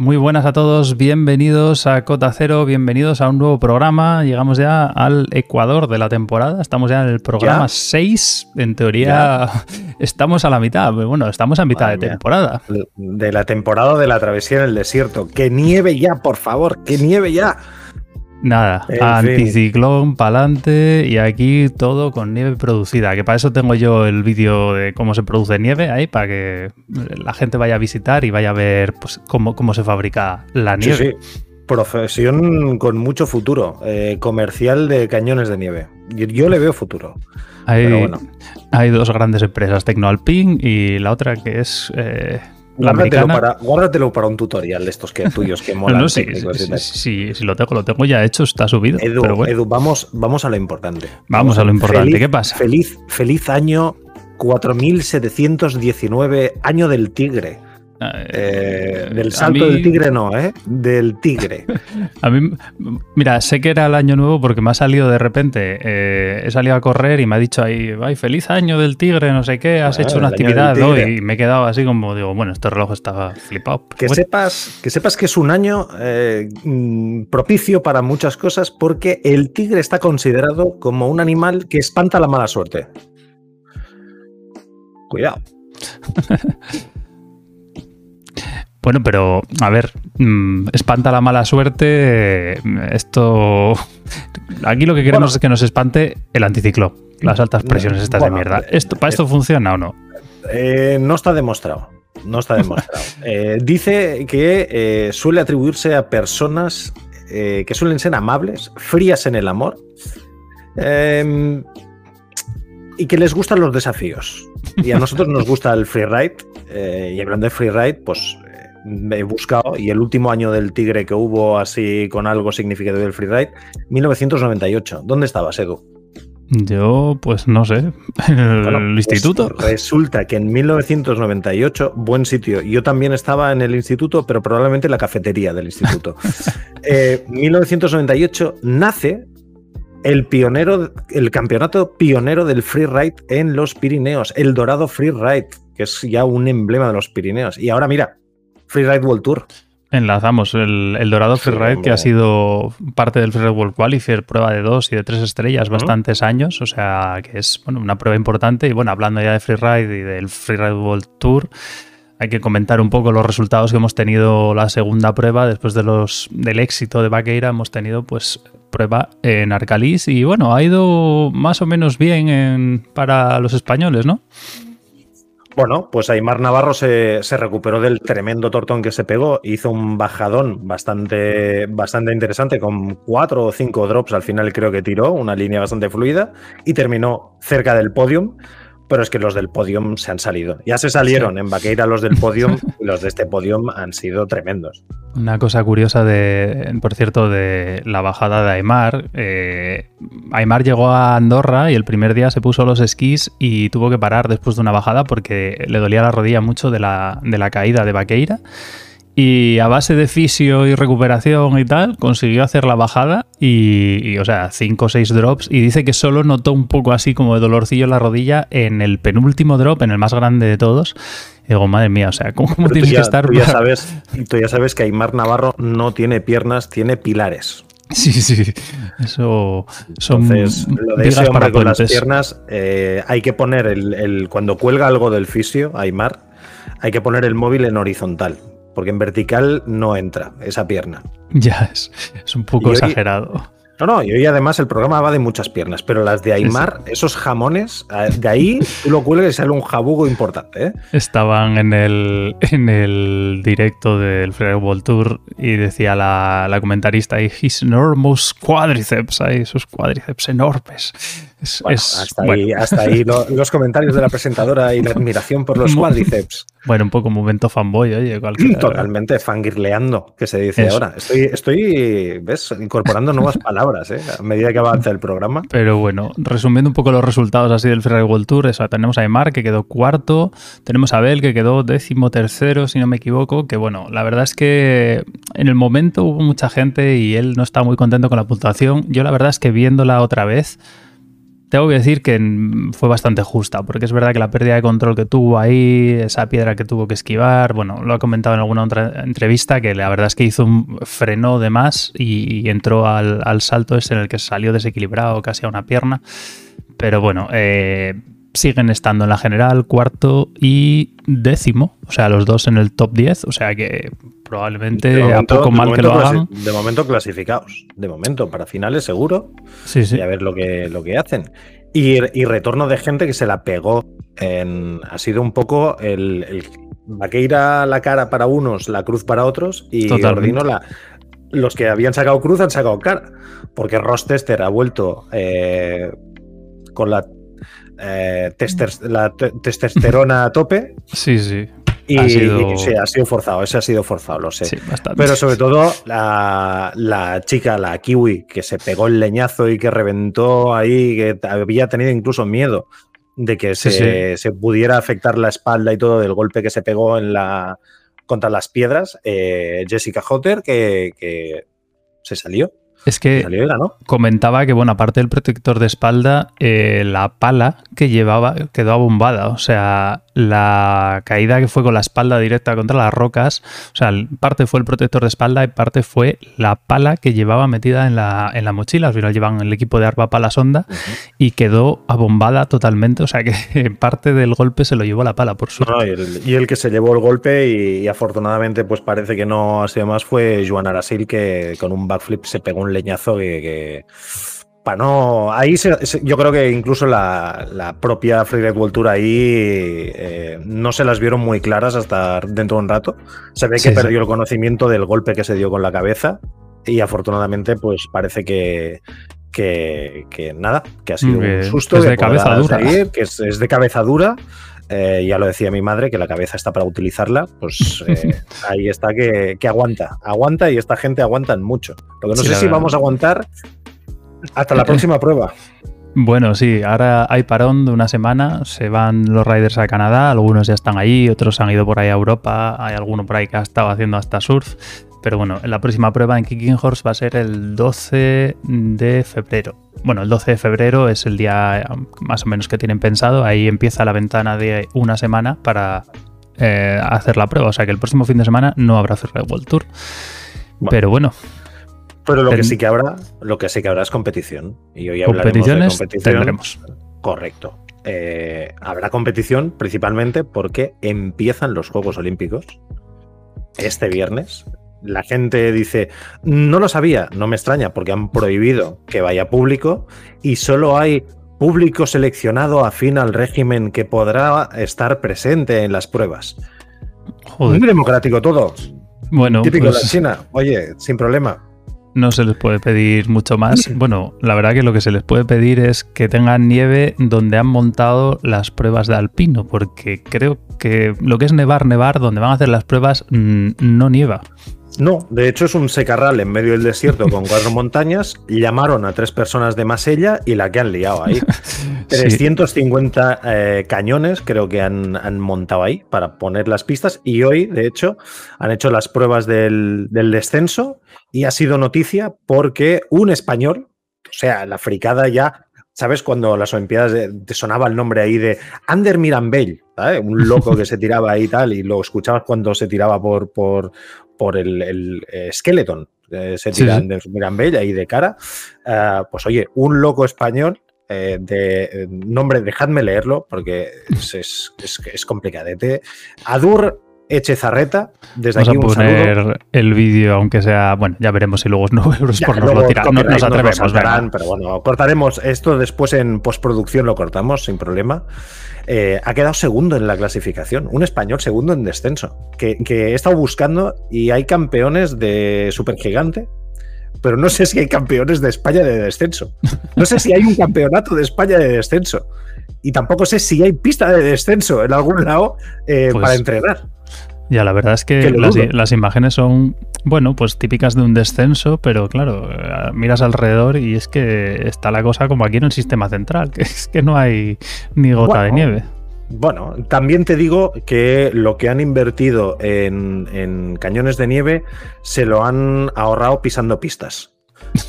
Muy buenas a todos, bienvenidos a Cota Cero, bienvenidos a un nuevo programa. Llegamos ya al Ecuador de la temporada, estamos ya en el programa 6. En teoría estamos a la mitad, bueno, estamos a mitad de temporada. De la temporada de la travesía en el desierto. Que nieve ya, por favor, que nieve ya. Nada, anticiclón, pa'lante y aquí todo con nieve producida. Que para eso tengo yo el vídeo de cómo se produce nieve ahí, para que la gente vaya a visitar y vaya a ver pues, cómo, cómo se fabrica la nieve. Sí, sí. Profesión con mucho futuro, eh, comercial de cañones de nieve. Yo, le veo futuro. Hay, hay dos grandes empresas, Tecnoalpin y la otra que es eh, guárdatelo, para, un tutorial de estos que, tuyos que molan. sí, si lo tengo, lo tengo ya hecho, está subido. Edu, vamos, vamos a lo importante. Vamos, a lo importante. ¿Qué pasa? Feliz, feliz año 4719, año del tigre. Eh, del salto del tigre no, ¿eh? Del tigre. a mí, mira, sé que era el año nuevo porque me ha salido de repente, eh, he salido a correr y me ha dicho ahí, ay, feliz año del tigre, no sé qué, has hecho una actividad hoy y me he quedado así como, digo, bueno, este reloj estaba flipado. Que, sepas, que sepas que es un año eh, mm, propicio para muchas cosas porque el tigre está considerado como un animal que espanta la mala suerte. Cuidado. Bueno, pero a ver, mm, espanta la mala suerte. Esto. Aquí lo que queremos es que nos espante el anticiclón, las altas presiones estas de mierda. ¿Esto, ¿Para esto funciona o no? Eh, no está demostrado. No está demostrado. Eh, dice que eh, suele atribuirse a personas que suelen ser amables, frías en el amor em, y que les gustan los desafíos. Y a nosotros nos gusta el freeride. y hablando de freeride, pues me he buscado y el último año del Tigre que hubo así con algo significativo del freeride, 1998. ¿Dónde estabas, Edu? Yo, pues no sé, en el pues instituto. resulta que en 1998, buen sitio, yo también estaba en el instituto, pero probablemente en la cafetería del instituto. eh, 1998 nace el pionero, el campeonato pionero del freeride en los Pirineos, el Dorado Freeride, que es ya un emblema de los Pirineos. Y ahora mira, Freeride World Tour. Enlazamos el, Dorado Freeride, que ha sido parte del Freeride World Qualifier, prueba de dos y de tres estrellas, bastantes años, o sea que es bueno, una prueba importante. Y bueno, hablando ya de Freeride y del Freeride World Tour, hay que comentar un poco los resultados que hemos tenido la segunda prueba después de los, del éxito de Vaqueira. Hemos tenido pues prueba en Arcalís y bueno, ha ido más o menos bien para los españoles, ¿no? Bueno, pues Aymar Navarro se, recuperó del tremendo tortón que se pegó, hizo un bajadón bastante, bastante interesante con cuatro o cinco drops. Al final creo que tiró, una línea bastante fluida y terminó cerca del podium pero es que los del podium se han salido. Ya se salieron en Baqueira los del podium y los de este podium han sido tremendos. Una cosa curiosa de, por cierto, de la bajada de Aymar. Eh, Aymar llegó a Andorra y el primer día se puso los esquís y tuvo que parar después de una bajada porque le dolía la rodilla mucho de la, de la caída de Baqueira. Y a base de fisio y recuperación y tal, consiguió hacer la bajada y, o sea, 5 o 6 drops. Y dice que solo notó un poco así como de dolorcillo en la rodilla en el penúltimo drop, en el más grande de todos. Y digo, madre mía, o sea, ¿cómo, tienes que estar? Tú ya, sabes, tú ya sabes que Aymar Navarro no tiene piernas, tiene pilares. Sí, sí, eso son Entonces, lo de ese hombre con las piernas, eh, hay que poner el, el, cuando cuelga algo del fisio, Aymar, hay que poner el móvil en horizontal, porque en vertical no entra esa pierna. Ya, es, es un poco exagerado. No, no, y hoy además el programa va de muchas piernas, pero las de Aymar, esos jamones, eh, de ahí tú lo cuelgas y sale un jabugo importante. ¿eh? Estaban en el, en el directo del World Tour y decía la, la comentarista, his enormous quadriceps, ahí, esos cuádriceps enormes hasta, ahí, los comentarios de la presentadora y la admiración por los cuádriceps. Bueno, un poco momento fanboy, oye, Totalmente fangirleando, que se dice ahora. Estoy, estoy, ves, incorporando nuevas palabras ¿eh? a medida que avanza el programa. Pero bueno, resumiendo un poco los resultados así del Ferrari World Tour, eso, tenemos a Aymar que quedó cuarto, tenemos a Abel que quedó décimo tercero, si no me equivoco, que bueno, la verdad es que en el momento hubo mucha gente y él no está muy contento con la puntuación. Yo la verdad es que viéndola otra vez, tengo que decir que fue bastante justa, porque es verdad que la pérdida de control que tuvo ahí, esa piedra que tuvo que esquivar, bueno, lo ha comentado en alguna otra entrevista, que la verdad es que hizo un freno de más y, entró al, salto ese en el que salió desequilibrado casi a una pierna. Pero bueno, eh, siguen estando en la general, cuarto y décimo, o sea, los dos en el top 10, o sea que probablemente a poco mal que lo hagan. De momento clasificados, de momento, para finales seguro. Sí, sí. Y a ver lo que, lo que hacen. Y, retorno de gente que se la pegó. En, ha sido un poco el, el vaqueira la cara para unos, la cruz para otros, y Ordino la, los que habían sacado cruz han sacado cara. Porque Ross Tester ha vuelto eh, con la eh, la testosterona a tope. Sí, sí. Y, ha sido... sí, ha sido forzado, ese ha sido forzado, lo sé. Sí, Pero sobre todo la, chica, la kiwi, que se pegó el leñazo y que reventó ahí, que había tenido incluso miedo de que se, pudiera afectar la espalda y todo del golpe que se pegó en la, contra las piedras. Eh, Jessica Hotter, que se salió. Es que comentaba que, bueno, aparte del protector de espalda, eh, la pala que llevaba quedó abombada. O sea, la caída que fue con la espalda directa contra las rocas, o sea, parte fue el protector de espalda y parte fue la pala que llevaba metida en la, en la mochila. Al final llevan el equipo de arpa pala sonda y quedó abombada totalmente. O sea, que parte del golpe se lo llevó la pala, por suerte. y, el, que se llevó el golpe y, afortunadamente, pues parece que no ha sido más, fue Joan Arasil, que con un backflip se pegó un leñazo que, para no. Ahí yo creo que incluso la, propia Freeride World Tour ahí eh, no se las vieron muy claras hasta dentro de un rato. Se ve que perdió el conocimiento del golpe que se dio con la cabeza. Y afortunadamente, pues parece que, que, nada, que ha sido un susto. Es de cabeza dura. que es, de cabeza dura. Eh, ya lo decía mi madre, que la cabeza está para utilizarla, pues eh, ahí está que, aguanta, aguanta y esta gente aguantan mucho. Lo que no sé si vamos a aguantar hasta la próxima prueba. Bueno, sí, ahora hay parón de una semana, se van los riders a Canadá, algunos ya están ahí, otros han ido por ahí a Europa, hay alguno por ahí que ha estado haciendo hasta surf, pero bueno, la próxima prueba en Kicking Horse va a ser el 12 de febrero. Bueno, el 12 de febrero es el día más o menos que tienen pensado. Ahí empieza la ventana de una semana para eh, hacer la prueba. O sea que el próximo fin de semana no habrá Freeride World Tour. Pero bueno. Pero lo que sí que habrá, lo que sí que habrá es competición. Y hoy Competiciones de competición. tendremos. Correcto. Eh, habrá competición principalmente porque empiezan los Juegos Olímpicos este viernes la gente dice, no lo sabía, no me extraña, porque han prohibido que vaya público y solo hay público seleccionado afín al régimen que podrá estar presente en las pruebas. Muy democrático todo. Bueno, típico de pues China. Oye, sin problema. No se les puede pedir mucho más. Bueno, la verdad que lo que se les puede pedir es que tengan nieve donde han montado las pruebas de alpino, porque creo que lo que es nevar, nevar, donde van a hacer las pruebas, mm, no nieva. No, de hecho es un secarral en medio del desierto con cuatro montañas. Llamaron a tres personas de Masella y la que han liado ahí. 350 eh, cañones creo que han, montado ahí para poner las pistas y hoy, de hecho, han hecho las pruebas del, descenso y ha sido noticia porque un español, o sea, la fricada ya ¿Sabes? Cuando las Olimpiadas te sonaba el nombre ahí de Ander Mirambell, un loco que se tiraba ahí y tal, y lo escuchabas cuando se tiraba por, por, por el, el eh, Skeleton, eh, se tiran de Mirambell ahí de cara. Eh, pues oye, un loco español de nombre, dejadme leerlo porque es, es, es, complicadete. Adur Echezarreta, desde Vamos aquí a poner el vídeo, aunque sea, bueno, ya veremos si luego es 9 euros por no lo tirar. No nos atrevemos, pero bueno, cortaremos esto después en postproducción, lo cortamos sin problema. Eh, ha quedado segundo en la clasificación, un español segundo en descenso, que, he estado buscando y hay campeones de supergigante, pero no sé si hay campeones de España de descenso. No sé si hay un campeonato de España de descenso. Y tampoco sé si hay pista de descenso en algún lado eh, pues para entrenar. Ya, la verdad es que las, imágenes son, bueno, pues típicas de un descenso, pero claro, eh, miras alrededor y es que está la cosa como aquí en el sistema central, que es que no hay ni gota de nieve. Bueno, también te digo que lo que han invertido en, cañones de nieve se lo han ahorrado pisando pistas.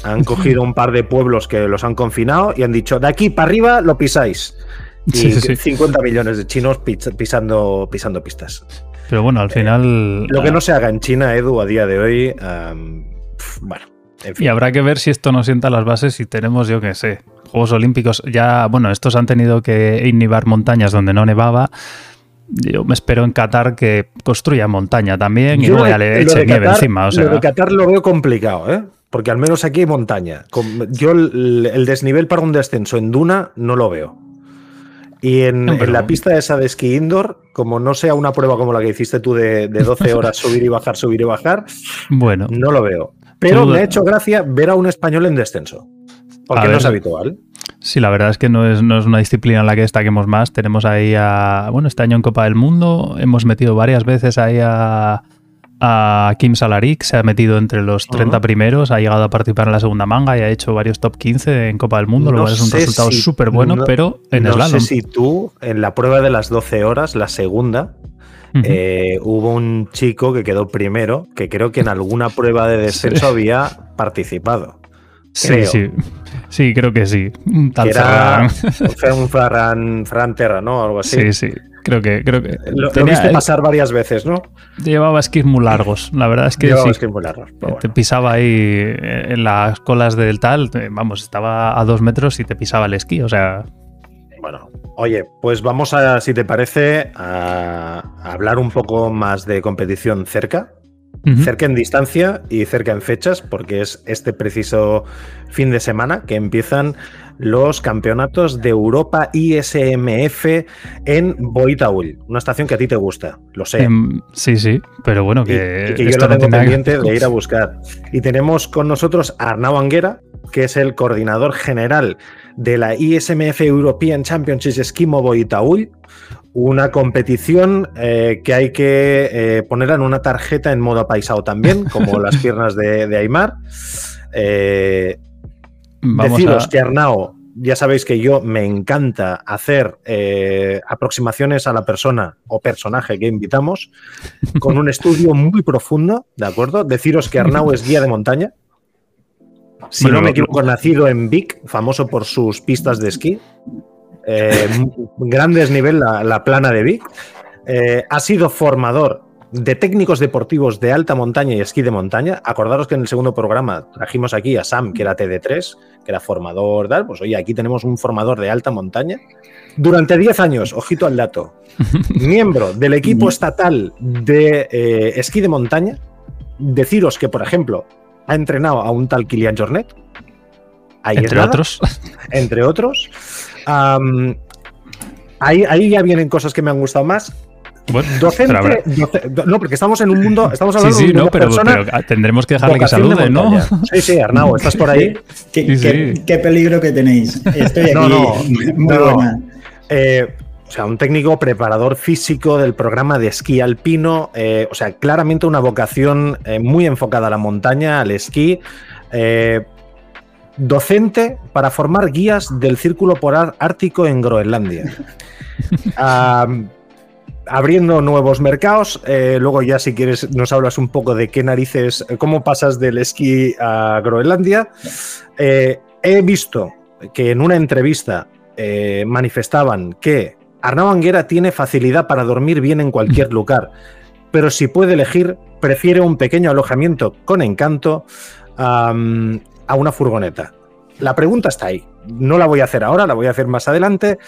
Han cogido un par de pueblos que los han confinado y han dicho, de aquí para arriba lo pisáis. Y Sí, sí, sí. 50 millones de chinos pis- pisando, pisando pistas. Pero bueno, al final. Lo que no se haga en China, Edu, a día de hoy, pf, bueno, en fin. Y habrá que ver si esto nos sienta las bases si tenemos, yo qué sé, Juegos Olímpicos. Ya, bueno, estos han tenido que inhibar montañas donde no nevaba. Yo me espero en Qatar que construya montaña también y Yo luego lo ya de- le lo eche nieve Qatar- encima. O Lo sea, de Qatar lo veo complicado, ¿eh? Porque al menos aquí hay montaña. Yo el, el desnivel para un descenso en duna no lo veo. Y en, No, pero- en la pista esa de esquí indoor, como no sea una prueba como la que hiciste tú de, de 12 horas subir y bajar, subir y bajar, bueno, no lo veo. Pero me ha hecho gracia ver a un español en descenso. Porque no es habitual. sí, la verdad es que no es, no es una disciplina en la que destaquemos más. Tenemos ahí a. Bueno, este año en Copa del Mundo hemos metido varias veces ahí a. A Kim Salarik se ha metido entre los 30 Ujú. primeros, ha llegado a participar en la segunda manga y ha hecho varios top 15 en Copa del Mundo, lo No cual es un resultado si- súper bueno, no- pero en no slalom. sé si tú, en la prueba de las 12 horas, la segunda, eh, hubo un chico que quedó primero, que creo que en alguna prueba de descenso había participado. Sí, creo. sí. Sí, creo que sí. Tal que era Ferran. fue un Ferran, Ferran Terra, ¿no? Algo así. Sí, sí. Creo que, creo que Lo, lo tenía- viste él pasar varias veces, ¿no? llevaba esquís muy largos. La verdad es que Llevaba sí. esquí muy largos, pero Te bueno. pisaba ahí eh, en las colas del tal, vamos, estaba a dos metros y te pisaba el esquí, o sea, Bueno, oye, pues vamos a, si te parece, a, hablar un poco más de competición cerca. cerca en distancia y cerca en fechas, porque es este preciso fin de semana que empiezan los campeonatos de Europa ISMF en Boitaúl, una estación que a ti te gusta, lo sé. Em, sí, sí, pero bueno, que, y que yo no tengo que- pendiente de ir a buscar. Y tenemos con nosotros a Arnau Anguera, que es el coordinador general de la ISMF European Championship Esquimo Boitaúl, una competición eh, que hay que eh, ponerla en una tarjeta en modo apaisado también, como las piernas de, de Aymar. Eh, Vamos deciros a- que Arnau, ya sabéis que yo me encanta hacer eh, aproximaciones a la persona o personaje que invitamos con un estudio muy profundo, ¿de acuerdo? Deciros que Arnau es guía de montaña. Si Bueno, no me equivoco, nacido en Vic, famoso por sus pistas de esquí. Eh, gran desnivel la, la plana de Vic. Eh, ha sido formador de técnicos deportivos de alta montaña y esquí de montaña. Acordaros que en el segundo programa trajimos aquí a Sam, que era TD3, que era formador, tal. Pues oye, aquí tenemos un formador de alta montaña. Durante 10 años, ojito al dato, miembro del equipo estatal de eh, esquí de montaña. Deciros que, por ejemplo, ha entrenado a un tal Kilian Jornet. Ahí entre otros. entre otros. Ahí, ahí ya vienen cosas que me han gustado más. Bueno, Docente, habrá- no, porque estamos en un mundo, estamos Sí, hablando sí, de no, una pero, persona pero tendremos que dejarle que salude, ¿no? Sí, sí, Arnau, ¿estás por ahí? ¿Qué, Sí, qué- sí. qué peligro que tenéis. Estoy aquí. No, no, muy no. buena. Eh, o sea, un técnico preparador físico del programa de esquí alpino, eh, o sea, claramente una vocación eh, muy enfocada a la montaña, al esquí. eh, docente para formar guías del Círculo Polar Ártico en Groenlandia. Am, abriendo nuevos mercados. eh, luego ya si quieres nos hablas un poco de qué narices, eh, cómo pasas del esquí a Groenlandia. Eh, he visto que en una entrevista eh, manifestaban que Arnau Anguera tiene facilidad para dormir bien en cualquier lugar, pero si puede elegir, prefiere un pequeño alojamiento con encanto a una furgoneta. La pregunta está ahí. No la voy a hacer ahora, la voy a hacer más adelante,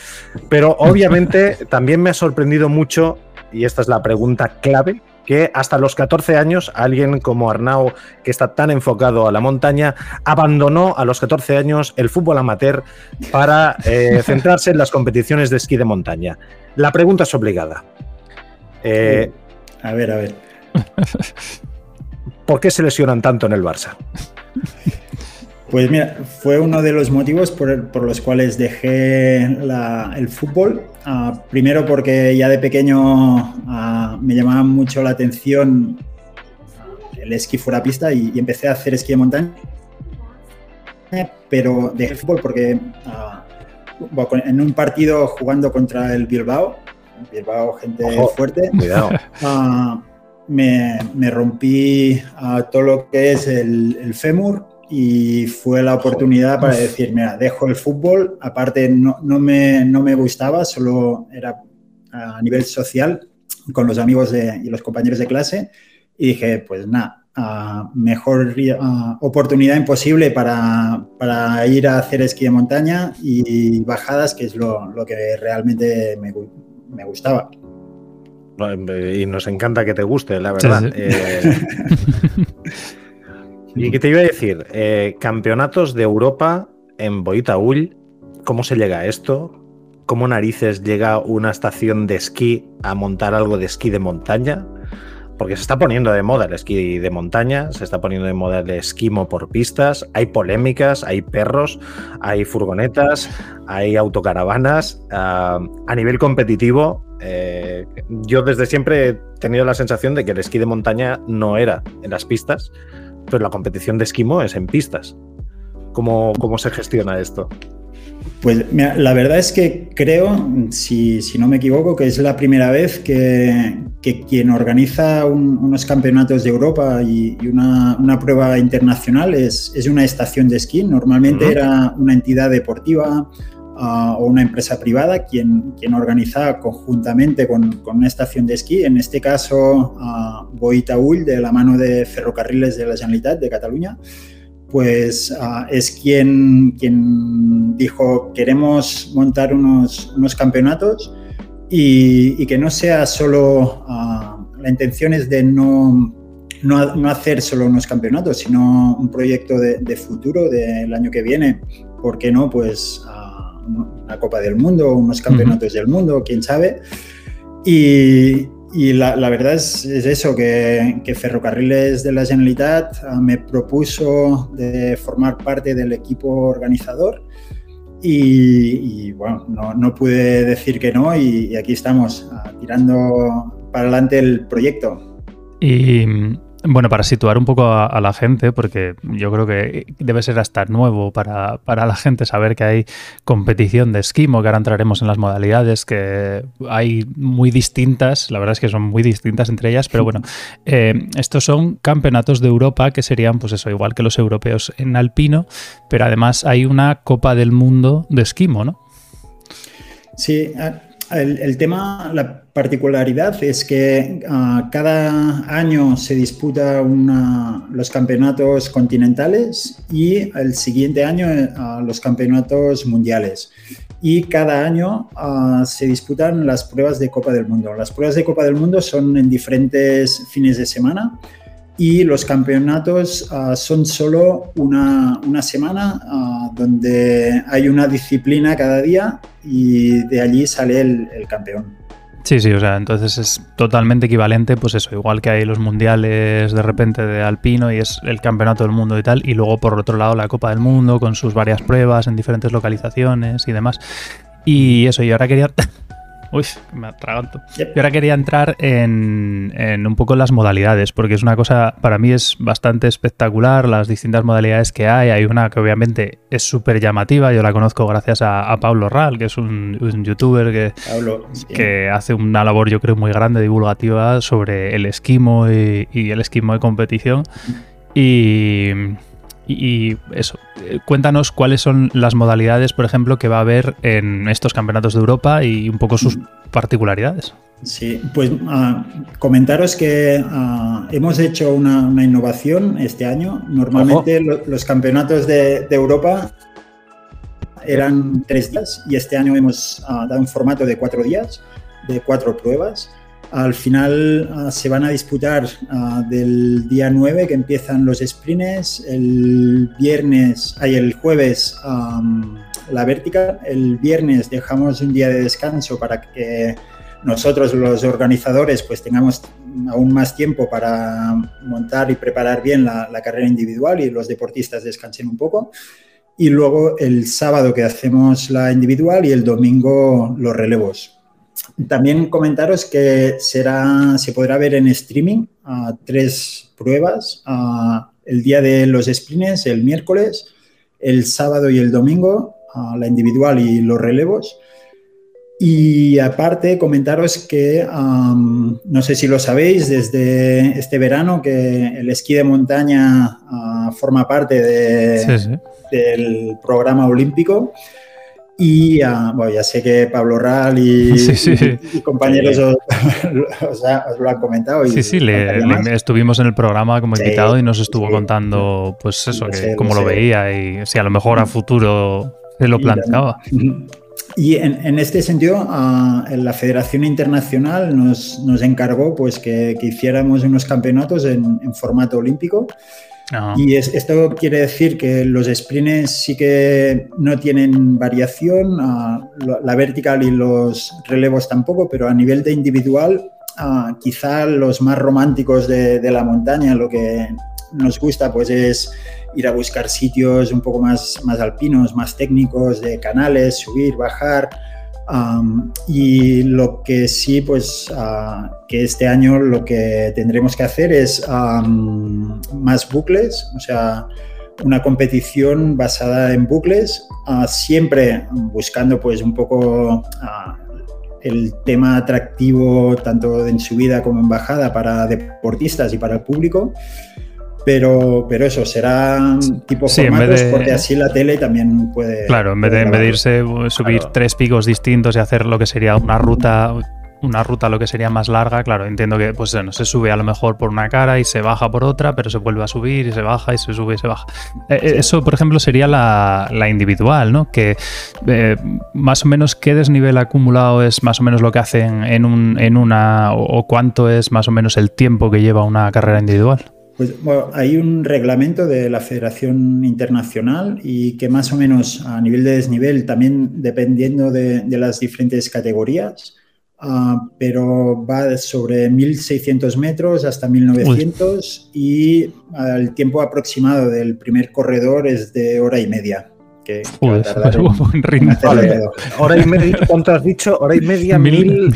pero obviamente también me ha sorprendido mucho, y esta es la pregunta clave, que hasta los 14 años alguien como Arnau, que está tan enfocado a la montaña, abandonó a los 14 años el fútbol amateur para eh, centrarse en las competiciones de esquí de montaña. La pregunta es obligada. Eh, A ver, a ver. ¿Por qué se lesionan tanto en el Barça? Pues mira, fue uno de los motivos por, por los cuales dejé la- el fútbol. Ah, primero porque ya de pequeño ah, me llamaba mucho la atención el esquí fuera pista y, y empecé a hacer esquí de montaña. Pero dejé el fútbol porque con- en un partido jugando contra el Bilbao, Bilbao gente Ojo. fuerte, Cuidado. Me, me rompí todo lo que es el, el fémur y fue la oportunidad para decir, mira, dejo el fútbol, aparte no, no, me, no me gustaba, solo era a nivel social con los amigos de, y los compañeros de clase y dije, pues nada, mejor oportunidad imposible para, para, ir a hacer esquí de montaña y bajadas, que es lo, lo que realmente me, me, gustaba. Y nos encanta que te guste, la verdad. Eh, ¿Y qué te iba a decir? Eh, campeonatos de Europa en Boitaúl, ¿cómo se llega a esto? ¿Cómo narices llega una estación de esquí a montar algo de esquí de montaña? Porque se está poniendo de moda el esquí de montaña, se está poniendo de moda el esquimo por pistas, hay polémicas, hay perros, hay furgonetas, hay autocaravanas. Ah, a nivel competitivo, eh, yo desde siempre he tenido la sensación de que el esquí de montaña no era en las pistas, pero la competición de esquimo es en pistas. ¿Cómo, cómo se gestiona esto? Pues la verdad es que creo, si, no me equivoco, que es la primera vez que, quien organiza unos campeonatos de Europa y, una, prueba internacional es, es, una estación de esquí. Normalmente era una entidad deportiva ah, o una empresa privada quien, quien organiza conjuntamente con, una estación de esquí. En este caso, uh, Boitaúl, de la mano de Ferrocarriles de la Generalitat de Cataluña pues ah, es quien, quien dijo, queremos montar unos, unos campeonatos y, que no sea solo, ah, la intención es de no, no, hacer solo unos campeonatos, sino un proyecto de, futuro del año que viene. ¿Por qué no? Pues uh, una Copa del Mundo, unos campeonatos del mundo, quién sabe. Y, y la, verdad es, eso, que, Ferrocarriles de la Generalitat ah, me propuso de formar parte del equipo organizador y, bueno, no, pude decir que no y, aquí estamos, ah, tirando para adelante el proyecto. Y bueno, para situar un poco a, la gente, porque yo creo que debe ser hasta nuevo para, la gente saber que hay competición de esquimo, que ahora entraremos en las modalidades, que hay muy distintas, la verdad es que son muy distintas entre ellas, pero bueno, eh, estos son campeonatos de Europa que serían, pues eso, igual que los europeos en alpino, pero además hay una Copa del Mundo de esquimo, ¿no? Sí, el, tema, la particularidad es que ah, cada año se disputa los campeonatos continentales y el siguiente año ah, los campeonatos mundiales. Y cada año ah, se disputan las pruebas de Copa del Mundo. Las pruebas de Copa del Mundo son en diferentes fines de semana y los campeonatos ah, son solo una, semana ah, donde hay una disciplina cada día y de allí sale el, campeón. Sí, sí, o sea, entonces es totalmente equivalente, pues eso, igual que hay los mundiales de repente de alpino y es el campeonato del mundo y tal, y luego por otro lado la Copa del Mundo con sus varias pruebas en diferentes localizaciones y demás. Y eso, y ahora quería Uy, me atraganto. Yo ahora quería entrar en, un poco las modalidades, porque es una cosa, para mí es bastante espectacular las distintas modalidades que hay. Hay una que obviamente es súper llamativa, yo la conozco gracias a, Pablo Ral, que es un, youtuber que, que hace una labor yo creo muy grande divulgativa sobre el esquimo y, y el esquimo de competición. Y y, eso, eh, cuéntanos cuáles son las modalidades, por ejemplo, que va a haber en estos campeonatos de Europa y un poco sus particularidades. Sí, pues ah, comentaros que ah, hemos hecho una, innovación este año. Normalmente los campeonatos de, Europa eran tres días y este año hemos ah, dado un formato de cuatro días, de cuatro pruebas. Al final ah, se van a disputar ah, del día 9 que empiezan los sprints, el viernes, hay el jueves la vertical, el viernes dejamos un día de descanso para que nosotros los organizadores pues tengamos aún más tiempo para montar y preparar bien la carrera individual y los deportistas descansen un poco. Y luego el sábado que hacemos la individual y el domingo los relevos. También comentaros que será, se podrá ver en streaming tres pruebas, el día de los sprints, el miércoles, el sábado y el domingo, la individual y los relevos. Y aparte, comentaros que, no sé si lo sabéis, desde este verano que el esquí de montaña forma parte de, del programa olímpico. Y bueno, ya sé que Pablo Ral y, compañeros os, lo han comentado. sí, sí, estuvimos en el programa como invitado y nos estuvo contando, pues eso, que cómo lo veía y si a lo mejor a futuro se lo planteaba. Y en, este sentido, la Federación Internacional nos, nos encargó pues, que, hiciéramos unos campeonatos en, formato olímpico. Y esto quiere decir que los sprints sí que no tienen variación, la vertical y los relevos tampoco, pero a nivel de individual, quizá los más románticos de, de la montaña, lo que nos gusta pues es ir a buscar sitios un poco más, más alpinos, más técnicos, de canales, subir, bajar. Y lo que sí, pues uh, que este año lo que tendremos que hacer es más bucles, o sea, una competición basada en bucles, uh, siempre buscando pues un poco ah, el tema atractivo tanto en subida como en bajada para deportistas y para el público. Pero, pero eso, será tipo sí, formatos porque así la tele también puede... Claro, en vez de, medirse subir tres picos distintos y hacer lo que sería una ruta una ruta lo que sería más larga, claro, entiendo que pues no se sube a lo mejor por una cara y se baja por otra, pero se vuelve a subir y se baja y se sube y se baja. Eh, eh, eso, por ejemplo, sería la, individual, ¿no? Que eh, más o menos qué desnivel acumulado es más o menos lo que hacen en, un, en una o cuánto es más o menos el tiempo que lleva una carrera individual. Pues hay un reglamento de la Federación Internacional y que más o menos a nivel de desnivel, también dependiendo de, las diferentes categorías, ah, pero va sobre 1.600 metros hasta 1.900 y el tiempo aproximado del primer corredor es de hora y media que, Joder, hora y media, ¿cuánto has dicho? Hora y media, mil...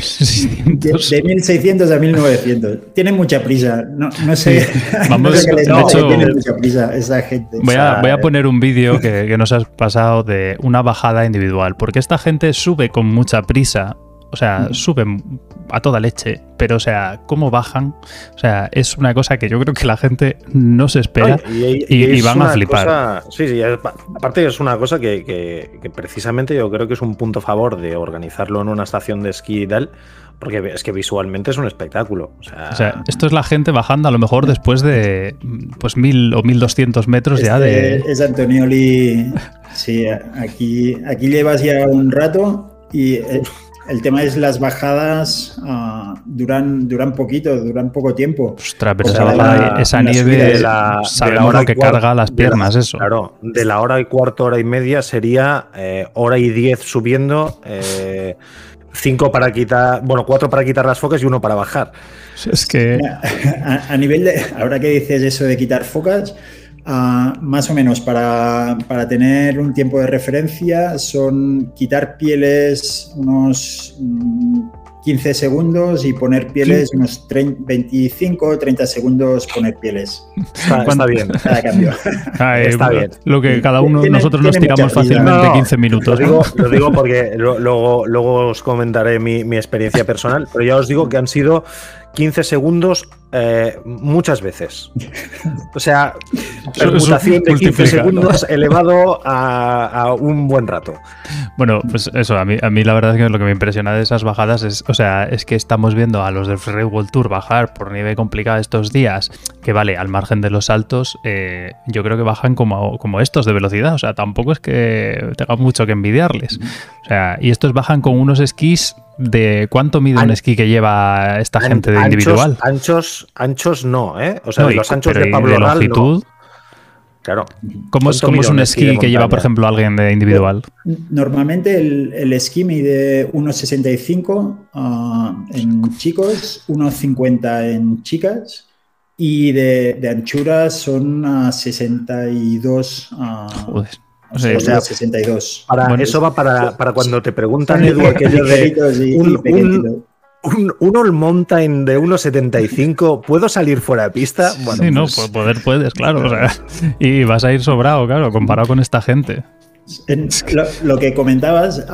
De, 1600 a 1900. Tienen mucha prisa. No, no sé. Vamos, no sé de hecho, tienen mucha prisa esa gente. Voy a, voy a poner un vídeo que, que nos has pasado de una bajada individual, porque esta gente sube con mucha prisa o sea, suben a toda leche, pero o sea, cómo bajan, o sea, es una cosa que yo creo que la gente no se espera y, van a flipar. sí, sí, aparte es una cosa que, precisamente yo creo que es un punto a favor de organizarlo en una estación de esquí y tal, porque es que visualmente es un espectáculo. O sea, esto es la gente bajando a lo mejor después de pues mil o mil doscientos metros ya de... Este es Antonioli, sí, aquí, aquí llevas ya un rato y... Eh, el tema es las bajadas uh, duran, duran poquito, duran poco tiempo. Ostras, pero esa, la, esa nieve de la, lo que carga las piernas, eso. Claro, de la hora y cuarto, hora y media sería eh, hora y diez subiendo, eh, cinco para quitar, bueno, cuatro para quitar las focas y uno para bajar. Es que... A, a nivel de, ahora que dices eso de quitar focas, más o menos para, tener un tiempo de referencia son quitar pieles unos 15 mm, segundos y poner pieles unos 25 o 30 segundos poner pieles. Está, bien. Cada cambio. está bien. Lo que cada uno de nosotros nos tiramos fácilmente 15 minutos. Lo digo, porque luego, luego os comentaré mi, mi experiencia personal, pero ya os digo que han sido 15 segundos eh, muchas veces. O sea, permutación de 15 segundos elevado a, un buen rato. Bueno, pues eso, a mí, a mí la verdad es que lo que me impresiona de esas bajadas es, o sea, es que estamos viendo a los del Free World Tour bajar por nieve complicada estos días, que vale, al margen de los saltos, eh, yo creo que bajan como, como estos de velocidad, o sea, tampoco es que tenga mucho que envidiarles. O sea, y estos bajan con unos esquís de cuánto mide un esquí que lleva esta gente de individual. Anchos, anchos no, ¿eh? O sea, los anchos de Pablo de longitud. Claro. ¿Cómo es, es un esquí que lleva, por ejemplo, alguien de individual? Normalmente el, el esquí mide 1,65 ah, en chicos, 1,50 en chicas y de, de anchura son 62. Uh, Joder. O sea, 62. Para, eso va para, para, cuando te preguntan, Edu, aquello de un, un, un, All Mountain de 1,75, ¿puedo salir fuera de pista? Bueno, sí, no, pues poder puedes, claro. y vas a ir sobrado, claro, comparado con esta gente. Lo, que comentabas,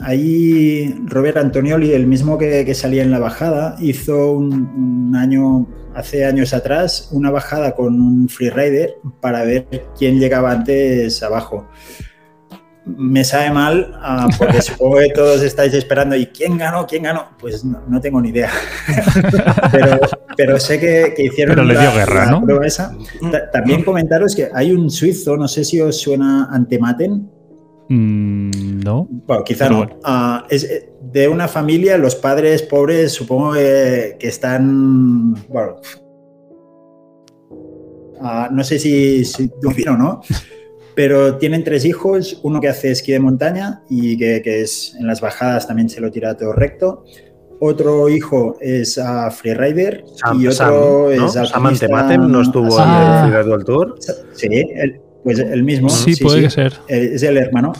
ahí Robert Antonioli, el mismo que, salía en la bajada, hizo un, año, hace años atrás, una bajada con un freerider para ver quién llegaba antes abajo. Me sabe mal ah, porque supongo que todos estáis esperando y quién ganó, quién ganó. Pues no, tengo ni idea. pero, sé que, hicieron pero le dio guerra, ¿no? También comentaros que hay un suizo, no sé si os suena Antematen, Mm, no. Bueno, quizá no. Ah, es eh, de una familia, los padres pobres supongo que, están. Bueno. Ah, no sé si, si o no, pero tienen tres hijos, uno que hace esquí de montaña y que, es en las bajadas también se lo tira todo recto. Otro hijo es a freerider y otro es a Sam no estuvo en el del Tour. Sí, pues el mismo. Sí, puede ser. Es el hermano.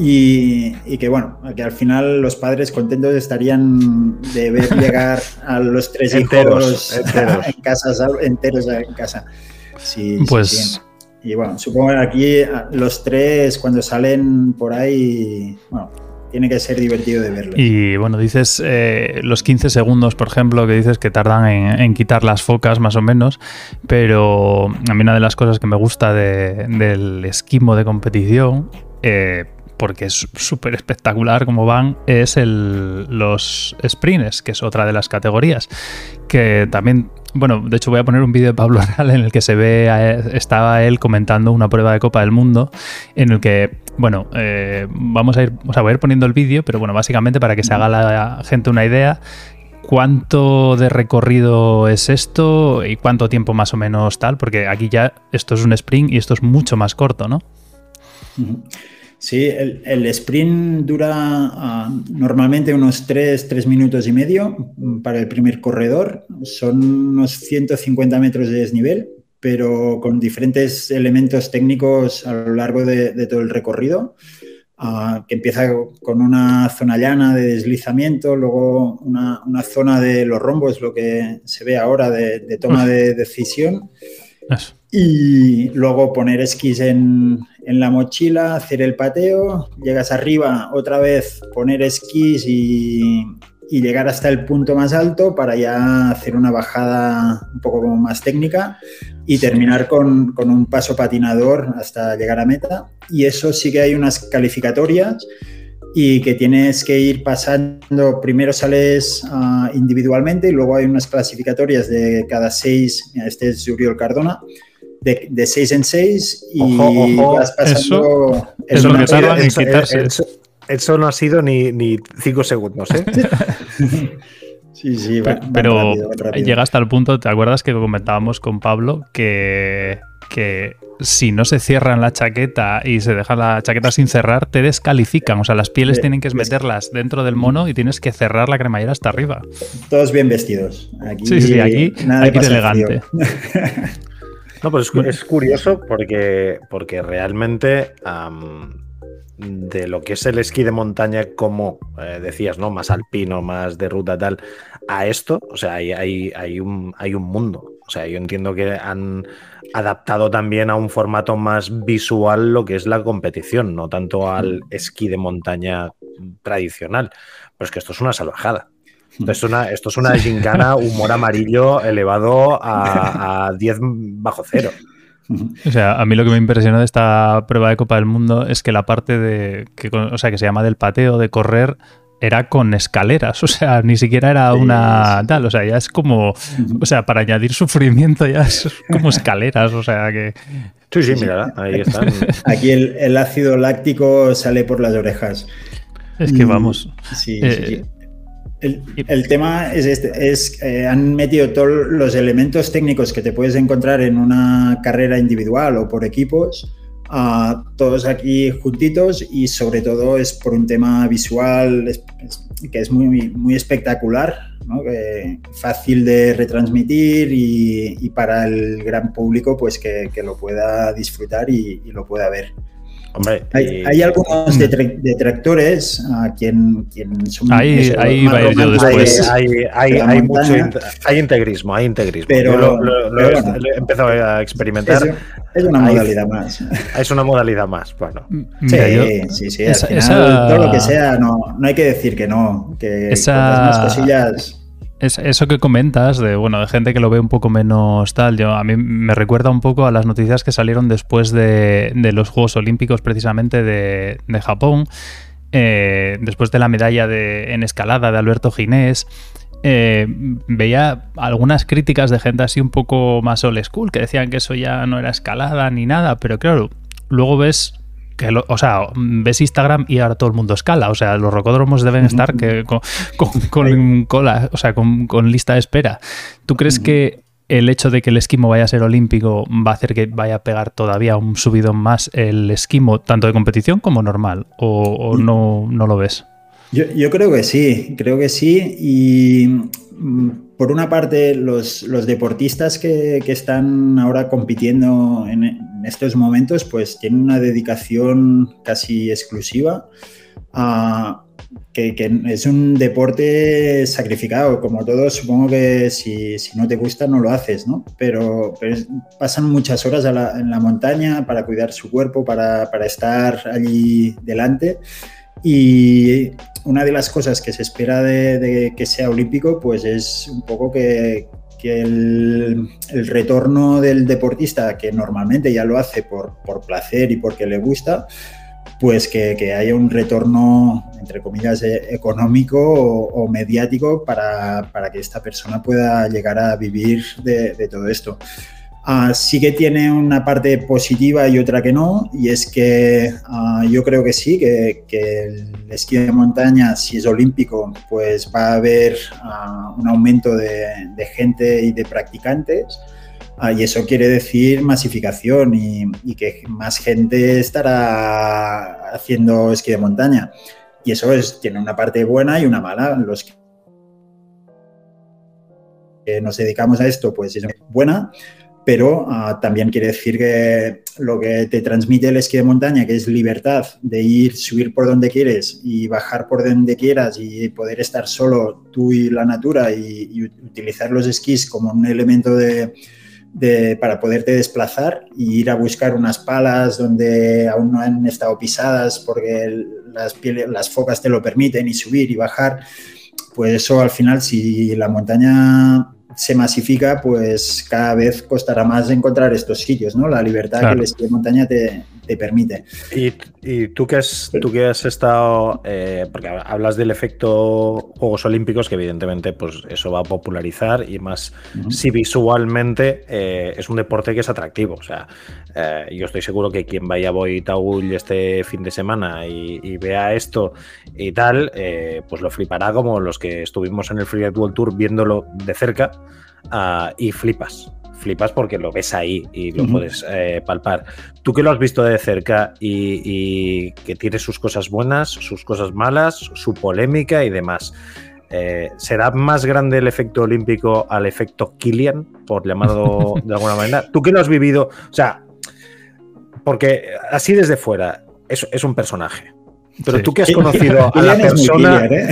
Y, que bueno, que al final los padres contentos estarían de ver llegar a los tres hijos en casa, enteros en casa. Sí, pues. Y bueno, supongo que aquí los tres cuando salen por ahí, bueno, tiene que ser divertido de verlo. Y bueno, dices eh, los 15 segundos, por ejemplo, que dices que tardan en, quitar las focas más o menos, pero a mí una de las cosas que me gusta del esquimo de competición, eh, porque es súper espectacular como van, es el, los sprints, que es otra de las categorías, que también bueno, de hecho voy a poner un vídeo de Pablo Real en el que se ve, estaba él comentando una prueba de Copa del Mundo, en el que, bueno, eh, vamos a ir, o sea, voy a ir poniendo el vídeo, pero bueno, básicamente para que se haga la gente una idea, ¿Cuánto de recorrido es esto y cuánto tiempo más o menos tal? Porque aquí ya esto es un sprint y esto es mucho más corto, ¿no? Sí, el, sprint dura ah, normalmente unos 3, 3 minutos y medio para el primer corredor. Son unos 150 metros de desnivel, pero con diferentes elementos técnicos a lo largo de, todo el recorrido. Ah, que empieza con una zona llana de deslizamiento, luego una, zona de los rombos, lo que se ve ahora de, toma de decisión. Y luego poner esquís en, en, la mochila, hacer el pateo, llegas arriba, otra vez poner esquís y, y, llegar hasta el punto más alto para ya hacer una bajada un poco más técnica y terminar con, con un paso patinador hasta llegar a meta. Y eso sí que hay unas calificatorias y que tienes que ir pasando, primero sales ah, individualmente y luego hay unas clasificatorias de cada seis, este es Uriol Cardona, de, de seis en seis y vas pasando... Eso, es lo que en quitarse. Eso, no ha sido ni, ni cinco segundos, ¿eh? Sí, sí, pero llega hasta el punto, ¿te acuerdas que comentábamos con Pablo que, que si no se cierran la chaqueta y se deja la chaqueta sin cerrar, te descalifican? O sea, las pieles tienen que meterlas dentro del mono y tienes que cerrar la cremallera hasta arriba. Todos bien vestidos. sí, sí, aquí, aquí elegante. No, pues es, curioso porque, porque realmente de lo que es el esquí de montaña, como eh, decías, ¿no? Más alpino, más de ruta tal, a esto, o sea, hay, hay, hay, un, hay un mundo. O sea, yo entiendo que han adaptado también a un formato más visual lo que es la competición, no tanto al esquí de montaña tradicional. Pero es que esto es una salvajada. Esto es una, esto es una gincana humor amarillo elevado a, 10 bajo cero. O sea, a mí lo que me impresionó de esta prueba de Copa del Mundo es que la parte de, que, o sea, que se llama del pateo, de correr, era con escaleras, o sea, ni siquiera era una tal, o sea, ya es como, o sea, para añadir sufrimiento ya es como escaleras, o sea que... Sí, sí, mira, ahí están. Aquí el, ácido láctico sale por las orejas. Es que vamos. Sí, sí, eh, el, tema es este, es, eh, han metido todos los elementos técnicos que te puedes encontrar en una carrera individual o por equipos, a todos aquí juntitos y sobre todo es por un tema visual que es muy, muy espectacular, fácil de retransmitir y, para el gran público pues que, lo pueda disfrutar y, lo pueda ver. Hay, algunos detractores a quien, quien son ahí, ahí va yo después. Hay, hay, mucho hay integrismo, hay integrismo. Pero, lo, he empezado a experimentar. Es, una modalidad más. Es una modalidad más, bueno. Sí, sí, sí. todo lo que sea, no, no hay que decir que no. Que esa... más cosillas eso que comentas de bueno de gente que lo ve un poco menos tal, yo a mí me recuerda un poco a las noticias que salieron después de, los Juegos Olímpicos precisamente de, Japón, eh, después de la medalla de, en escalada de Alberto Ginés. Eh, veía algunas críticas de gente así un poco más old school que decían que eso ya no era escalada ni nada, pero claro, luego ves o sea, ves Instagram y ahora todo el mundo escala. O sea, los rocódromos deben estar que, con, con, cola, o sea, con, lista de espera. ¿Tú crees que el hecho de que el esquimo vaya a ser olímpico va a hacer que vaya a pegar todavía un subido más el esquimo, tanto de competición como normal? ¿O, mm. no, no, lo ves? Yo, yo, creo que sí, creo que sí. Y mm, por una parte, los, los deportistas que, que, están ahora compitiendo en, en estos momentos pues tiene una dedicación casi exclusiva a que, es un deporte sacrificado, como todo, supongo que si, no te gusta no lo haces, ¿no? Pero, pasan muchas horas en la montaña para cuidar su cuerpo, para, estar allí delante. Y una de las cosas que se espera de, que sea olímpico, pues es un poco que, que el, retorno del deportista, que normalmente ya lo hace por, placer y porque le gusta, pues que, haya un retorno, entre comillas, e, económico o, mediático para, que esta persona pueda llegar a vivir de todo esto. Ah, sí que tiene una parte positiva y otra que no, y es que ah, yo creo que sí, que, el esquí de montaña, si es olímpico, pues va a haber ah, un aumento de, gente y de practicantes, y eso quiere decir masificación y, y, que más gente estará haciendo esquí de montaña. Y eso es, tiene una parte buena y una mala. Los que nos dedicamos a esto, pues es buena, pero ah, también quiere decir que lo que te transmite el esquí de montaña, que es libertad de ir, subir por donde quieres y bajar por donde quieras y poder estar solo tú y la natura y, utilizar los esquís como un elemento de, para poderte desplazar y ir a buscar unas palas donde aún no han estado pisadas porque las, las focas te lo permiten y subir y bajar, pues eso al final si la montaña se masifica, pues cada vez costará más encontrar estos sitios, ¿no? La libertad que el esquí de montaña te, permite. Y, tú que has, tú que has estado, eh, porque hablas del efecto Juegos Olímpicos, que evidentemente pues eso va a popularizar y más si visualmente eh, es un deporte que es atractivo. O sea, eh, yo estoy seguro que quien vaya a Boitaúl este fin de semana y, vea esto y tal, pues lo flipará como los que estuvimos en el Free World Tour viéndolo de cerca ah, y flipas flipas porque lo ves ahí y lo puedes eh, palpar. Tú que lo has visto de cerca y, que tiene sus cosas buenas, sus cosas malas, su polémica y demás. Eh, ¿Será más grande el efecto olímpico al efecto Killian, por llamarlo de alguna manera? Tú que lo has vivido, o sea, porque así desde fuera es, es un personaje. Pero tú que has conocido a la persona. ¿eh?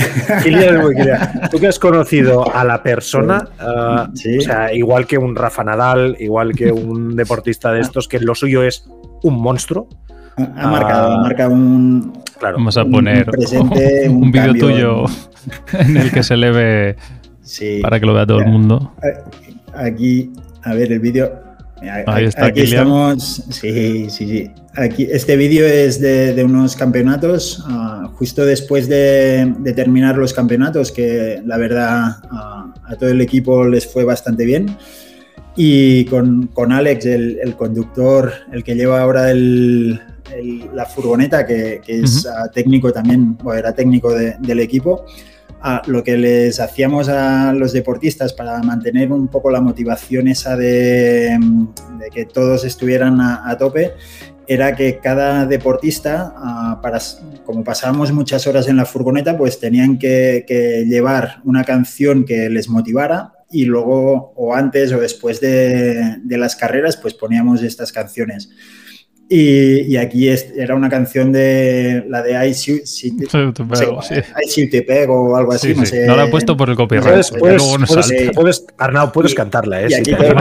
Tú que has conocido a la persona, ah, o sea, igual que un Rafa Nadal, igual que un deportista de estos, que lo suyo es un monstruo. Ha marcado, ha marcado un. Claro, Vamos a poner un, vídeo tuyo en el que se le ve para que lo vea todo el mundo. Aquí, a ver, el vídeo. Ahí está, Aquí estamos. Sí, sí, sí. Aquí, este vídeo es de, unos campeonatos, ah, justo después de, terminar los campeonatos, que la verdad ah, a todo el equipo les fue bastante bien. Y con, Alex, el, conductor, el que lleva ahora la furgoneta, que, es ah, técnico también, o era técnico del equipo, lo que les hacíamos a los deportistas para mantener un poco la motivación esa de, que todos estuvieran a, tope era que cada deportista, para, como pasábamos muchas horas en la furgoneta, pues tenían que, llevar una canción que les motivara y luego o antes o después de, de las carreras pues poníamos estas canciones. Y, aquí era una canción de la de I Si, te, pego, te pego o algo así. no, sé. no la he puesto por el copyright. Puedes, Arnau, puedes cantarla, ¿eh? Si te eh,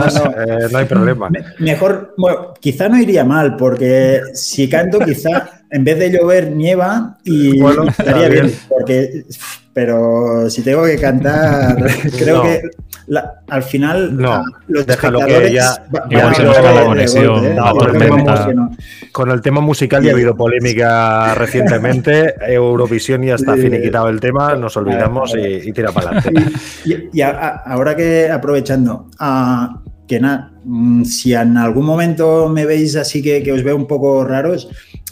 no hay problema. Mejor, bueno, quizá no iría mal, porque si canto, quizá en vez de llover, nieva y estaría bien. Porque, pero si tengo que cantar, creo que al final no, los déjalo que ya, Con el tema musical ya ha habido polémica recientemente. Eurovisión ya está finiquitado el tema, nos olvidamos y, tira para adelante. Y, ahora que aprovechando, uh, que nada, mm, si en algún momento me veis así que, que os veo un poco raros,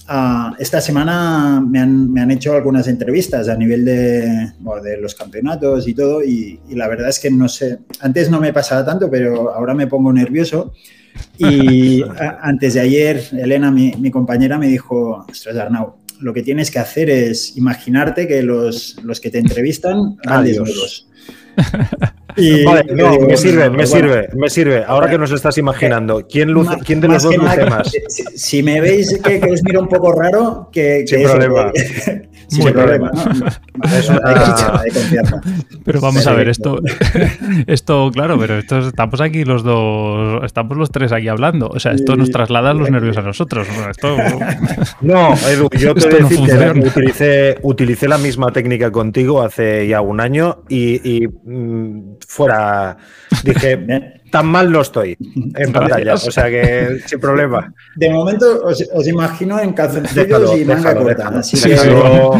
Ah, esta semana me han, hecho algunas entrevistas a nivel de, de los campeonatos y todo, y, la verdad es que no sé, antes no me pasaba tanto, pero ahora me pongo nervioso. Y antes de ayer, Elena, mi, compañera, me dijo, ostras, Arnau, lo que tienes que hacer es imaginarte que los, los que te entrevistan van desnudos. me sirve, me sirve, me sirve. Ahora que nos estás imaginando, ¿quién, luce, ¿quién de los dos luce más? Si, me veis que, os miro un poco raro, que. Sin problema. Sin problema. Pero vamos a ver, esto, esto, claro, pero esto estamos aquí los dos, estamos los tres aquí hablando. O sea, esto nos traslada los nervios a nosotros. No, Edu, yo te voy que utilicé, utilicé la misma técnica contigo hace ya un año y, mm, fuera. Dije, tan mal no estoy en pantalla, o sea que sin problema. De momento os, imagino en calzoncillos y manga corta, así que déjalo.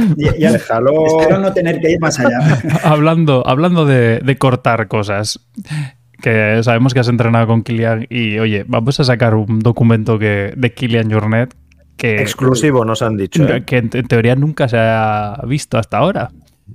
espero no tener que ir más allá. hablando hablando de, cortar cosas, que sabemos que has entrenado con Kilian y oye, vamos a sacar un documento que, de Kilian Jornet que... Exclusivo nos han dicho. ¿eh? Que en teoría nunca se ha visto hasta ahora.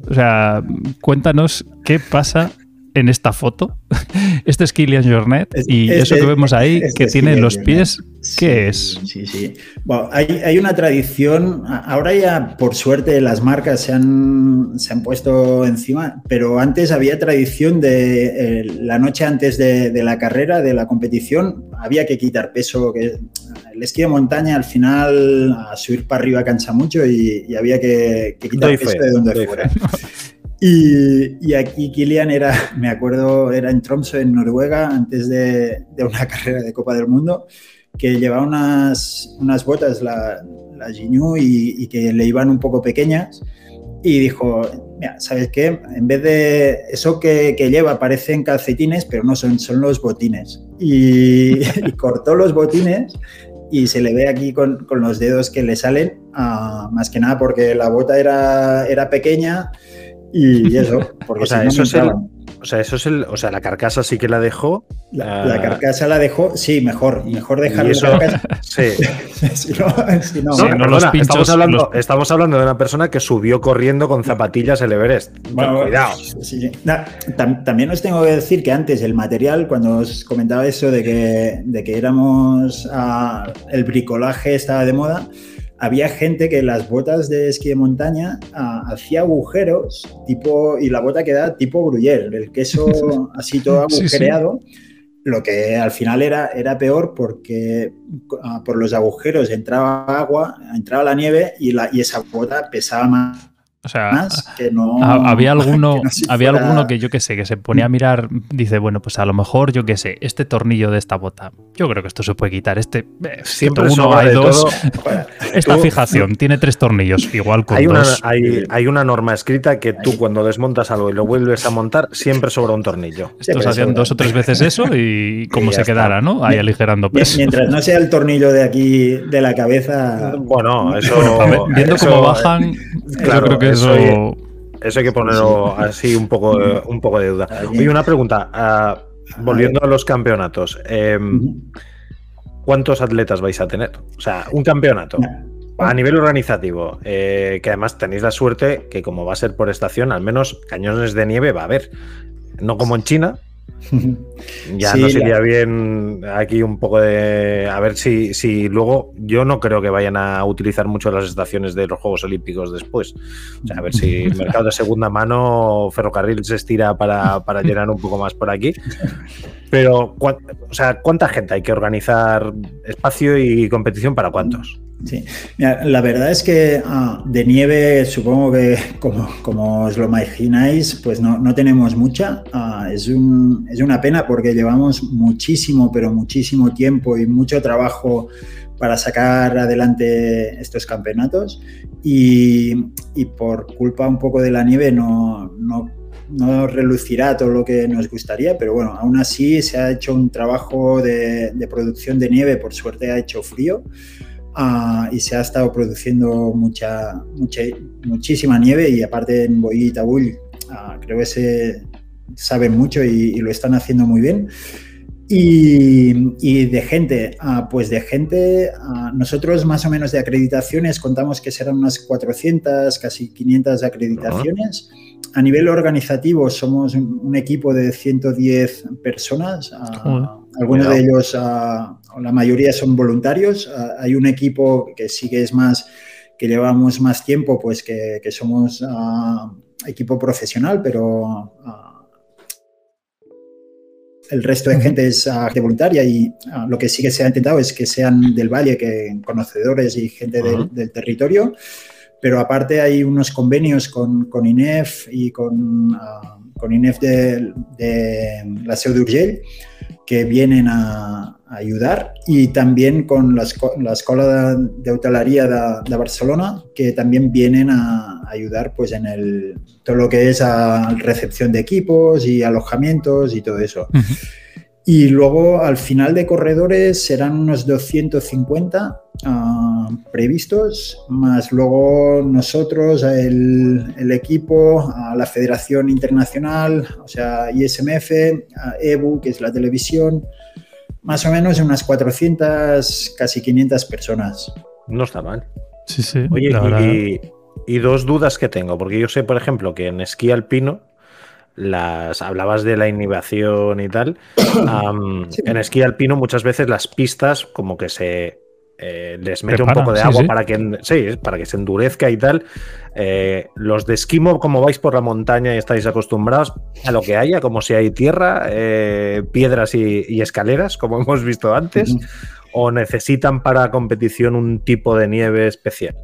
O sea, cuéntanos qué pasa en esta foto. Este es Kilian Jornet y eso que vemos ahí, que tiene los pies, ¿qué es? Sí, sí. Bueno, hay, una tradición, ahora ya por suerte las marcas se han, se han puesto encima, pero antes había tradición de eh, la noche antes de, la carrera, de la competición, había que quitar peso, que el esquí de montaña al final a subir para arriba cansa mucho y, había que, quitar peso de donde fuera. Y, aquí Kilian era, me acuerdo, era en Tromsø, en Noruega, antes de, una carrera de Copa del Mundo, que llevaba unas, unas botas, la, la y, que le iban un poco pequeñas. Y dijo, mira, ¿sabes qué? En vez de eso que, lleva parecen calcetines, pero no son, son los botines. Y, cortó los botines y se le ve aquí con, con los dedos que le salen, uh, más que nada porque la bota era, era pequeña y eso, porque o sea, eso es el, o sea, eso es el, o sea, la carcasa sí que la dejó. La, ah, carcasa la dejó, sí, mejor, mejor dejar la carcasa. Sí. si no, si no, los pinchos, estamos, hablando, estamos hablando de una persona que subió corriendo con zapatillas el Everest. Bueno, cuidado. Sí, también os tengo que decir que antes el material, cuando os comentaba eso de que, de que éramos, uh, el bricolaje estaba de moda, había gente que las botas de esquí de montaña ah, hacía agujeros tipo y la bota quedaba tipo gruyère, el queso así todo agujereado. Lo que al final era, era peor porque ah, por los agujeros entraba agua, entraba la nieve y, la, y esa bota pesaba más o sea, había alguno, que había alguno que yo que sé, que se ponía a mirar, dice, bueno, pues a lo mejor yo que sé, este tornillo de esta bota, yo creo que esto se puede quitar. Este, eh, siempre uno hay dos. esta fijación tiene tres tornillos, igual con hay una, dos. Hay, hay, una norma escrita que tú cuando desmontas algo y lo vuelves a montar, siempre sobra un tornillo. Estos hacían dos o tres veces eso y como se quedara, ¿no? Ahí aligerando peso. Mientras no sea el tornillo de aquí de la cabeza. Bueno, eso. viendo cómo bajan, yo creo que eso, hay que ponerlo así un poco, un poco de duda. Oye, una pregunta. Ah, volviendo a los campeonatos. Em, ¿Cuántos atletas vais a tener? O sea, un campeonato. A nivel organizativo, eh, que además tenéis la suerte que como va a ser por estación, al menos cañones de nieve va a haber. No como en China, Ya no sería bien aquí un poco de. A ver si, si luego. Yo no creo que vayan a utilizar mucho las estaciones de los Juegos Olímpicos después. O sea, a ver si el mercado de segunda mano, ferrocarril se estira para, para llenar un poco más por aquí. Pero, o sea, ¿cuánta gente hay que organizar espacio y competición para cuántos? Sí, la verdad es que ah, de nieve, supongo que como, os lo imagináis, pues no, tenemos mucha. Ah, es, una pena porque llevamos muchísimo, pero muchísimo tiempo y mucho trabajo para sacar adelante estos campeonatos y, por culpa un poco de la nieve no, no, relucirá todo lo que nos gustaría, pero bueno, aún así se ha hecho un trabajo de, de producción de nieve, por suerte ha hecho frío. Ah, y se ha estado produciendo mucha, mucha, muchísima nieve y aparte en Boí y Tabull ah, creo que se saben mucho y, lo están haciendo muy bien. Y, de gente, ah, pues de gente, nosotros más o menos de acreditaciones contamos que serán unas 400, casi 500 acreditaciones. A nivel organizativo somos un, equipo de 110 personas. Algunos de ellos, la mayoría son voluntarios. hay un equipo que sí que es más, que llevamos más tiempo, pues que, somos equipo profesional, pero el resto de gente es de voluntaria y lo que sí que se ha intentado es que sean del valle, que conocedores y gente del, territorio. Pero aparte hay unos convenios con, con INEF y con, con INEF de, de la Seu d'Urgell que vienen a, ayudar y también con la, la Escuela de Hotelería de, Barcelona que también vienen a ayudar pues en el, todo lo que es a recepción de equipos y alojamientos y todo eso. Y luego al final de corredores serán unos 250 ah, previstos, más luego nosotros, el, el, equipo, la Federación Internacional, o sea, ISMF, EBU, que es la televisión, más o menos unas 400, casi 500 personas. No está mal. Sí, sí. Oye, y, y dos dudas que tengo, porque yo sé, por ejemplo, que en esquí alpino las hablabas de la inhibición y tal. En esquí alpino muchas veces las pistas como que se eh, les mete un poco de agua para que sí, para que se endurezca y tal. Eh, los de esquimo, como vais por la montaña y estáis acostumbrados a lo que haya, como si hay tierra, eh, piedras y, escaleras, como hemos visto antes, o necesitan para competición un tipo de nieve especial.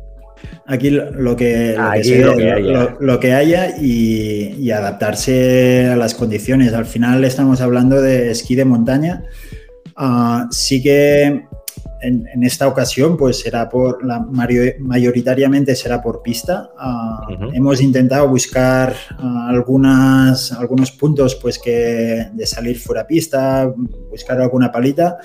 Aquí lo que, lo, que, haya. y, adaptarse a las condiciones. Al final estamos hablando de esquí de montaña. Ah, sí que en, esta ocasión pues será por la mayoritariamente será por pista. Ah, hemos intentado buscar ah, algunas, algunos puntos pues que de salir fuera pista, buscar alguna palita.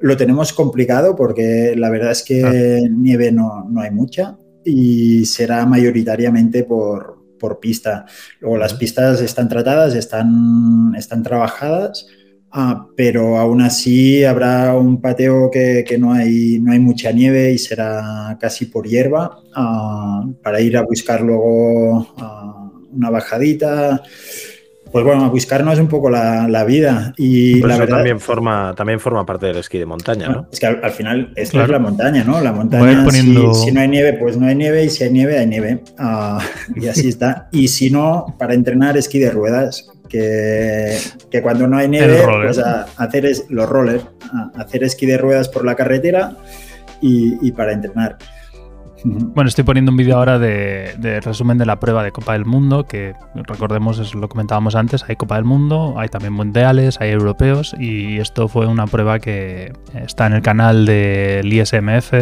Lo tenemos complicado porque la verdad es que nieve no, no hay mucha y será mayoritariamente por, pista. Luego las pistas están tratadas, están, están trabajadas, ah, pero aún así habrá un pateo que, no, hay, no hay mucha nieve y será casi por hierba ah, para ir a buscar luego ah, una bajadita pues bueno, a buscarnos un poco la, vida. Y la verdad, también forma, también forma parte del esquí de montaña, ¿no? Es que al, final esto es la montaña, ¿no? La montaña, si, no hay nieve, pues no hay nieve, y si hay nieve, hay nieve. Ah, y así está. Y si no, para entrenar esquí de ruedas, que, cuando no hay nieve, pues a, hacer es, los rollers, hacer esquí de ruedas por la carretera y para entrenar. Bueno, estoy poniendo un vídeo ahora de, resumen de la prueba de Copa del Mundo, que recordemos, es lo comentábamos antes, hay Copa del Mundo, hay también mundiales, hay europeos, y esto fue una prueba que está en el canal del ISMF,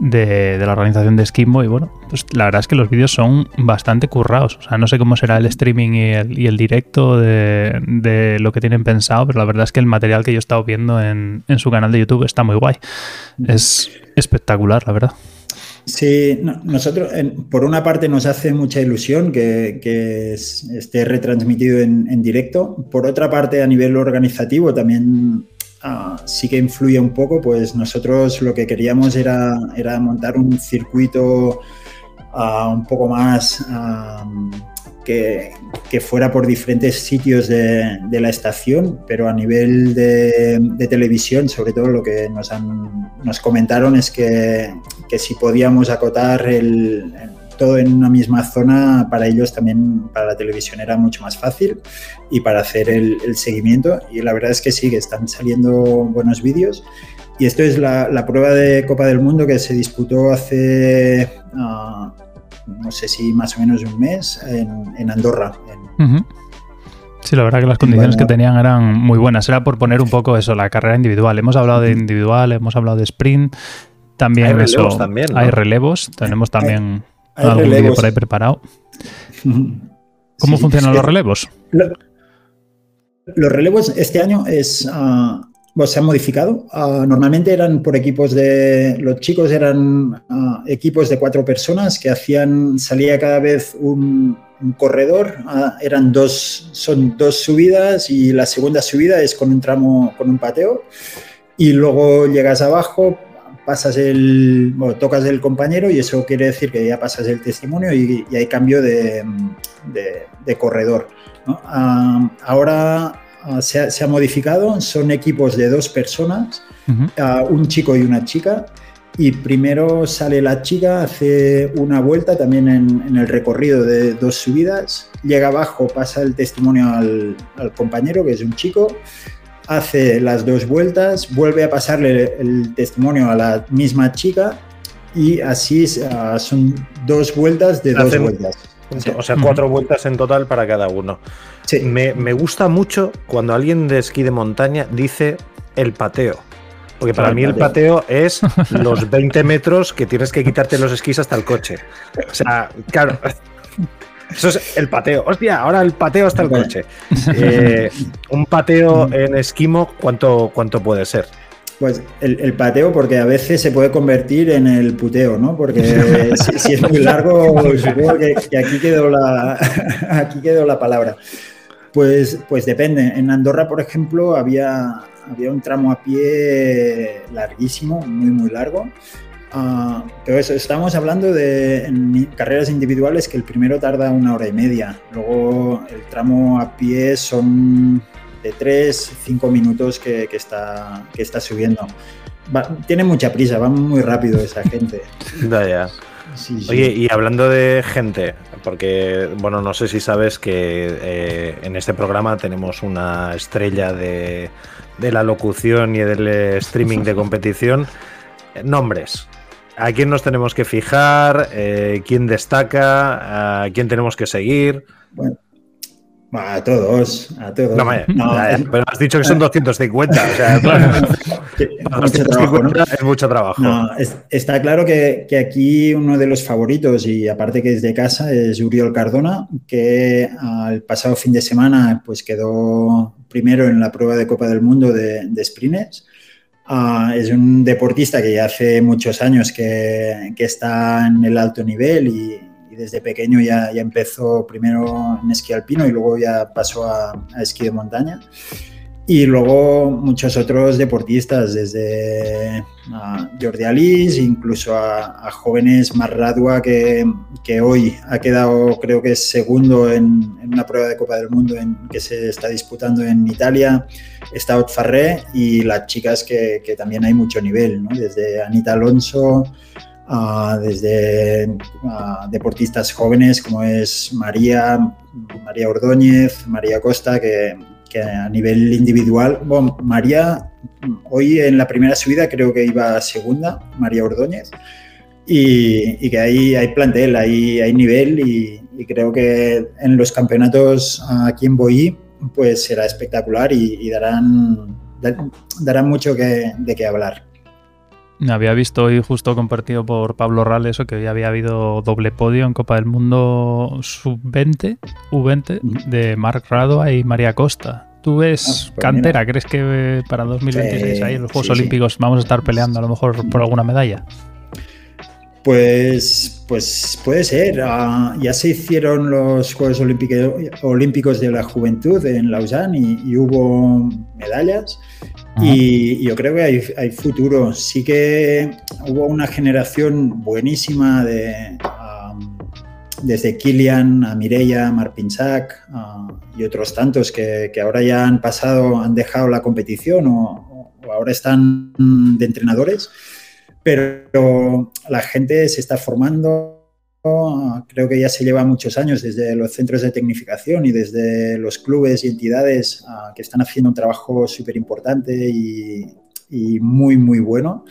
de, la organización de Esquimo, y bueno, pues la verdad es que los vídeos son bastante currados, o sea, no sé cómo será el streaming y el, directo de, lo que tienen pensado, pero la verdad es que el material que yo he estado viendo en, en su canal de YouTube está muy guay, es espectacular, la verdad. Sí, nosotros, por una parte, nos hace mucha ilusión que, esté retransmitido en, directo. Por otra parte, a nivel organizativo también ah, sí que influye un poco, pues nosotros lo que queríamos era, era montar un circuito ah, un poco más que, fuera por diferentes sitios de, la estación, pero a nivel de, televisión, sobre todo lo que nos, nos comentaron es que, si podíamos acotar el, todo en una misma zona, para ellos también, para la televisión era mucho más fácil y para hacer el, seguimiento. Y la verdad es que sí, que están saliendo buenos vídeos. Y esto es la, prueba de Copa del Mundo que se disputó hace... Ah, no sé si más o menos un mes, en, Andorra. Sí, la verdad que las condiciones que tenían eran muy buenas. Era por poner un poco eso, la carrera individual. Hemos hablado de individual, hemos hablado de sprint. También hay relevos, también, hay relevos. Tenemos también algún vídeo por ahí preparado. ¿Cómo funcionan los relevos? los relevos este año es ah, se han modificado. Ah, normalmente eran por equipos de. Los chicos eran ah, equipos de cuatro personas que hacían. Salía cada vez un, corredor. Ah, eran dos. Son dos subidas y la segunda subida es con un tramo, con un pateo. Y luego llegas abajo, pasas el. tocas el compañero y eso quiere decir que ya pasas el testimonio y, hay cambio de, de, corredor. ahora Ah, se, ha, modificado, son equipos de dos personas, ah, un chico y una chica, y primero sale la chica, hace una vuelta también en, el recorrido de dos subidas, llega abajo, pasa el testimonio al, compañero, que es un chico, hace las dos vueltas, vuelve a pasarle el testimonio a la misma chica y así ah, son dos vueltas de dos vueltas. O sea, cuatro vueltas en total para cada uno. Me, gusta mucho cuando alguien de esquí de montaña dice el pateo. Porque para mí el pateo es los 20 metros que tienes que quitarte los esquís hasta el coche. O sea, claro. Eso es el pateo. Hostia, ahora el pateo hasta el coche. Eh, un pateo en esquimo, ¿cuánto, cuánto puede ser? Pues el, pateo, porque a veces se puede convertir en el puteo, ¿no? Porque si, es muy largo, supongo que, aquí, quedó la, aquí quedó la palabra. Pues, pues depende. En Andorra, por ejemplo, había, había un tramo a pie larguísimo, muy, muy largo. Uh, pero eso, estamos hablando de carreras individuales que el primero tarda una hora y media. Luego el tramo a pie son de 3, 5 minutos que, está, que está subiendo. tiene mucha prisa, va muy rápido esa gente. ya. Oye, y hablando de gente, porque, bueno, no sé si sabes que eh, en este programa tenemos una estrella de, la locución y del streaming de competición. Nombres. ¿A quién nos tenemos que fijar? Eh, ¿Quién destaca? ¿A quién tenemos que seguir? Bueno, a todos, a todos. No, pero has dicho que son 250, o sea, es mucho trabajo. está claro que, aquí uno de los favoritos, y aparte que es de casa, es Uriol Cardona, que al pasado fin de semana pues quedó primero en la prueba de Copa del Mundo de, de sprints. Ah, es un deportista que ya hace muchos años que, que está en el alto nivel y, desde pequeño ya, ya empezó primero en esquí alpino y luego ya pasó a, esquí de montaña. Y luego muchos otros deportistas, desde Jordi Alice, incluso a, jóvenes más Radua, que, que, hoy ha quedado, creo que es segundo en, una prueba de Copa del Mundo en, que se está disputando en Italia. Está Otfarré y las chicas que, que también hay mucho nivel, desde Anita Alonso, desde deportistas jóvenes como es María, María Ordóñez, María Costa, que, a nivel individual, bueno, María hoy en la primera subida creo que iba segunda, María Ordóñez, y, que ahí hay plantel, hay, hay nivel y, creo que en los campeonatos aquí en Boí pues será espectacular y, darán, darán mucho que, de qué hablar. Había visto hoy justo compartido por Pablo Ral eso, que hoy había habido doble podio en Copa del Mundo Sub-20, U20, de Marc Radoa y María Costa. ¿Tú ves ah, pues cantera? ¿Crees que para 2026 ahí en los Juegos Olímpicos vamos a estar peleando a lo mejor por alguna medalla? Pues, pues puede ser. Ah, ya se hicieron los Juegos Olímpicos de la Juventud en Lausanne y hubo medallas. Y yo creo que hay, futuro. Sí que hubo una generación buenísima de, desde Kilian a Mireia, Marpinchak y otros tantos que, ahora ya han pasado, han dejado la competición o, ahora están de entrenadores, pero la gente se está formando. Creo que ya se lleva muchos años desde los centros de tecnificación y desde los clubes y entidades que están haciendo un trabajo súper importante y, y muy, muy bueno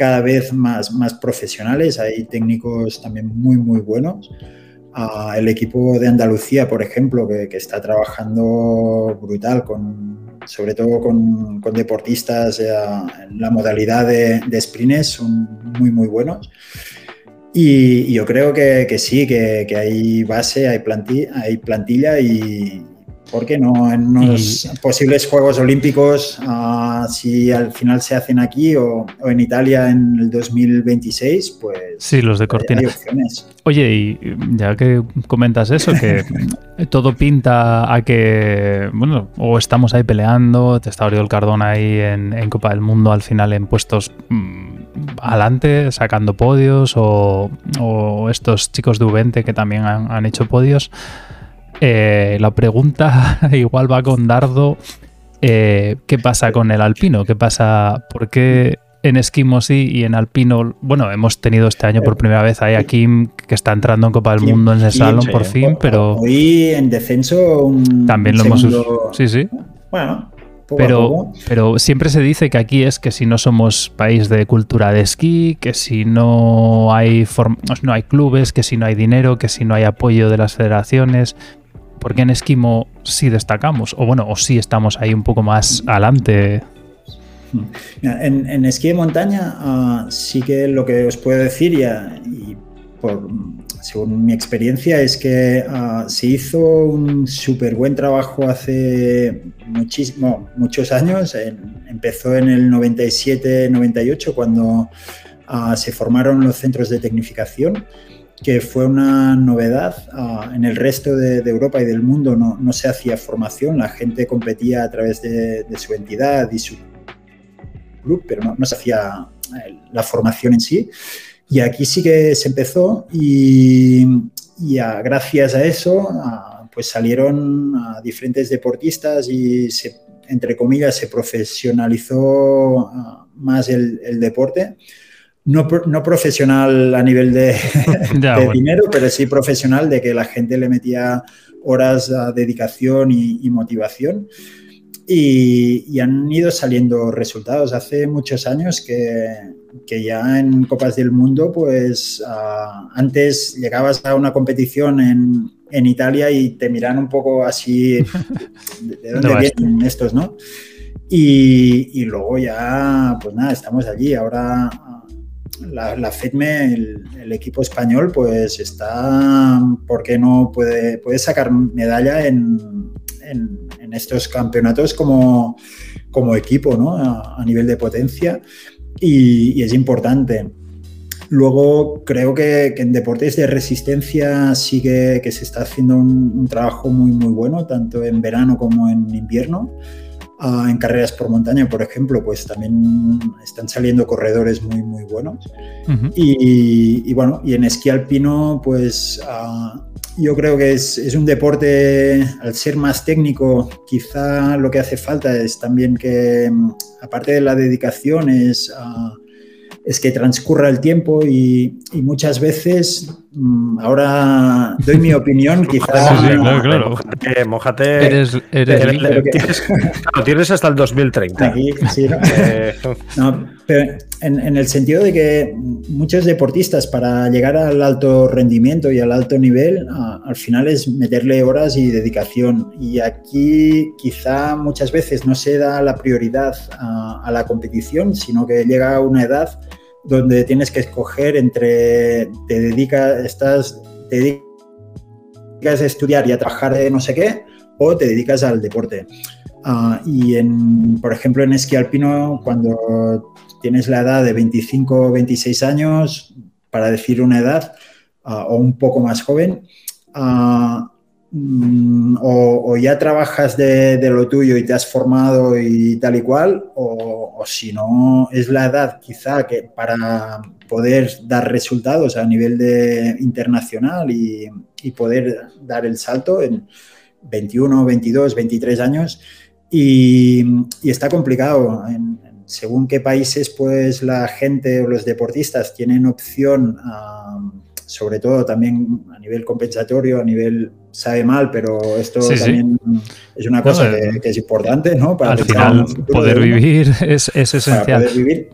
cada vez más, más profesionales, hay técnicos también muy, muy buenos. Ah, el equipo de Andalucía, por ejemplo, que, está trabajando brutal, con, sobre todo con, con deportistas eh, en la modalidad de, de sprints, son muy, muy buenos. Y, yo creo que, que sí, que, que, hay base, hay plantilla, hay plantilla y, ¿Por qué no en unos posibles Juegos Olímpicos, ah, si al final se hacen aquí o, en Italia en el 2026, pues sí, los de Cortina. Oye, y ya que comentas eso, que todo pinta a que, bueno, o estamos ahí peleando, te está Oriol Cardona ahí en, Copa del Mundo al final en puestos mm, adelante, sacando podios, o, estos chicos de U20 que también han, han hecho podios. Eh, la pregunta igual va con Dardo. Eh, ¿Qué pasa con el alpino? ¿Qué pasa? ¿Por qué en esquimo sí y en alpino? Bueno, hemos tenido este año por primera vez ahí a Kim que está entrando en Copa del Mundo en el salón por fin, pero. Hoy en descenso. también lo hemos. Sí, sí. Bueno. Pero, pero siempre se dice que aquí es que si no somos país de cultura de esquí, que si no hay, no hay clubes, que si no hay dinero, que si no hay apoyo de las federaciones, porque en esquimo sí destacamos, o bueno, o sí estamos ahí un poco más adelante. En, en esquí de montaña ah, sí que lo que os puedo decir ya, y por, según mi experiencia es que ah, se hizo un súper buen trabajo hace muchísimo, muchos años, empezó en el 97-98 cuando ah, se formaron los centros de tecnificación que fue una novedad. Ah, en el resto de, Europa y del mundo no, se hacía formación, la gente competía a través de, su entidad y su club, pero no, no, se hacía eh, la formación en sí. Y aquí sí que se empezó y, y gracias a eso pues salieron diferentes deportistas y se, entre comillas se profesionalizó más el, el deporte no, no, profesional a nivel de, dinero, pero sí profesional de que la gente le metía horas de dedicación y, motivación. Y, han ido saliendo resultados. Hace muchos años que, que ya en Copas del Mundo, pues antes llegabas a una competición en, en, Italia y te miran un poco así, ¿de, dónde vienen estos, no? Y, y, luego ya, pues nada, estamos allí. Ahora la, la FEDME, el, equipo español, pues está, ¿por qué no puede, puede sacar medalla en, estos campeonatos como, como equipo, ¿no? A, nivel de potencia y, es importante. Luego creo que, en deportes de resistencia sí que, se está haciendo un, un, trabajo muy muy bueno, tanto en verano como en invierno en carreras por montaña, por ejemplo, pues también están saliendo corredores muy, muy buenos. y, bueno, y en esquí alpino, pues ah, yo creo que es, es, un deporte, al ser más técnico, quizá lo que hace falta es también que, aparte de la dedicación, es... Ah, es que transcurra el tiempo y, muchas veces, mm, ahora doy mi opinión, quizás... Sí, claro, claro. Mojate, Eres, tienes, hasta el 2030. Eh, pero en, el sentido de que muchos deportistas para llegar al alto rendimiento y al alto nivel, al final es meterle horas y dedicación. Y aquí quizá muchas veces no se da la prioridad a, a la competición, sino que llega a una edad donde tienes que escoger entre te dedicas, estás, te dedicas a estudiar y a trabajar de no sé qué, o te dedicas al deporte. Ah, y en, por ejemplo, en esquí alpino, cuando tienes la edad de 25 o 26 años, para decir una edad, ah, o un poco más joven, ah, mm, o, ya trabajas de, lo tuyo y te has formado y tal y cual, o, si no, es la edad quizá para poder dar resultados a nivel de internacional y, poder dar el salto en 21, 22, 23 años. Y, está complicado. según qué países, pues la gente o los deportistas tienen opción a sobre todo también a nivel compensatorio, a nivel sabe mal, pero esto también es una cosa que, es importante, ¿no? Para al final, poder vivir es, es esencial. poder vivir.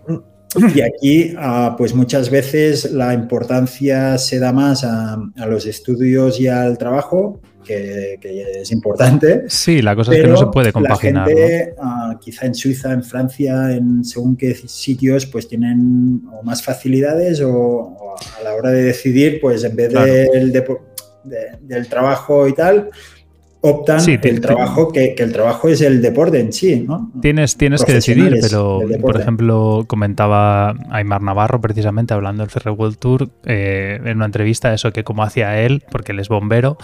Y aquí, ah, pues muchas veces la importancia se da más a, los estudios y al trabajo, que, es importante. Sí, la cosa es que no se puede compaginar. La gente, ah, quizá en Suiza, en Francia, en según qué sitios, pues tienen más facilidades o, a la hora de decidir, pues en vez del, del trabajo y tal, optan el trabajo, que, el trabajo es el deporte en sí, ¿no? Tienes, tienes que decidir, pero por ejemplo, comentaba Aymar Navarro precisamente hablando del Ferre World Tour eh, en una entrevista, eso que como hacía él, porque él es bombero,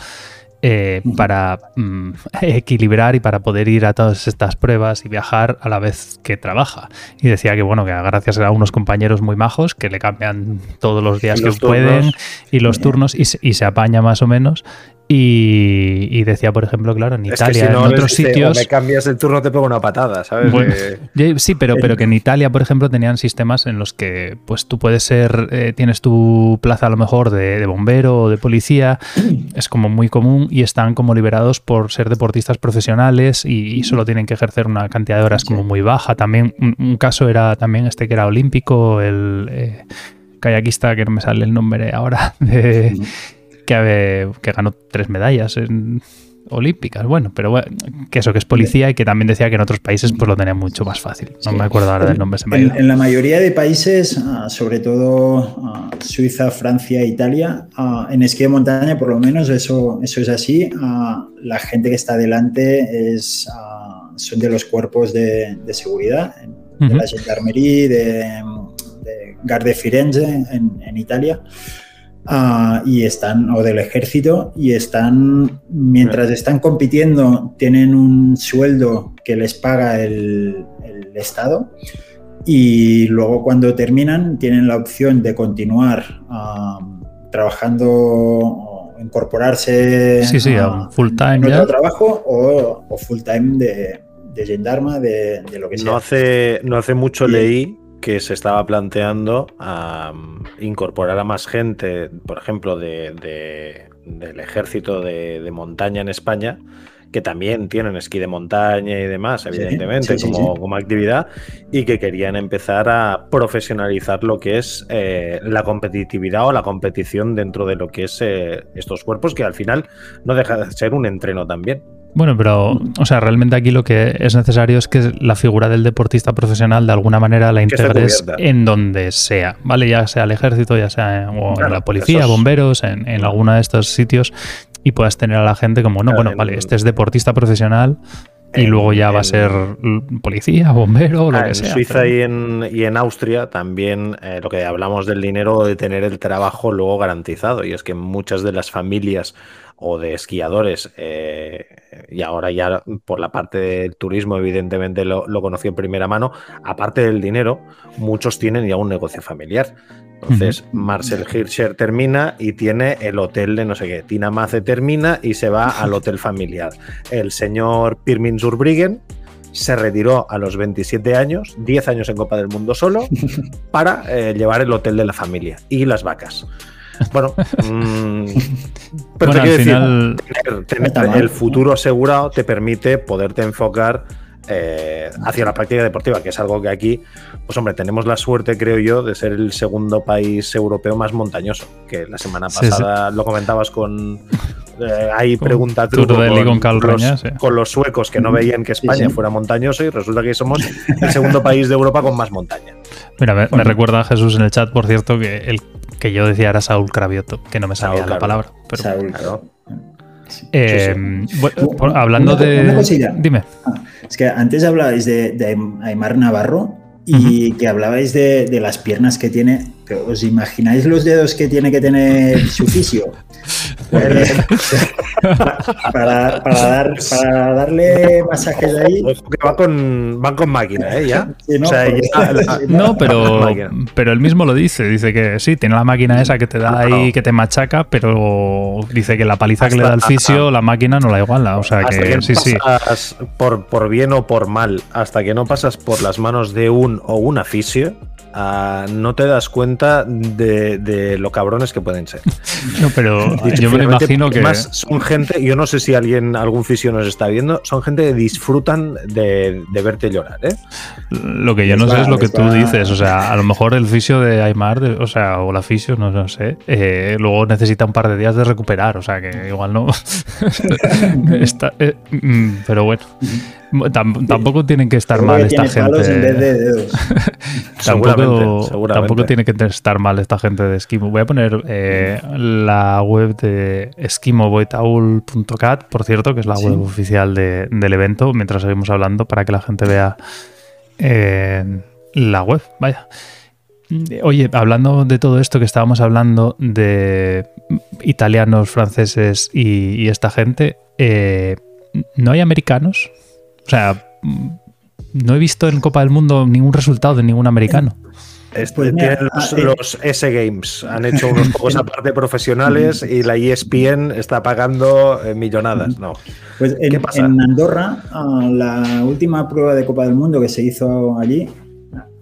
eh, para mm, equilibrar y para poder ir a todas estas pruebas y viajar a la vez que trabaja. Y decía que bueno, que gracias a unos compañeros muy majos que le cambian todos los días que pueden y los turnos y se apaña más o menos y, decía, por ejemplo, claro, en Italia, en otros sitios. me cambias el turno, te pego una patada, ¿sabes? sí, pero, pero que en Italia, por ejemplo, tenían sistemas en los que pues tú puedes ser, eh, tienes tu plaza a lo mejor de, bombero o de policía, es como muy común y están como liberados por ser deportistas profesionales y, solo tienen que ejercer una cantidad de horas como muy baja. También un, caso era también este que era olímpico, el eh, kayakista, que no me sale el nombre ahora, de que, que ganó tres medallas en olímpicas, bueno, pero bueno, que eso que es policía y que también decía que en otros países pues lo tenía mucho más fácil. No me acuerdo ahora del nombre. Se me en, la mayoría de países, ah, sobre todo ah, Suiza, Francia, Italia, ah, en esquí de montaña por lo menos eso, eso es así. la gente que está delante es, son de los cuerpos de, seguridad, de la Gendarmerie, de, de Garde Firenze en, en Italia. Ah, y están, o del ejército, y están, mientras están compitiendo, tienen un sueldo que les paga el, Estado y luego cuando terminan tienen la opción de continuar trabajando o incorporarse sí, sí, a full time en otro trabajo o, full time de, de gendarma, de, lo que sea. No hace, no hace mucho leí que se estaba planteando incorporar a más gente, por ejemplo, de, del ejército de, montaña en España, que también tienen esquí de montaña y demás, evidentemente, como, actividad, y que querían empezar a profesionalizar lo que es eh, la competitividad o la competición dentro de lo que es eh, estos cuerpos, que al final no deja de ser un entreno también. Bueno, pero, o sea, realmente aquí lo que es necesario es que la figura del deportista profesional de alguna manera la integres en donde sea, ¿vale? Ya sea el ejército, ya sea en, la policía, bomberos, en, en alguno de estos sitios, y puedas tener a la gente como, no, bueno, vale, este es deportista profesional, y luego ya va a ser policía, bombero, lo ah, que sea. En Suiza y, en, y en Austria también eh, lo que hablamos del dinero de tener el trabajo luego garantizado. Y es que muchas de las familias o de esquiadores, eh, y ahora ya por la parte del turismo, evidentemente lo, lo conocí en primera mano, aparte del dinero, muchos tienen ya un negocio familiar. Entonces, Marcel Hirscher termina y tiene el hotel de no sé qué. Tina Mace termina y se va al hotel familiar. El señor Pirmin Zurbriggen se retiró a los 27 años, 10 años en Copa del Mundo solo, para eh, llevar el hotel de la familia y las vacas. Bueno, mm, pero al final... tener, el futuro asegurado te permite poderte enfocar eh, hacia la práctica deportiva, que es algo que aquí, pues hombre, tenemos la suerte, creo yo, de ser el segundo país europeo más montañoso, que la semana pasada lo comentabas con... Eh, ahí pregunta con, los, con los suecos que no veían que España fuera montañoso y resulta que somos el segundo país de Europa con más montaña. Mira, me, recuerda a Jesús en el chat, por cierto, que el que yo decía era Saúl Cravioto, que no me sabía la palabra. Pero... Saúl, eh, hablando de. Dime. Ah, es que antes hablabais de, Aymar Navarro y que hablabais de, las piernas que tiene. ¿Os imagináis los dedos que tiene que tener su fisio? para, para, dar, para darle masajes ahí. Que va con, van con máquina, ¿eh? Ya. no, O sea, ya la- No, pero, pero él mismo lo dice. Dice que sí, tiene la máquina esa que te da ahí, que te machaca, pero dice que la paliza que le da el Hasta- fisio, la máquina no la iguala. O sea hasta que que no sí, sí. pasas por, por bien o por mal, hasta que no pasas por las manos de un o una fisio, ah, no te das cuenta de, de lo cabrones que pueden ser. No, pero yo me imagino que. Además, son gente, yo no sé si alguien, algún fisio nos está viendo, son gente que disfrutan de, de verte llorar, ¿eh? Lo que yo no sé es lo que tú dices. O sea, a lo mejor el fisio de Aymar, de- o sea, o la fisio, no, no sé, eh, luego necesita un par de días de recuperar. O sea, que igual no. Está- eh, mm, pero bueno, Tam- tampoco tienen que estar Seguro mal que esta en vez gente. de dedos. Tampoco, seguramente. tampoco tiene que estar mal esta gente de Esquimo. Voy a poner eh, la web de esquimoboitaul.cat, por cierto, que es la Sí. web oficial de- del evento, mientras seguimos hablando, para que la gente vea eh, la web. Vaya. Oye, hablando de todo esto que estábamos hablando de italianos, franceses y, y esta gente, eh, ¿no hay americanos? O sea, no he visto en Copa del Mundo ningún resultado de ningún americano. Este, Pues mira, los, eh. los S Games, han hecho unos juegos aparte profesionales y la ESPN está pagando eh, millonadas. No. Pues en, ¿Qué pasa? en Andorra, ah, la última prueba de Copa del Mundo que se hizo allí,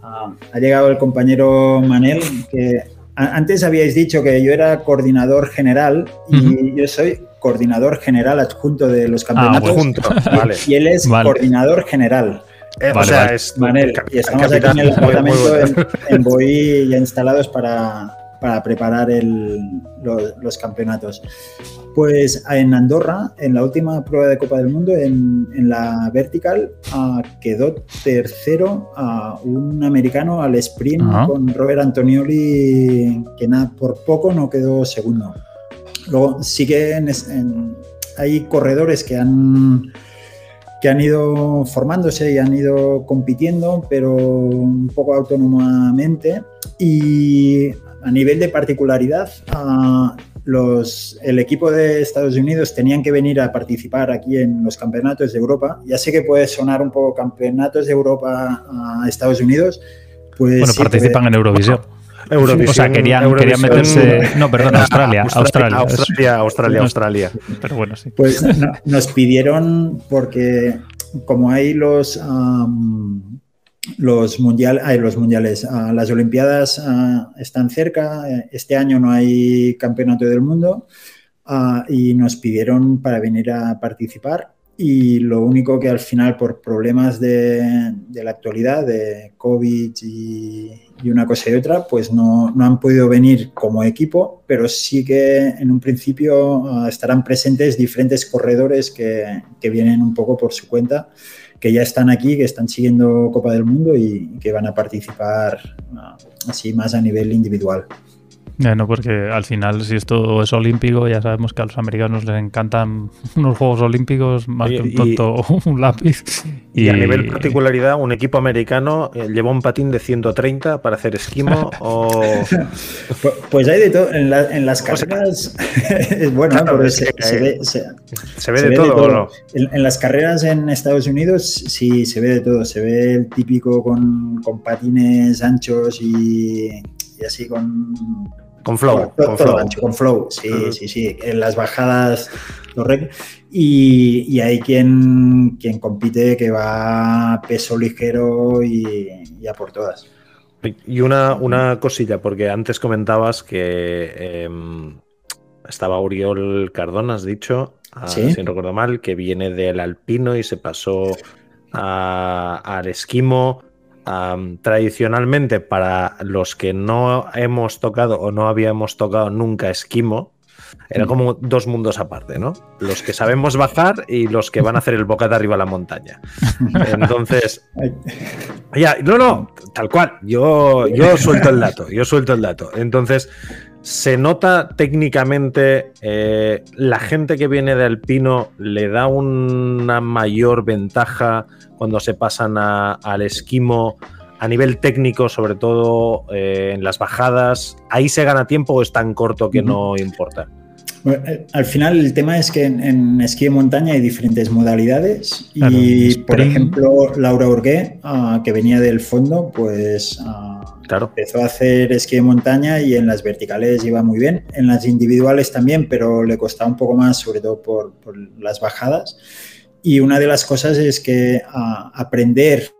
ah, ha llegado el compañero Manel, que antes habíais dicho que yo era coordinador general y yo soy coordinador general adjunto de los campeonatos. Junto, y- vale. Y él es Vale. coordinador general. Eh, o sea, vale. es Manel, y estamos aquí en el bueno. en, en Boí ya instalados para, para preparar el- los, los campeonatos. Pues en Andorra, en la última prueba de Copa del Mundo, en, en la vertical, ah, quedó tercero a un americano al sprint con Robert Antonioli, que nada, por poco no quedó segundo. Luego sí que en es- en- hay corredores que han que han ido formándose y han ido compitiendo, pero un poco autónomamente. Y a nivel de particularidad, ah, los, el equipo de Estados Unidos tenían que venir a participar aquí en los campeonatos de Europa. Ya sé que puede sonar un poco campeonatos de Europa a Estados Unidos. Pues Bueno, sí, participan en Eurovisión. Eurovisión, o sea, querían, Eurovisión- querían meterse. No, perdón, Australia. Australia. Australia, Australia, Australia. Pero bueno, sí. Pues no- nos pidieron, porque como hay los, am, los, mundial, ay, los mundiales, ah, las Olimpiadas ah, están cerca, eh, este año no hay campeonato del mundo ah, y nos pidieron para venir a participar y lo único que al final por problemas de, de la actualidad, de COVID y, y una cosa y otra, pues no, no han podido venir como equipo, pero sí que en un principio estarán presentes diferentes corredores que, que vienen un poco por su cuenta, que ya están aquí, que están siguiendo Copa del Mundo y que van a participar ah, así más a nivel individual. Eh, no, porque al final, si esto es olímpico, ya sabemos que a los americanos les encantan unos Juegos Olímpicos más que un Y- tonto un lápiz. Y, a nivel particularidad, un equipo americano eh, lleva un patín de 130 para hacer esquimo o... Pues, pues hay de todo, en, la- en las carreras, es bueno. Claro, porque se, ve, se- ¿Se ve de ve todo, de o todo. no? En, en las carreras en Estados Unidos sí se ve de todo. Se ve el típico con, con patines anchos y, y así con. Con flow, con flow. con flow. Sí, sí, sí. En las bajadas, los rec- Y, y hay quien, quien compite que va peso ligero y, y a por todas. Y una, una cosilla, porque antes comentabas que em, estaba Oriol Cardona, has dicho, ah, Sí. si no recuerdo mal, que viene del alpino y se pasó a- al esquimo. Tradicionalmente, para los que no hemos tocado o no habíamos tocado nunca esquimo, era como dos mundos aparte, ¿no? Los que sabemos bajar y los que van a hacer el bocata arriba a la montaña. Entonces, ya, no, no, tal cual. Yo, yo suelto el dato, yo suelto el dato. Entonces, se nota técnicamente eh, la gente que viene de alpino le da una mayor ventaja cuando se pasan a- al esquimo a nivel técnico, sobre todo eh, en las bajadas. Ahí se gana tiempo o es tan corto que no importa. Eh, al final el tema es que en, esquí de montaña hay diferentes modalidades y por ejemplo Laura Orgué, ah, que venía del fondo, pues ah, empezó a hacer esquí de montaña y en las verticales iba muy bien, en las individuales también, pero le costaba un poco más, sobre todo por, las bajadas. Y una de las cosas es que ah, aprender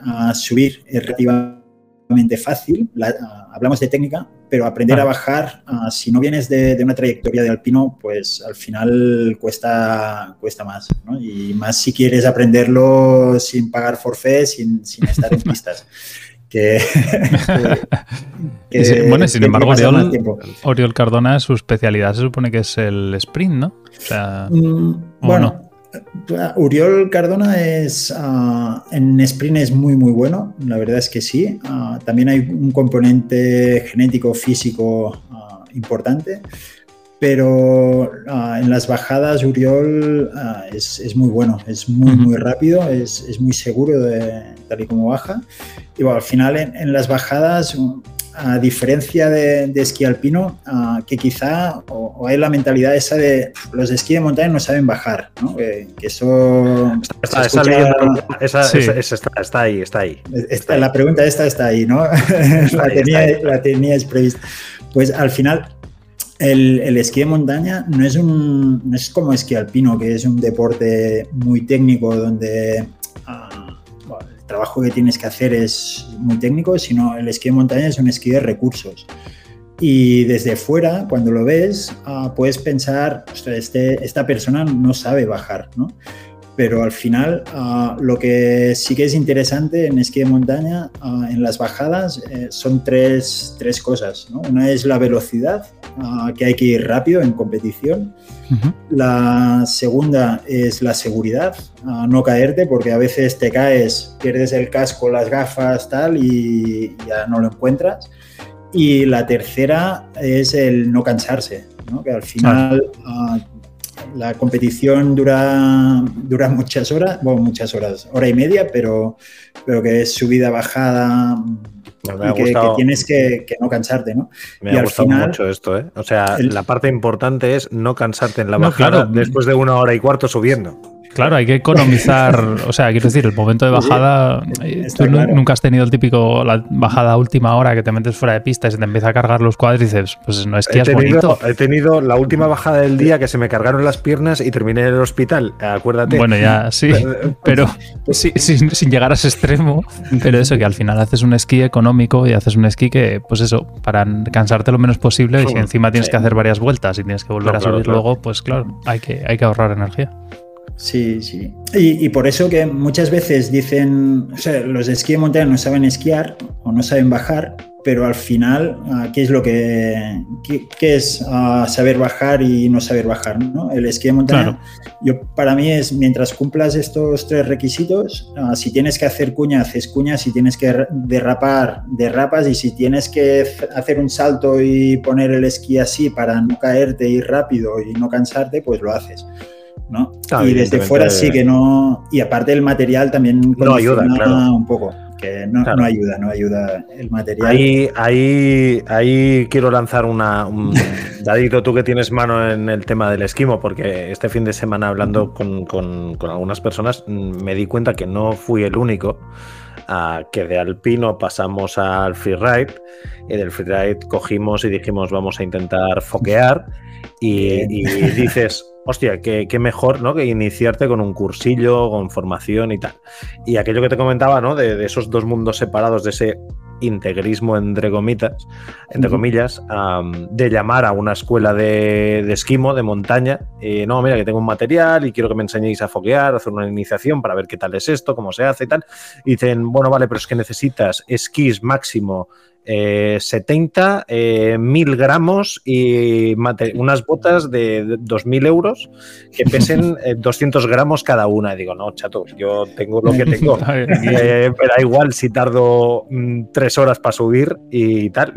a subir es relativamente fácil, hablamos de técnica, pero aprender a bajar, ah, si no vienes de, una trayectoria de alpino, pues al final cuesta, cuesta más. ¿no? Y más si quieres aprenderlo sin pagar forfait, sin, sin estar en pistas. Que, bueno, sin embargo, Oriol, Cardona, su especialidad se supone que es el sprint, ¿no? O sea, mm, bueno, Uriol Cardona es ah, en sprint es muy muy bueno, la verdad es que sí. Ah, también hay un componente genético físico ah, importante, pero en las bajadas Uriol es, muy bueno, es muy muy rápido, es, muy seguro de, tal y como baja. Y bueno, al final en las bajadas a diferencia de, esquí alpino, que quizá o, hay la mentalidad esa de los de esquí de montaña no saben bajar, ¿no? que, eso... Está, está, ahí, está ahí. La pregunta esta está ahí, ¿no? la, tenía, la teníais prevista. Pues al final, el, el, esquí de montaña no es, un, no es como esquí alpino, que es un deporte muy técnico donde trabajo que tienes que hacer es muy técnico, sino el esquí de montaña es un esquí de recursos. Y desde fuera, cuando lo ves, ah, puedes pensar, este, esta persona no sabe bajar, ¿no? Pero al final, ah, lo que sí que es interesante en esquí de montaña, ah, en las bajadas, eh, son tres, tres cosas. ¿no? Una es la velocidad, que hay que ir rápido en competición. La segunda es la seguridad, no caerte, porque a veces te caes, pierdes el casco, las gafas, tal, y ya no lo encuentras. Y la tercera es el no cansarse, que al final ah, la competición dura, dura muchas horas, bueno, muchas horas, hora y media, pero, pero que es subida, bajada, y que, tienes que, no cansarte, ¿no? Me ha gustado mucho esto, ¿eh? O sea, la parte importante es no cansarte en la bajada después de una hora y cuarto subiendo. Claro, hay que economizar. o sea, quiero decir, el momento de bajada. Eh, tú nunca has tenido el típico, la bajada última hora que te metes fuera de pista y se te empieza a cargar los cuádriceps. Pues no es que he tenido, He tenido la última bajada del día que se me cargaron las piernas y terminé en el hospital. Acuérdate. Bueno, ya, sí. pero sí, sin, llegar a ese extremo. Pero eso, que al final haces un esquí económico y haces un esquí que, pues eso, para cansarte lo menos posible y si encima tienes que hacer varias vueltas y tienes que volver a subir luego, pues claro, hay que, hay que ahorrar energía. Sí, sí. Y, por eso que muchas veces dicen, o sea, los de esquí de montaña no saben esquiar o no saben bajar, pero al final, ah, ¿qué es lo que qué, es ah, saber bajar y no saber bajar? ¿no? El esquí de montaña, yo, para mí es, mientras cumplas estos tres requisitos, ah, si tienes que hacer cuña, haces cuña, si tienes que derrapar, derrapas, y si tienes que hacer un salto y poner el esquí así para no caerte, ir rápido y no cansarte, pues lo haces. ¿No? y desde fuera sí que no. Y aparte el material también no ayuda, claro. un poco. Que no, ayuda, no ayuda el material. Ahí, ahí, ahí quiero lanzar una, un dadito tú que tienes mano en el tema del esquimo, porque este fin de semana hablando con, con, con algunas personas mm, me di cuenta que no fui el único. A que de alpino pasamos al freeride y del freeride cogimos y dijimos vamos a intentar foquear y, y dices hostia, qué, mejor, ¿no? Que iniciarte con un cursillo, con formación y tal. Y aquello que te comentaba, ¿no? De, esos dos mundos separados, de ese integrismo entre gomitas, entre comillas, de llamar a una escuela de, esquimo, de montaña, y no, mira, que tengo un material y quiero que me enseñéis a foguear, hacer una iniciación para ver qué tal es esto, cómo se hace y tal. Y dicen, bueno, vale, pero es que necesitas esquís máximo 70, eh, 1000 eh, gramos y unas botas de 2.000 euros que pesen 200 eh, gramos cada una. Y digo, no, chato, yo tengo lo que tengo. pero da igual si tardo mm, tres horas para subir y tal.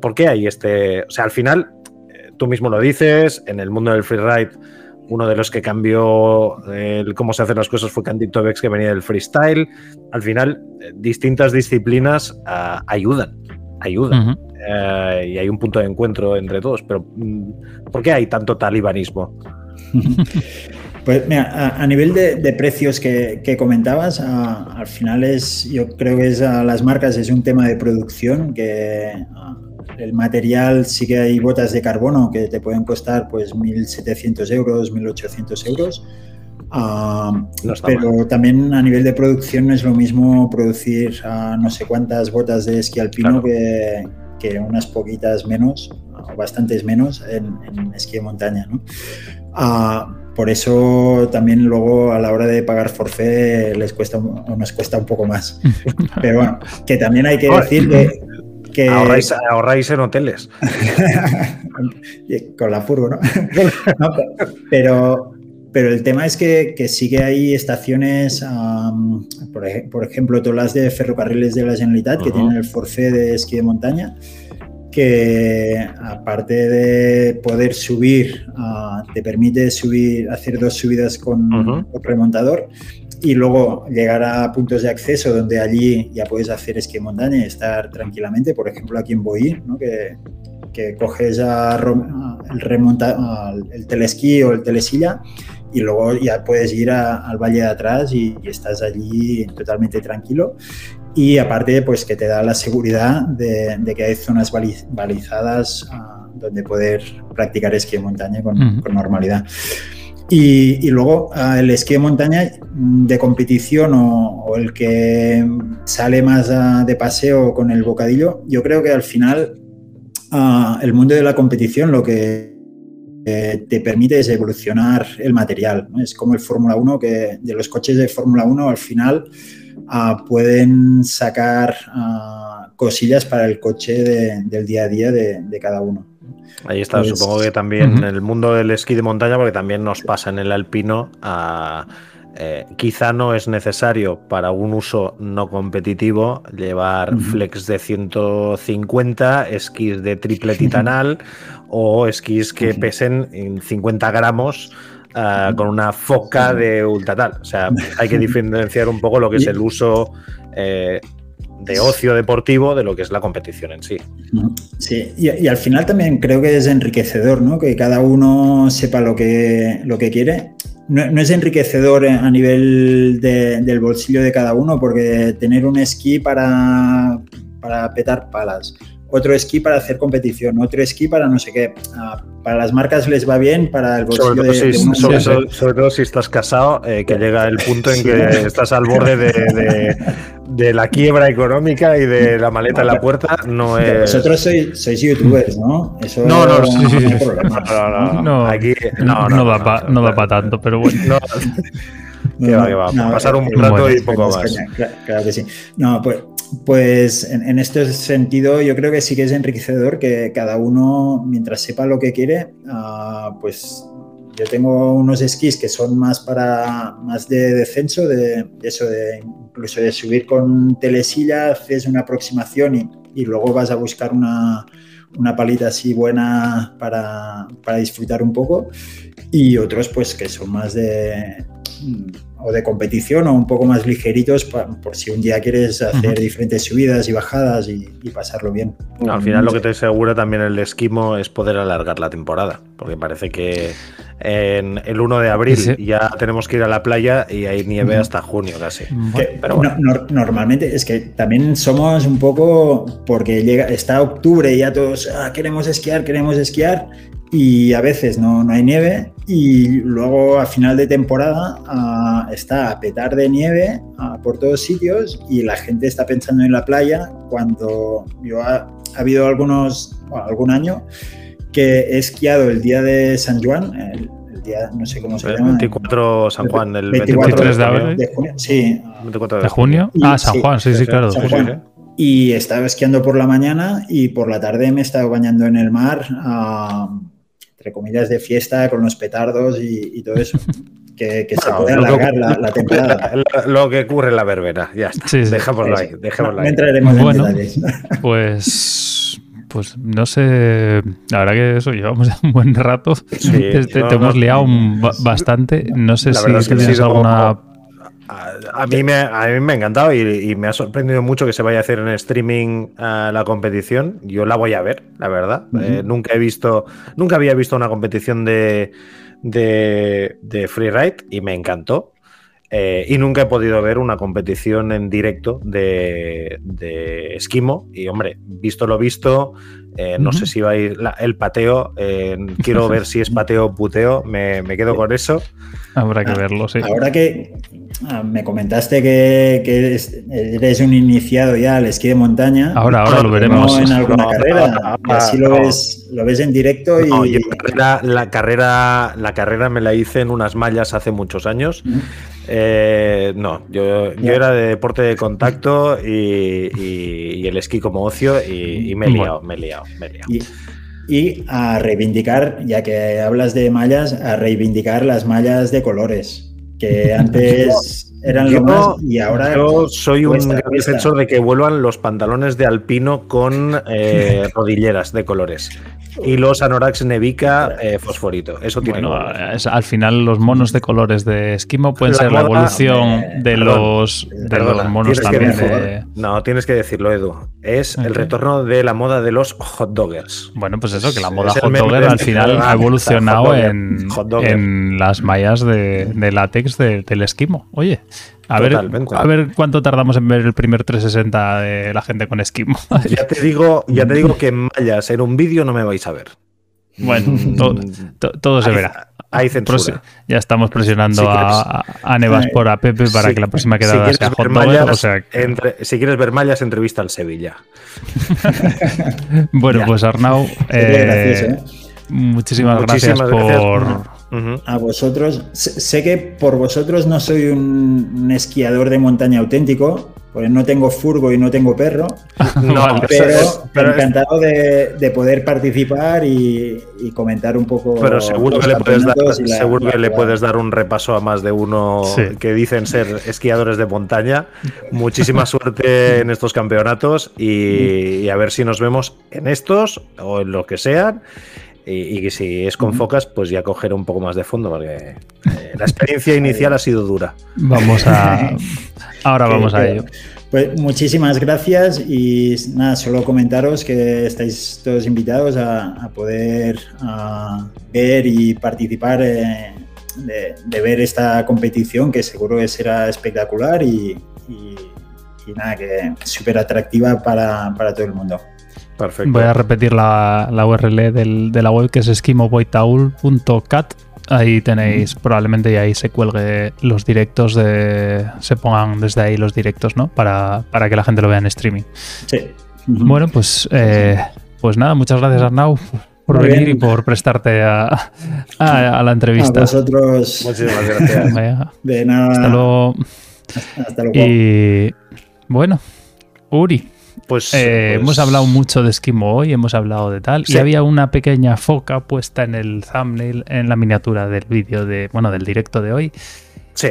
¿Por qué hay este...? O sea, al final, tú mismo lo dices, en el mundo del freeride uno de los que cambió el cómo se hacen las cosas fue Candy Tobex, que venía del freestyle. Al final, eh, distintas disciplinas ah, ayudan, ayudan. eh, y hay un punto de encuentro entre todos. Pero, mm, ¿por qué hay tanto talibanismo? Pues mira, a, nivel de, precios que, comentabas, al final es, yo creo que es a las marcas es un tema de producción que el material sí que hay botas de carbono que te pueden costar pues 1.700 euros, 1.800 euros. Ah, pero también a nivel de producción no es lo mismo producir no sé cuántas botas de esquí alpino que, que, unas poquitas menos o bastantes menos en, esquí de montaña. ¿no? Ah, por eso también luego a la hora de pagar forfait les cuesta o nos cuesta un poco más. Pero bueno, que también hay que decir que, Ahorráis, en hoteles. Con la furgo, ¿no? pero, pero el tema es que, que sí que hay estaciones, por, ejemplo, todas las de ferrocarriles de la Generalitat, que tienen el forfait de esquí de montaña, que aparte de poder subir, ah, te permite subir, hacer dos subidas con remontador y luego llegar a puntos de acceso donde allí ya puedes hacer esquí montaña y estar tranquilamente, por ejemplo aquí en Boí, ¿no? que, que, coges a, el, remonta, el telesquí o el telesilla y luego ya puedes ir al valle de atrás y, estás allí totalmente tranquilo. Y aparte, pues que te da la seguridad de, que hay zonas balizadas ah, donde poder practicar esquí de montaña con, normalidad. Y, luego ah, el esquí de montaña de competición o, el que sale más ah, de paseo con el bocadillo, yo creo que al final el mundo de la competición lo que te permite es evolucionar el material. Es como el Fórmula 1, que de los coches de Fórmula 1 al final ah, pueden sacar ah, cosillas para el coche del día a día de, cada uno. Ahí está, pues supongo que también en el mundo del esquí de montaña, porque también nos pasa en el alpino a... Eh, quizá no es necesario para un uso no competitivo llevar flex de 150, esquís de triple titanal o esquís que pesen en 50 gramos ah, con una foca de ultratal. O sea, hay que diferenciar un poco lo que es el uso eh, de ocio deportivo de lo que es la competición en sí. Sí, y, al final también creo que es enriquecedor, ¿no? Que cada uno sepa lo que, lo que quiere. No, es enriquecedor a nivel del bolsillo de cada uno, porque tener un esquí para, para petar palas, otro esquí para hacer competición, otro esquí para no sé qué. Ah, para las marcas les va bien, para el bolsillo sobre todo, de, si, sobre, todo si estás casado, eh, que llega el punto en que estás al borde de, la quiebra económica y de la maleta en la puerta, no es... Vosotros sois, youtubers, ¿no? Eso no, no, sí, sí, sí. No, no, Aquí, no, no, da para tanto, pero bueno. que va, que va. Pasar un rato y poco más. Claro, que sí. No, pues pues en, este sentido yo creo que sí que es enriquecedor que cada uno, mientras sepa lo que quiere, ah, pues yo tengo unos esquís que son más para más de descenso, de, eso de incluso de subir con telesilla, haces una aproximación y, luego vas a buscar una, una palita así buena para, para, disfrutar un poco. Y otros pues que son más de o de competición o un poco más ligeritos por si un día quieres hacer diferentes subidas y bajadas y, pasarlo bien. al final lo que te asegura también el esquimo es poder alargar la temporada, porque parece que en el 1 de abril ya tenemos que ir a la playa y hay nieve hasta junio casi. Pero normalmente es que también somos un poco porque llega está octubre y ya todos ah, queremos esquiar, queremos esquiar y a veces no, no, hay nieve y luego a final de temporada ah, está a petar de nieve ah, por todos sitios y la gente está pensando en la playa cuando yo ha, habido algunos, algún año que he esquiado el día de San Juan, el, día, no sé cómo se llama. 24 San Juan, el 23 de abril. De junio, sí. ¿De junio? ah, San Juan, sí, sí, claro. Y estaba esquiando por la mañana y por la tarde me estaba bañando en el mar. a entre comillas, de fiesta con los petardos y, todo eso. Que, se puede alargar la, temporada. Lo que ocurre en la verbena, ya está. Dejémoslo ahí. Dejémoslo ahí. entraremos bueno, en detalles. Pues. Pues no sé, la verdad que eso, llevamos un buen rato. te, hemos liado bastante. No sé si tienes alguna A, mí, me, a mí me ha encantado y, me ha sorprendido mucho que se vaya a hacer en streaming uh, la competición. Yo la voy a ver, la verdad. eh, nunca he visto, nunca había visto una competición de, de, de freeride y me encantó. Eh, y nunca he podido ver una competición en directo de, de esquimo. Y hombre, visto lo visto, eh, no uh -huh. sé si va a ir la, el pateo. Eh, quiero ver si es pateo o puteo. Me, me quedo con eso. Habrá que ah, verlo, sí. Ahora que ah, me comentaste que, que, eres un iniciado ya al esquí de montaña. Ahora, ahora lo veremos. en alguna no, carrera. No, no, así lo, ves, lo ves en directo. Y... yo la, la, carrera, la carrera me la hice en unas mallas hace muchos años. Uh -huh. Eh, no, yo, yo, era de deporte de contacto y, y, y el esquí como ocio y, y me he liado, me he liado, me he liado. Y, y, a reivindicar, ya que hablas de mallas, a reivindicar las mallas de colores, que antes eran yo, lo más y ahora... Yo soy un gran defensor de que vuelvan los pantalones de alpino con eh, rodilleras de colores y los anoraks Nevica eh, fosforito. Eso tiene bueno, es, al final los monos de colores de esquimo pueden la ser moda, la evolución eh, de, los, de los monos también. De... No, tienes que decirlo, Edu. Es okay. el retorno de la moda de los hot doggers. Bueno, pues eso, que la moda hot dogger al final ha evolucionado en, en, las mallas de, de látex de, del esquimo. Oye, a ver, a ver cuánto tardamos en ver el primer 360 de la gente con esquimo. Ya te digo, ya te digo que en mallas en un vídeo no me vais a ver. Bueno, todo, to, todo se hay, verá. Hay censura. Ya estamos presionando si a, a, Nevas por a Pepe para si, que la próxima quedada si sea hot mallas, o sea... entre, si quieres ver mallas, entrevista al Sevilla. bueno, ya. pues Arnau, eh, muchísimas, muchísimas, gracias, gracias por a vosotros. Sé que por vosotros no soy un, un, esquiador de montaña auténtico, porque no tengo furgo y no tengo perro, no, pero, pero encantado de, de, poder participar y, y, comentar un poco. Pero seguro que, le puedes, dar, la, seguro la, que le puedes dar un repaso a más de uno sí. que dicen ser esquiadores de montaña. Muchísima suerte en estos campeonatos y, y a ver si nos vemos en estos o en lo que sean. Y, y, que si es con focas, pues ya coger un poco más de fondo, porque eh, la experiencia inicial ha sido dura. Vamos a. Ahora vamos a ello. Pues muchísimas gracias y nada, solo comentaros que estáis todos invitados a, a poder a ver y participar eh, de, de, ver esta competición que seguro que será espectacular y, y, y nada, que súper atractiva para, para todo el mundo. Perfecto. Voy a repetir la, la URL del, de la web que es esquimoboitaul.cat. Ahí tenéis, probablemente y ahí se cuelgue los directos de. Se pongan desde ahí los directos, ¿no? Para, para que la gente lo vea en streaming. Sí. Bueno, pues, eh, pues nada, muchas gracias, Arnau, por Muy venir bien. y por prestarte a, a, a, la entrevista. A vosotros. Muchísimas gracias. Vaya. De nada. Hasta luego. Hasta luego. Y bueno, Uri. Pues, eh, pues, hemos hablado mucho de esquimo hoy, hemos hablado de tal. Sí. Y había una pequeña foca puesta en el thumbnail, en la miniatura del vídeo de, bueno, del directo de hoy. Sí.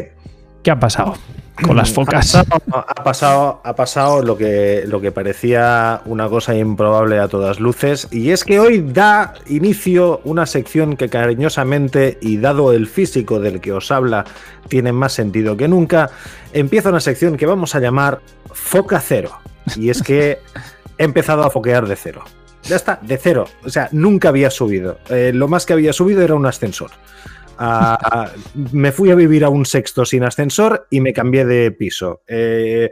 ¿Qué ha pasado con las focas? Ha pasado, ha pasado, ha pasado lo, que, lo que parecía una cosa improbable a todas luces. Y es que hoy da inicio una sección que cariñosamente, y dado el físico del que os habla, tiene más sentido que nunca, empieza una sección que vamos a llamar Foca Cero. Y es que he empezado a foquear de cero. Ya está, de cero. O sea, nunca había subido. Eh, lo más que había subido era un ascensor. Uh, me fui a vivir a un sexto sin ascensor y me cambié de piso. Eh,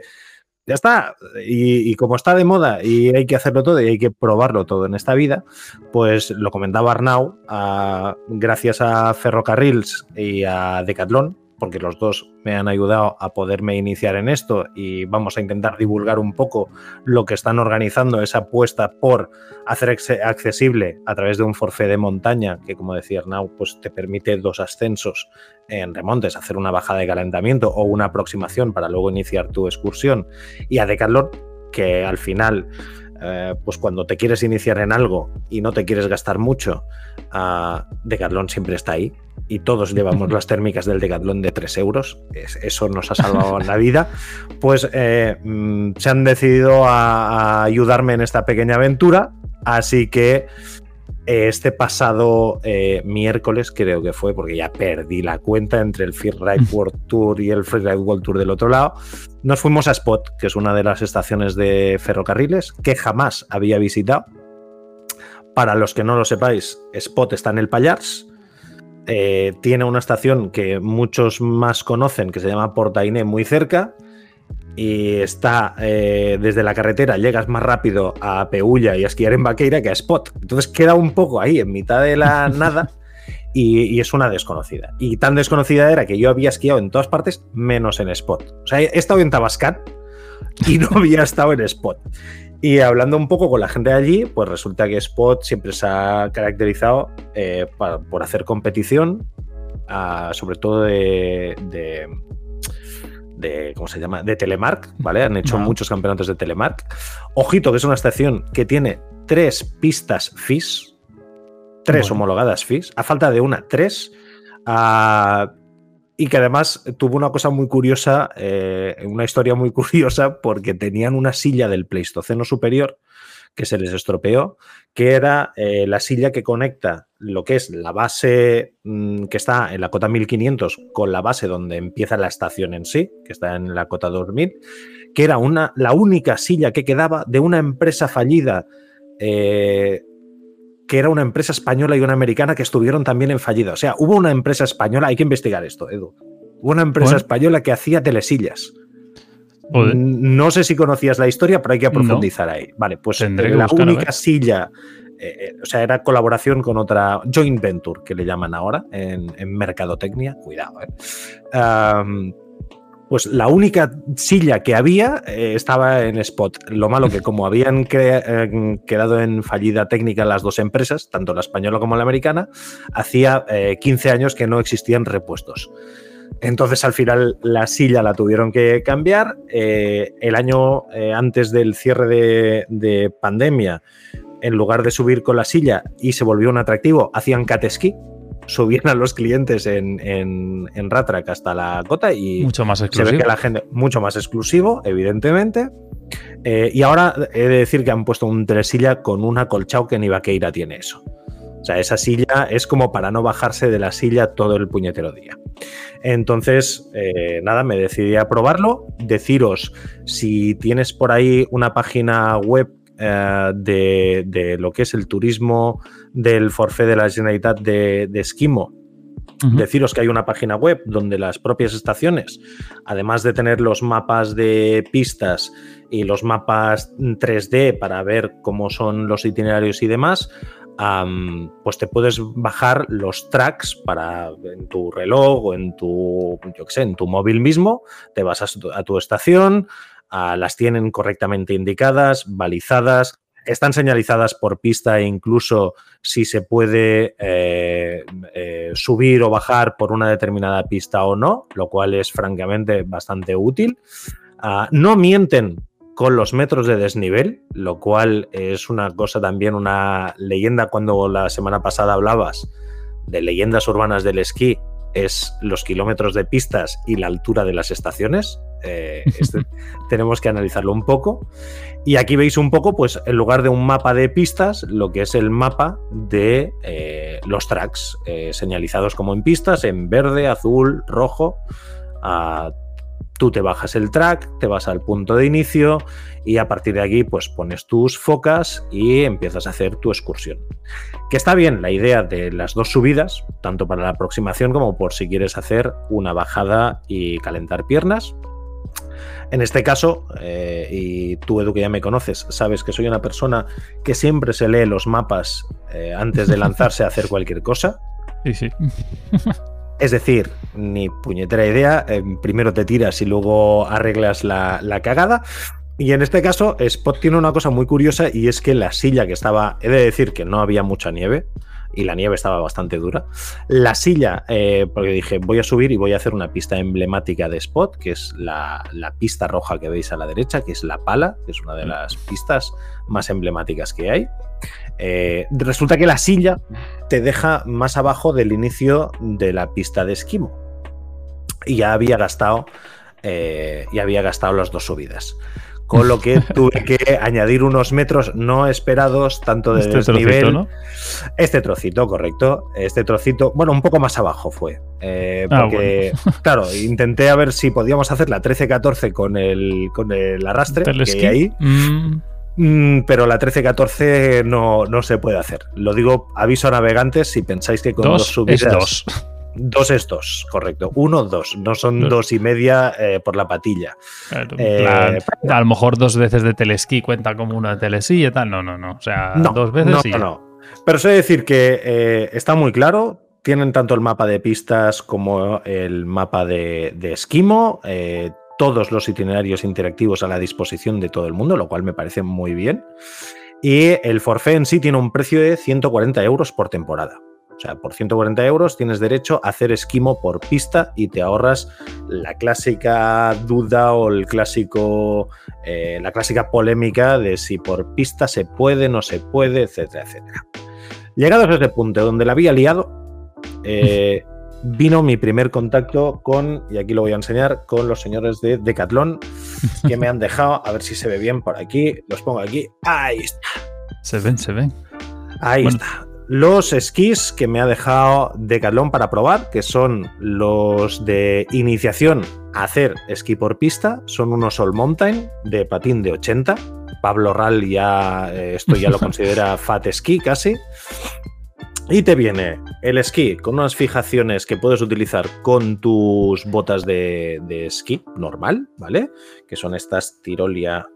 ya está. Y, como está de moda y hay que hacerlo todo y hay que probarlo todo en esta vida, pues lo comentaba Arnau, uh, gracias a Ferrocarrils y a Decathlon, porque los dos me han ayudado a poderme iniciar en esto y vamos a intentar divulgar un poco lo que están organizando, esa apuesta por hacer accesible a través de un forfait de montaña, que como decía Arnau, pues te permite dos ascensos en remontes, hacer una bajada de calentamiento o una aproximación para luego iniciar tu excursión. Y a Decathlon, que al final eh, pues cuando te quieres iniciar en algo y no te quieres gastar mucho, uh, Decathlon siempre está ahí y todos llevamos las térmicas del Decathlon de 3 euros, es, eso nos ha salvado la vida, pues eh, mm, se han decidido a, a, ayudarme en esta pequeña aventura, así que este pasado eh, miércoles creo que fue, porque ya perdí la cuenta entre el Ride World Tour y el Freeride World Tour del otro lado, nos fuimos a Spot, que es una de las estaciones de ferrocarriles que jamás había visitado. Para los que no lo sepáis, Spot está en el Pallars. Eh, tiene una estación que muchos más conocen, que se llama Portainé, muy cerca y está eh, desde la carretera, llegas más rápido a Peulla y a esquiar en Vaqueira que a Spot. Entonces queda un poco ahí, en mitad de la nada, y, es una desconocida. Y tan desconocida era que yo había esquiado en todas partes, menos en Spot. O sea, he estado en Tabascan y no había estado en Spot. Y hablando un poco con la gente de allí, pues resulta que Spot siempre se ha caracterizado eh, por hacer competición, ah, sobre todo de de, ¿cómo se llama? De Telemark, ¿vale? Han hecho muchos campeonatos de Telemark. Ojito, que es una estación que tiene tres pistas FIS, tres homologadas FIS, a falta de una, tres. Ah, y que además tuvo una cosa muy curiosa, eh, una historia muy curiosa, porque tenían una silla del Pleistoceno superior que se les estropeó, que era eh, la silla que conecta lo que es la base mm, que está en la cota 1500 con la base donde empieza la estación en sí, que está en la cota 2000, que era una, la única silla que quedaba de una empresa fallida. Eh, que era una empresa española y una americana que estuvieron también en fallida. O sea, hubo una empresa española, hay que investigar esto, Edu. Hubo una empresa española que hacía telesillas. No sé si conocías la historia, pero hay que profundizar ahí. Vale, pues la única silla, eh, eh, o sea, era colaboración con otra joint venture, que le llaman ahora en, mercadotecnia. Cuidado, eh. pues la única silla que había estaba en Spot. Lo malo que como habían quedado en fallida técnica las dos empresas, tanto la española como la americana, hacía 15 años que no existían repuestos. Entonces al final la silla la tuvieron que cambiar. Eh, el año eh, antes del cierre de, pandemia, en lugar de subir con la silla y se volvió un atractivo, hacían cat subían a los clientes en, en, en Ratrack hasta la cota y mucho más exclusivo. se ve que la gente mucho más exclusivo, evidentemente. Eh, y ahora he de decir que han puesto un telesilla con una colchao que ni Vaqueira tiene eso. O sea, esa silla es como para no bajarse de la silla todo el puñetero día. Entonces, eh, nada, me decidí a probarlo. Deciros, si tienes por ahí una página web eh, de, lo que es el turismo del forfait de la Generalitat de, Esquimo, Deciros que hay una página web donde las propias estaciones, además de tener los mapas de pistas y los mapas 3D para ver cómo son los itinerarios y demás, pues te puedes bajar los tracks para en tu reloj o en tu, yo sé, en tu móvil mismo, te vas a tu, estación, las tienen correctamente indicadas, balizadas, están señalizadas por pista e incluso si se puede eh, eh, subir o bajar por una determinada pista o no, lo cual es francamente bastante útil. Ah, no mienten con los metros de desnivel, lo cual es una cosa también, una leyenda cuando la semana pasada hablabas de leyendas urbanas del esquí, es los kilómetros de pistas y la altura de las estaciones. Eh, este, tenemos que analizarlo un poco. Y aquí veis un poco, pues en lugar de un mapa de pistas, lo que es el mapa de eh, los tracks, eh, señalizados como en pistas, en verde, azul, rojo. a Tú te bajas el track, te vas al punto de inicio y a partir de aquí pues pones tus focas y empiezas a hacer tu excursión. Que está bien la idea de las dos subidas, tanto para la aproximación como por si quieres hacer una bajada y calentar piernas. En este caso, eh, y tú Edu que ya me conoces, sabes que soy una persona que siempre se lee los mapas eh, antes de lanzarse a hacer cualquier cosa. Sí, sí. Es decir, ni puñetera idea, eh, primero te tiras y luego arreglas la, cagada. Y en este caso, Spot tiene una cosa muy curiosa y es que la silla que estaba, he de decir que no había mucha nieve, y la nieve estaba bastante dura. La silla, eh, porque dije, voy a subir y voy a hacer una pista emblemática de Spot, que es la, pista roja que veis a la derecha, que es la pala, que es una de las pistas más emblemáticas que hay. Eh, resulta que la silla te deja más abajo del inicio de la pista de esquimo. Y ya había gastado, eh, ya había gastado las dos subidas. Con lo que tuve que añadir unos metros no esperados, tanto de Este desnivel. trocito, ¿no? Este trocito, correcto. Este trocito, bueno, un poco más abajo fue. eh, Ah, porque, claro, intenté a ver si podíamos hacer la 13-14 con el, con el arrastre que hay ahí. Mm, Mm, pero la 13-14 no, no se puede hacer. Lo digo, aviso a navegantes si pensáis que con dos, dos subidas. es dos. Dos es dos, correcto. Uno, dos. No son Dos. dos y media eh, por la patilla. Claro, Eh, a lo mejor dos veces de telesquí cuenta como una telesilla y tal. No, no, no. O sea, No, dos veces no, y no, no. Pero sé decir que eh, está muy claro. Tienen tanto el mapa de pistas como el mapa de, de esquimo. todos los itinerarios interactivos a la disposición de todo el mundo, lo cual me parece muy bien. Y el forfait en sí tiene un precio de 140 euros por temporada. O sea, por 140 euros tienes derecho a hacer esquimo por pista y te ahorras la clásica duda o el clásico, eh, la clásica polémica de si por pista se puede, no se puede, etcétera, etcétera. Llegados a ese punto donde la había liado, eh, vino mi primer contacto con, y aquí lo voy a enseñar, con los señores de Decathlon que me han dejado, a ver si se ve bien por aquí, los pongo aquí, ahí está. Se ven, se ven. Ahí Bueno. está. Los esquís que me ha dejado Decathlon para probar, que son los de iniciación a hacer esquí por pista, son unos All Mountain de patín de 80. Pablo Ral ya, eh, esto ya lo considera fat esquí casi. Y te viene el esquí con unas fijaciones que puedes utilizar con tus botas de, de esquí normal, ¿vale? Que son estas Tirolia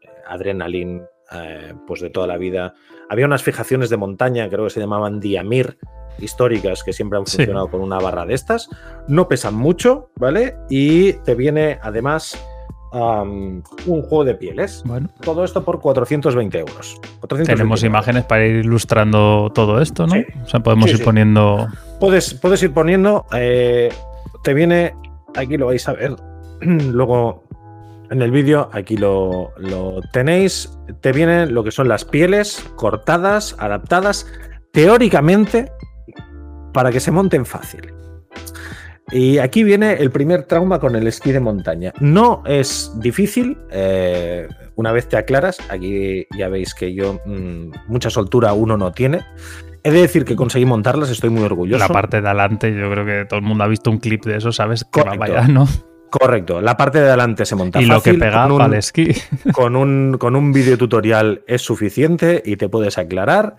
eh, Adrenaline, eh, pues de toda la vida. Había unas fijaciones de montaña, creo que se llamaban Diamir, históricas, que siempre han Sí. funcionado con una barra de estas. No pesan mucho, ¿vale? Y te viene además un juego de pieles. Bueno, Todo esto por 420 euros. 420 tenemos euros. imágenes para ir ilustrando todo esto, ¿no? Sí. O sea, podemos Sí, ir poniendo. Puedes, puedes ir poniendo. eh, te viene. Aquí lo vais a ver. Luego en el vídeo, aquí lo, lo tenéis. Te vienen lo que son las pieles cortadas, adaptadas, teóricamente, para que se monten fácil. Y aquí viene el primer trauma con el esquí de montaña. No es difícil, eh, una vez te aclaras, aquí ya veis que yo mm, mucha soltura uno no tiene. He de decir que conseguí montarlas, estoy muy orgulloso. La parte de adelante, yo creo que todo el mundo ha visto un clip de eso, ¿sabes? Que va Correcto. para allá, ¿no? Correcto, la parte de adelante se monta Y lo que fácil, pega con un- el esquí. con un, con un video tutorial es suficiente y te puedes aclarar.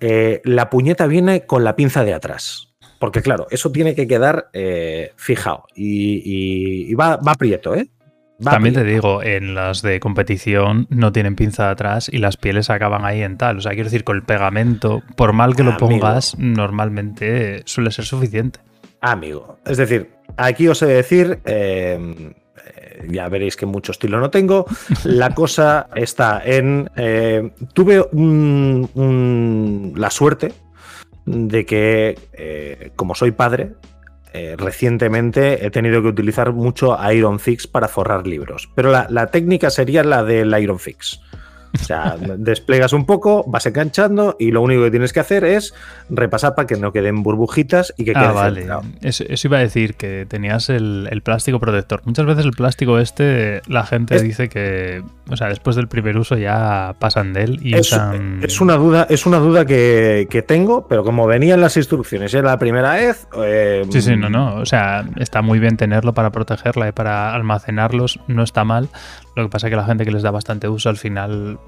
Eh, la puñeta viene con la pinza de atrás. Porque claro, eso tiene que quedar eh, fijado. Y, y- y va, va prieto, ¿eh? Va También te digo, en las de competición no tienen pinza de atrás y las pieles acaban ahí en tal. O sea, quiero decir, con el pegamento, por mal que lo Amigo. pongas, normalmente suele ser suficiente. Amigo. Es decir, aquí os he de decir, eh, eh, ya veréis que mucho estilo no tengo. La cosa está en. eh, tuve un- un- la suerte de que, eh, como soy padre, eh, recientemente he tenido que utilizar mucho Iron Fix para forrar libros. Pero la, la técnica sería la del Iron Fix. O sea, desplegas un poco, vas enganchando y lo único que tienes que hacer es repasar para que no queden burbujitas y que quede Ah, vale. centrado. Eso, eso iba a decir, que tenías el, el plástico protector. Muchas veces el plástico este, la gente Es- dice que, o sea, después del primer uso ya pasan de él y Es, usan... es una duda, es una duda que, que tengo, pero como venían las instrucciones, era la primera vez. eh, Sí, sí, no, no. O sea, está muy bien tenerlo para protegerla y para almacenarlos, no está mal. Lo que pasa es que la gente que les da bastante uso al final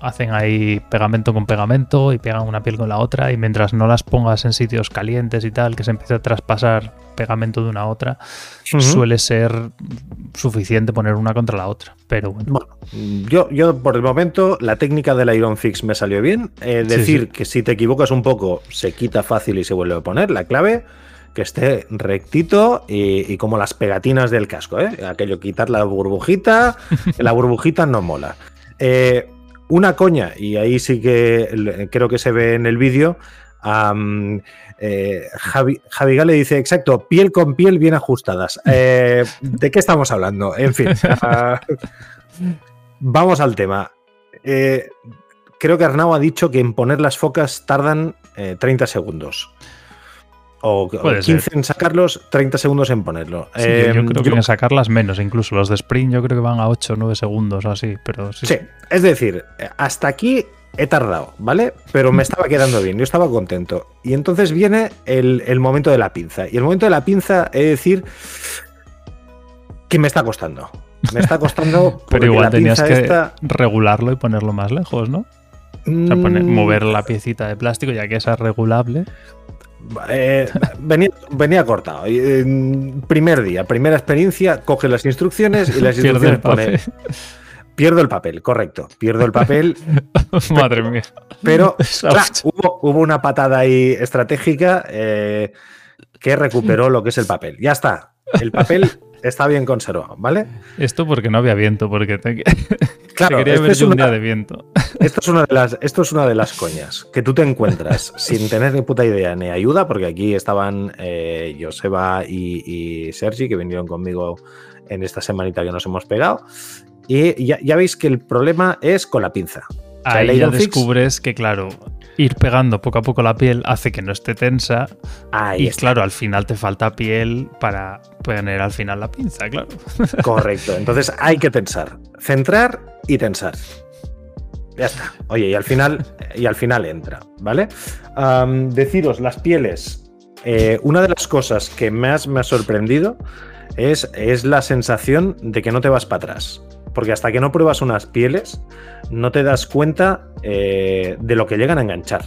hacen ahí pegamento con pegamento y pegan una piel con la otra y mientras no las pongas en sitios calientes y tal, que se empiece a traspasar pegamento de una a otra, suele ser suficiente poner una contra la otra. Pero bueno, Bueno, yo, yo por el momento la técnica del Iron Fix me salió bien. Eh, decir sí. que si te equivocas un poco se quita fácil y se vuelve a poner. La clave que esté rectito y, y como las pegatinas del casco. ¿eh? Aquello, quitar la burbujita, la burbujita no mola. Eh, una coña, y ahí sí que creo que se ve en el vídeo. am, eh, Javi, Javi Gale dice, exacto, piel con piel bien ajustadas. Eh, ¿De qué estamos hablando? En fin. ah, Vamos al tema. Eh, creo que Arnau ha dicho que en poner las focas tardan eh, 30 segundos. O, o Puede 15 ser. en sacarlos, 30 segundos en ponerlo. Sí, Eh, yo creo que yo- en sacarlas menos, incluso los de sprint yo creo que van a 8 o 9 segundos o así, pero sí. Sí, es decir, hasta aquí he tardado, ¿vale? Pero me estaba quedando bien, yo estaba contento. Y entonces viene el, el momento de la pinza. Y el momento de la pinza es decir que me está costando. Me está costando Pero igual tenías que esta, regularlo y ponerlo más lejos, ¿no? O sea, poner- mm, mover la piecita de plástico ya que esa es regulable. Eh, venía, venía cortado. Eh, primer día, primera experiencia, coge las instrucciones y las instrucciones pone... Pierdo el papel, correcto. Pierdo el papel, Madre mía. pero claro, hubo una patada ahí estratégica eh, que recuperó lo que es el papel. Ya está. El papel está bien conservado, ¿vale? Esto porque no había viento, porque te, Claro, te quería esto ver es un una- día de viento. Esto es, una de las, esto es una de las coñas que tú te encuentras sin tener ni puta idea ni ayuda, porque aquí estaban eh, Joseba y, y Sergi, que vinieron conmigo en esta semanita que nos hemos pegado. Y ya, ya veis que el problema es con la pinza. sea, Ahí ya Fix- descubres que, claro, ir pegando poco a poco la piel hace que no esté tensa. Ahí y está. claro, al final te falta piel para poner al final la pinza, claro. Correcto. Entonces hay que tensar. Centrar y tensar. Ya está. Oye, y al final, y al final entra, ¿vale? Deciros, las pieles. eh, una de las cosas que más me ha sorprendido es, es la sensación de que no te vas para atrás. Porque hasta que no pruebas unas pieles, no te das cuenta eh, de lo que llegan a enganchar.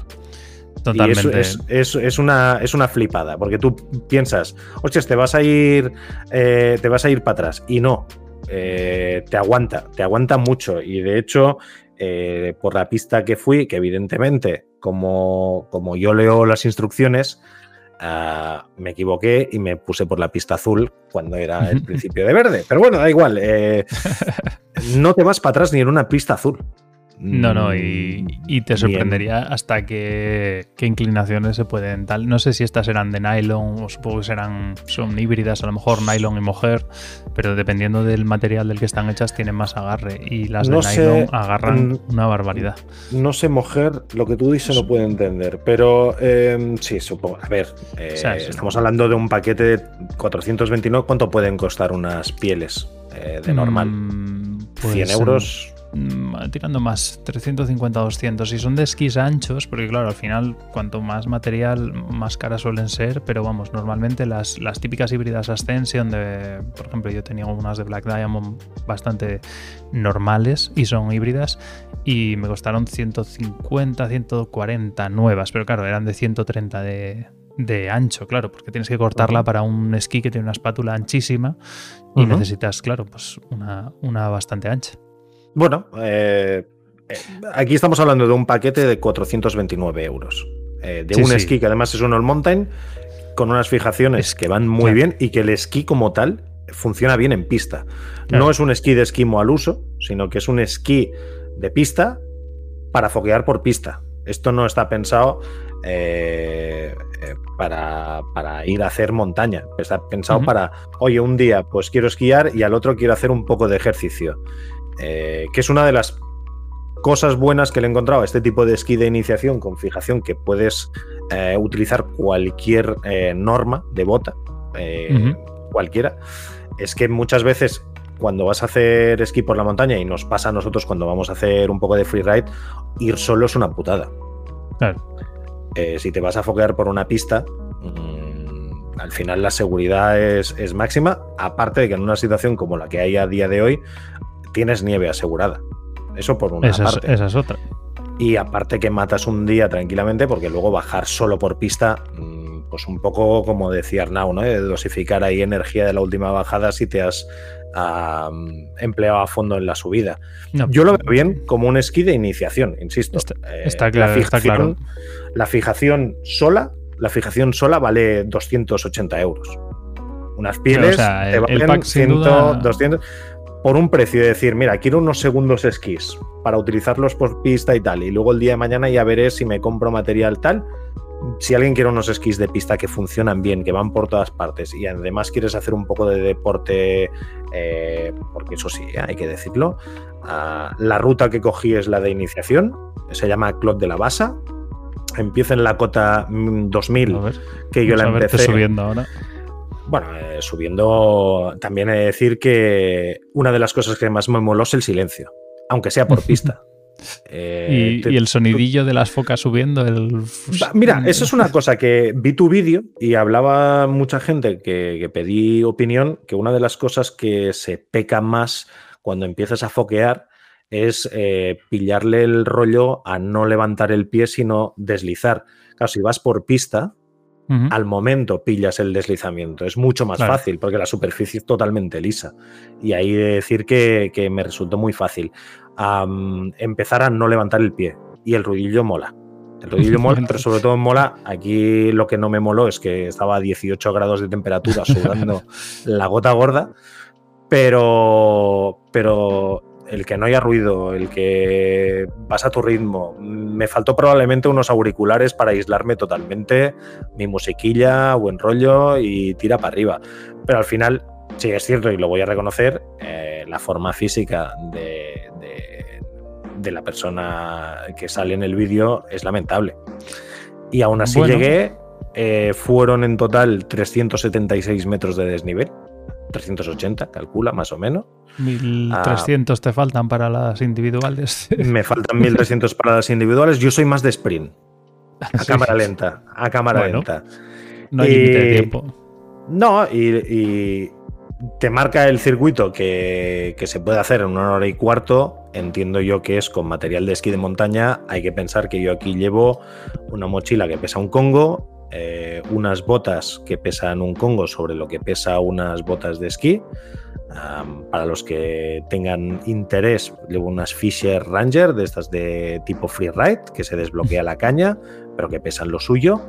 Totalmente. Y es, es- una, es una flipada, porque tú piensas, hostias, te vas a ir, eh, te vas a ir para atrás. Y no, eh, te aguanta, te aguanta mucho. Y de hecho, eh, por la pista que fui, que evidentemente, como, como yo leo las instrucciones, ah, me equivoqué y me puse por la pista azul cuando era el principio de verde. Pero bueno, da igual. eh, no te vas para atrás ni en una pista azul. No, no, y, Mm, y te bien. sorprendería hasta qué, qué inclinaciones se pueden tal. No sé si estas eran de nylon o supongo que serán, son híbridas, a lo mejor nylon y mohair, pero dependiendo del material del que están hechas tienen más agarre y las de sé, nylon agarran mm, una barbaridad. No sé, mujer, lo que tú dices no puedo entender, pero eh, sí, supongo. A ver, eh, O sea, sí. estamos hablando de un paquete de 429. ¿Cuánto pueden costar unas pieles eh, de normal? Mm, pues, 100 euros. Mm, tirando más, 350, 200. Si son de esquís anchos, porque claro, al final, cuanto más material, más caras suelen ser, pero vamos, normalmente las, las típicas híbridas Ascension, de, por ejemplo, yo tenía unas de Black Diamond bastante normales y son híbridas, y me costaron 150, 140 nuevas, pero claro, eran de 130 de, de ancho, claro, porque tienes que cortarla para un esquí que tiene una espátula anchísima y necesitas, claro, pues una, una bastante ancha. Bueno, eh, eh, aquí estamos hablando de un paquete de 429 euros. eh, de Sí, un sí. esquí que además es un all mountain con unas fijaciones Es- que van muy claro. bien y que el esquí como tal funciona bien en pista. Claro. No es un esquí de esquimo al uso, sino que es un esquí de pista para foquear por pista. Esto no está pensado eh, para, para ir a hacer montaña. Está pensado para, oye, un día pues quiero esquiar y al otro quiero hacer un poco de ejercicio. Eh, que es una de las cosas buenas que le he encontrado a este tipo de esquí de iniciación con fijación que puedes eh, utilizar cualquier eh, norma de bota, cualquiera, es que muchas veces cuando vas a hacer esquí por la montaña y nos pasa a nosotros cuando vamos a hacer un poco de freeride, ir solo es una putada. Claro. Si te vas a foquear por una pista, mm, al final la seguridad es, es máxima, aparte de que en una situación como la que hay a día de hoy, tienes nieve asegurada. Eso por una Esa es, parte. esa es otra. Y aparte que matas un día tranquilamente, porque luego bajar solo por pista, mm, pues un poco como decía Arnau, ¿no? De dosificar ahí energía de la última bajada si te has empleado a fondo en la subida. No, Yo lo veo bien como un esquí de iniciación, insisto. Está- Eh, la claro, está fijación- claro. La fijación sola, la fijación sola vale 280 euros. Unas pieles sea, te el- el valen pack sin 100, duda- 200 por un precio de decir, mira, quiero unos segundos esquís para utilizarlos por pista y tal, y luego el día de mañana ya veré si me compro material tal. Si alguien quiere unos esquís de pista que funcionan bien, que van por todas partes, y además quieres hacer un poco de deporte, eh, porque eso sí, hay que decirlo, ah, la ruta que cogí es la de iniciación, se llama Clot de la Basa, empiece en la cota 2000, mm, que yo la empecé. subiendo ahora. Bueno, eh, subiendo, también he de decir que una de las cosas que más me moló es el silencio, aunque sea por pista. Eh, ¿Y, el sonidillo de las focas subiendo. El... Mira, eso es una cosa que vi tu vídeo y hablaba mucha gente que, pedí opinión, que una de las cosas que se peca más cuando empiezas a foquear es eh, pillarle el rollo a no levantar el pie, sino deslizar. Claro, si vas por pista, al momento pillas el deslizamiento. Es mucho más fácil porque la superficie es totalmente lisa. Y ahí de decir que, que me resultó muy fácil empezar a no levantar el pie. Y el ruidillo mola. El ruidillo mola, pero sobre todo mola. Aquí lo que no me moló es que estaba a 18 grados de temperatura sudando la gota gorda. Pero, pero el que no haya ruido, el que vas a tu ritmo. Me faltó probablemente unos auriculares para aislarme totalmente, mi musiquilla, buen rollo y tira para arriba. Pero al final, sí es cierto y lo voy a reconocer, eh, la forma física de, de la persona que sale en el vídeo es lamentable. Y aún así llegué, eh, fueron en total 376 metros de desnivel, 380, calcula más o menos. 1300 te faltan para las individuales. Me faltan 1300 para las individuales. Yo soy más de sprint. A cámara lenta. A cámara lenta. No hay límite de tiempo. No, y, te marca el circuito que, se puede hacer en una hora y cuarto. Entiendo yo que es con material de esquí de montaña. Hay que pensar que yo aquí llevo una mochila que pesa un congo, eh, unas botas que pesan un congo sobre lo que pesa unas botas de esquí. para los que tengan interés, llevo unas Fisher Ranger de estas de tipo freeride que se desbloquea la caña, pero que pesan lo suyo.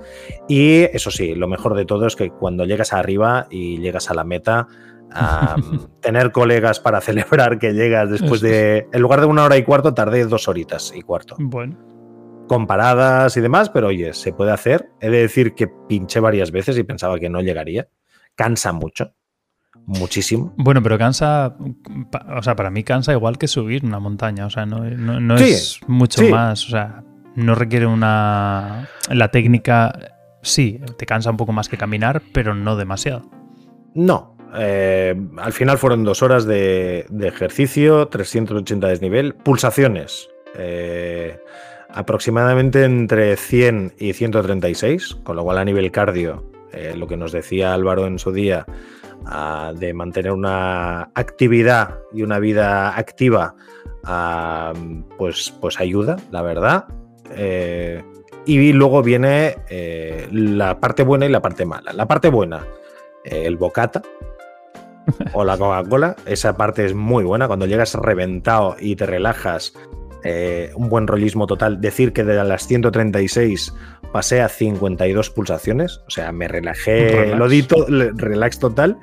Y eso sí, lo mejor de todo es que cuando llegas arriba y llegas a la meta, tener colegas para celebrar que llegas después de. En lugar de una hora y cuarto, tardé dos horitas y cuarto. Bueno. Comparadas y demás, pero oye, se puede hacer. He de decir que pinché varias veces y pensaba que no llegaría. Cansa mucho. Muchísimo. Bueno, pero cansa. O sea, para mí cansa igual que subir una montaña. O sea, no, es mucho más. O sea, no requiere una. La técnica. Sí, te cansa un poco más que caminar, pero no demasiado. No, eh, al final fueron dos horas de, ejercicio, 380 desnivel, pulsaciones. Eh, aproximadamente entre 100 y 136, con lo cual a nivel cardio, eh, lo que nos decía Álvaro en su día, ah, de mantener una actividad y una vida activa, ah, pues, pues ayuda, la verdad. y luego viene la parte buena y la parte mala. La parte buena, el bocata, o la Coca-Cola. Esa parte es muy buena. Cuando llegas reventado y te relajas, eh, un buen rollismo total. Decir que de las 136 pasé a 52 pulsaciones. O sea, me relajé, lo di relax total.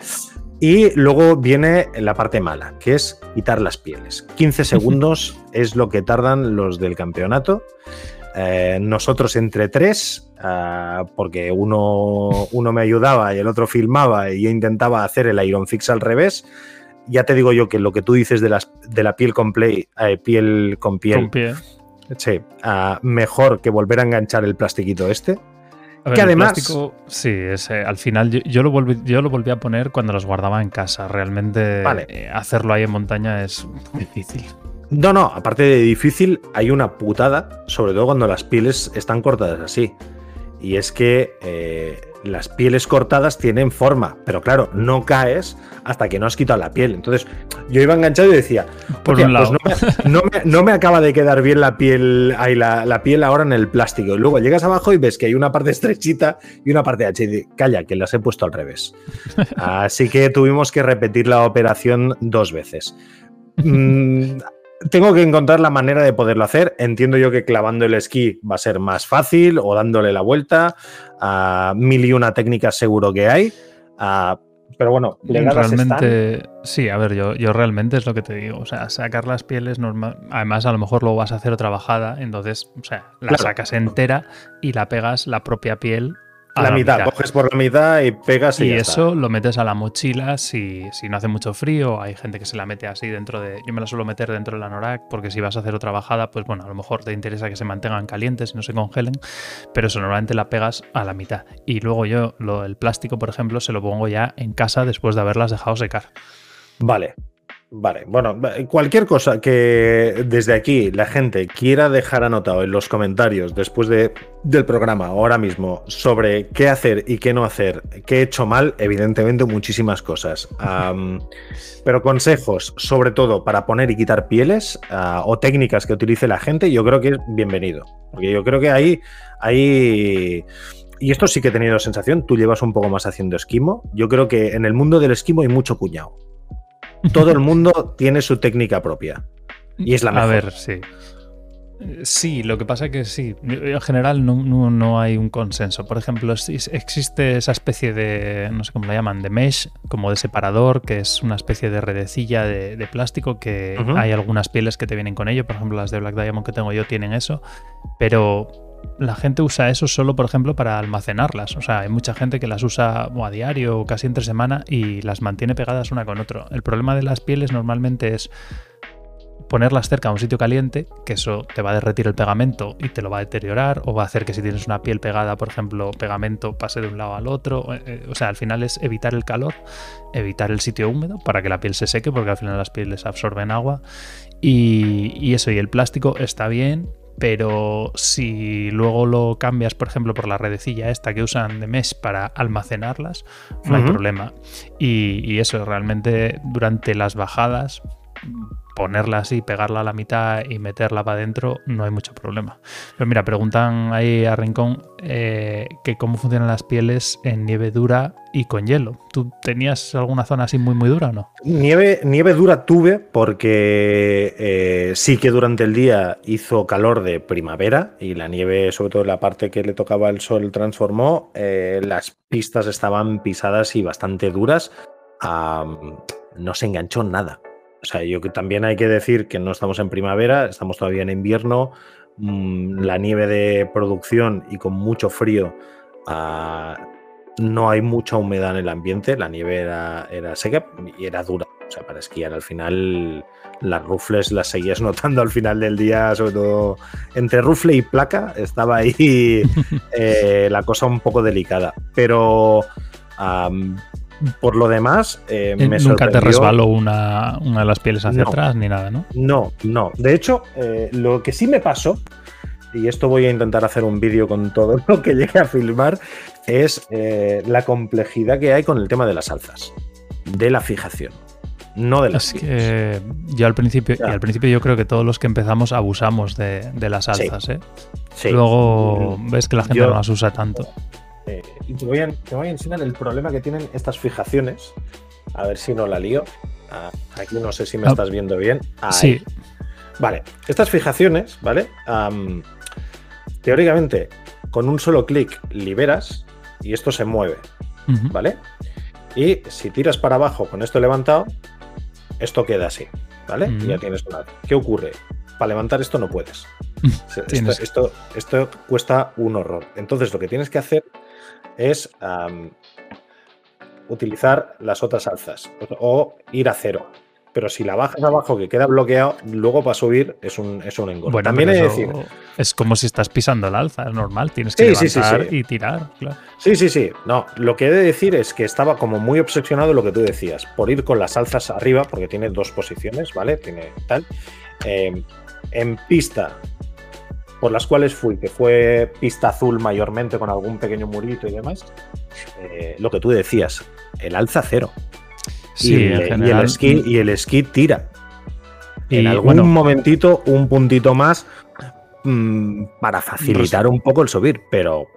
Y luego viene la parte mala, que es quitar las pieles. 15 segundos es lo que tardan los del campeonato. Eh, nosotros entre tres, ah, porque uno, uno me ayudaba y el otro filmaba y yo intentaba hacer el Iron Fix al revés. Ya te digo yo que lo que tú dices de, las, de la piel con play, eh, piel con piel, Sí, ah, mejor que volver a enganchar el plastiquito este. que además. sí, al final yo, lo volví, yo lo volví a poner cuando los guardaba en casa. Realmente eh, hacerlo ahí en montaña es difícil. No, no, aparte de difícil, hay una putada, sobre todo cuando las pieles están cortadas así. Y es que eh, las pieles cortadas tienen forma, pero claro, no caes hasta que no has quitado la piel. Entonces, yo iba enganchado y decía, Por un pues no, me, acaba de quedar bien la piel, ahí la, piel ahora en el plástico. Y luego llegas abajo y ves que hay una parte estrechita y una parte H. Y calla, que las he puesto al revés. Así que tuvimos que repetir la operación dos veces. Mm, tengo que encontrar la manera de poderlo hacer. Entiendo yo que clavando el esquí va a ser más fácil o dándole la vuelta. a mil y una técnicas seguro que hay. pero bueno, realmente, sí, a ver, yo, yo realmente es lo que te digo. O sea, sacar las pieles normal. Además, a lo mejor luego vas a hacer otra bajada. Entonces, o sea, la sacas entera y la pegas la propia piel la, mitad. coges por la mitad y pegas y, y eso lo metes a la mochila si, si, no hace mucho frío. Hay gente que se la mete así dentro de. Yo me la suelo meter dentro de la porque si vas a hacer otra bajada, pues bueno, a lo mejor te interesa que se mantengan calientes y no se congelen, pero eso normalmente la pegas a la mitad. Y luego yo lo, el plástico, por ejemplo, se lo pongo ya en casa después de haberlas dejado secar. Vale, Vale, bueno, cualquier cosa que desde aquí la gente quiera dejar anotado en los comentarios después de, del programa ahora mismo sobre qué hacer y qué no hacer, qué he hecho mal, evidentemente muchísimas cosas. pero consejos, sobre todo para poner y quitar pieles ah, o técnicas que utilice la gente, yo creo que es bienvenido. Porque yo creo que ahí, ahí y esto sí que he tenido sensación, tú llevas un poco más haciendo esquimo. Yo creo que en el mundo del esquimo hay mucho cuñado todo el mundo tiene su técnica propia. Y es la mejor. A ver, sí. Sí, lo que pasa es que sí, en general no, hay un consenso. Por ejemplo, existe esa especie de, no sé cómo la llaman, de mesh, como de separador, que es una especie de redecilla de, plástico, que hay algunas pieles que te vienen con ello, por ejemplo las de Black Diamond que tengo yo tienen eso, pero la gente usa eso solo, por ejemplo, para almacenarlas. O sea, hay mucha gente que las usa a diario o casi entre semana y las mantiene pegadas una con otro. El problema de las pieles normalmente es ponerlas cerca a un sitio caliente, que eso te va a derretir el pegamento y te lo va a deteriorar, o va a hacer que si tienes una piel pegada, por ejemplo, pegamento pase de un lado al otro. Eh, eh, o sea, al final es evitar el calor, evitar el sitio húmedo para que la piel se seque, porque al final las pieles absorben agua. Y, y eso, y el plástico está bien, pero si luego lo cambias, por ejemplo, por la redecilla esta que usan de mesh para almacenarlas, no hay problema. Y, y, eso, realmente durante las bajadas, ponerla así, pegarla a la mitad y meterla para adentro, no hay mucho problema. Pero mira, preguntan ahí a Rincón eh, que cómo funcionan las pieles en nieve dura y con hielo. ¿Tú tenías alguna zona así muy muy dura o no? Nieve, nieve dura tuve porque eh, sí que durante el día hizo calor de primavera y la nieve, sobre todo la parte que le tocaba el sol, transformó. Eh, las pistas estaban pisadas y bastante duras. no se enganchó nada. O sea, yo que también hay que decir que no estamos en primavera, estamos todavía en invierno, mm, la nieve de producción y con mucho frío, ah, no hay mucha humedad en el ambiente, la nieve era, seca y era dura. O sea, para esquiar al final las rufles las seguías notando al final del día, sobre todo entre rufle y placa, estaba ahí eh, la cosa un poco delicada. Pero por lo demás, eh, me Nunca te resbaló una, de las pieles hacia atrás ni nada, ¿no? No, no. De hecho, eh, lo que sí me pasó, y esto voy a intentar hacer un vídeo con todo lo que llegue a filmar, es eh, la complejidad que hay con el tema de las alzas, de la fijación. No de las Es que yo al principio, y al principio yo creo que todos los que empezamos abusamos de, las alzas, ¿eh? Luego mm, ves que la gente no las usa tanto. Eh, y te voy, a, enseñar el problema que tienen estas fijaciones. A ver si no la lío. Ah, aquí no sé si me ah. estás viendo bien. Sí. Vale, estas fijaciones, ¿vale? teóricamente, con un solo clic liberas y esto se mueve, ¿vale? Y si tiras para abajo con esto levantado, esto queda así, ¿vale? Y ya tienes una. ¿Qué ocurre? Para levantar esto no puedes. esto, esto, cuesta un horror. Entonces lo que tienes que hacer es utilizar las otras alzas o ir a cero. Pero si la bajas abajo que queda bloqueado, luego para subir es un, es un engorro. También es decir. Es como si estás pisando la alza, es normal, tienes que levantar y tirar. Sí, sí, sí. No, lo que he de decir es que estaba como muy obsesionado lo que tú decías, por ir con las alzas arriba, porque tiene dos posiciones, ¿vale? Tiene tal. Em, en pista por las cuales fui, que fue pista azul mayormente con algún pequeño murito y demás, eh, lo que tú decías, el alza cero. Sí, y, el esquí, y el esquí tira. Y, en algún momentito, un puntito más mm, para facilitar un poco el subir, pero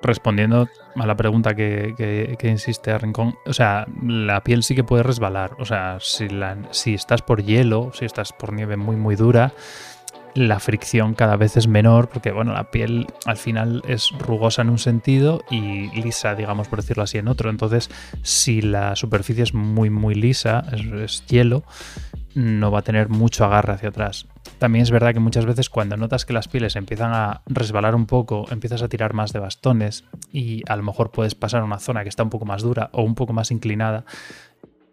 respondiendo a la pregunta que, que, insiste a Rincón, o sea, la piel sí que puede resbalar. O sea, si, la, si estás por hielo, si estás por nieve muy, muy dura, la fricción cada vez es menor porque bueno, la piel al final es rugosa en un sentido y lisa, digamos por decirlo así, en otro. Entonces, si la superficie es muy muy lisa, es, hielo, no va a tener mucho agarre hacia atrás. También es verdad que muchas veces cuando notas que las pieles empiezan a resbalar un poco, empiezas a tirar más de bastones y a lo mejor puedes pasar a una zona que está un poco más dura o un poco más inclinada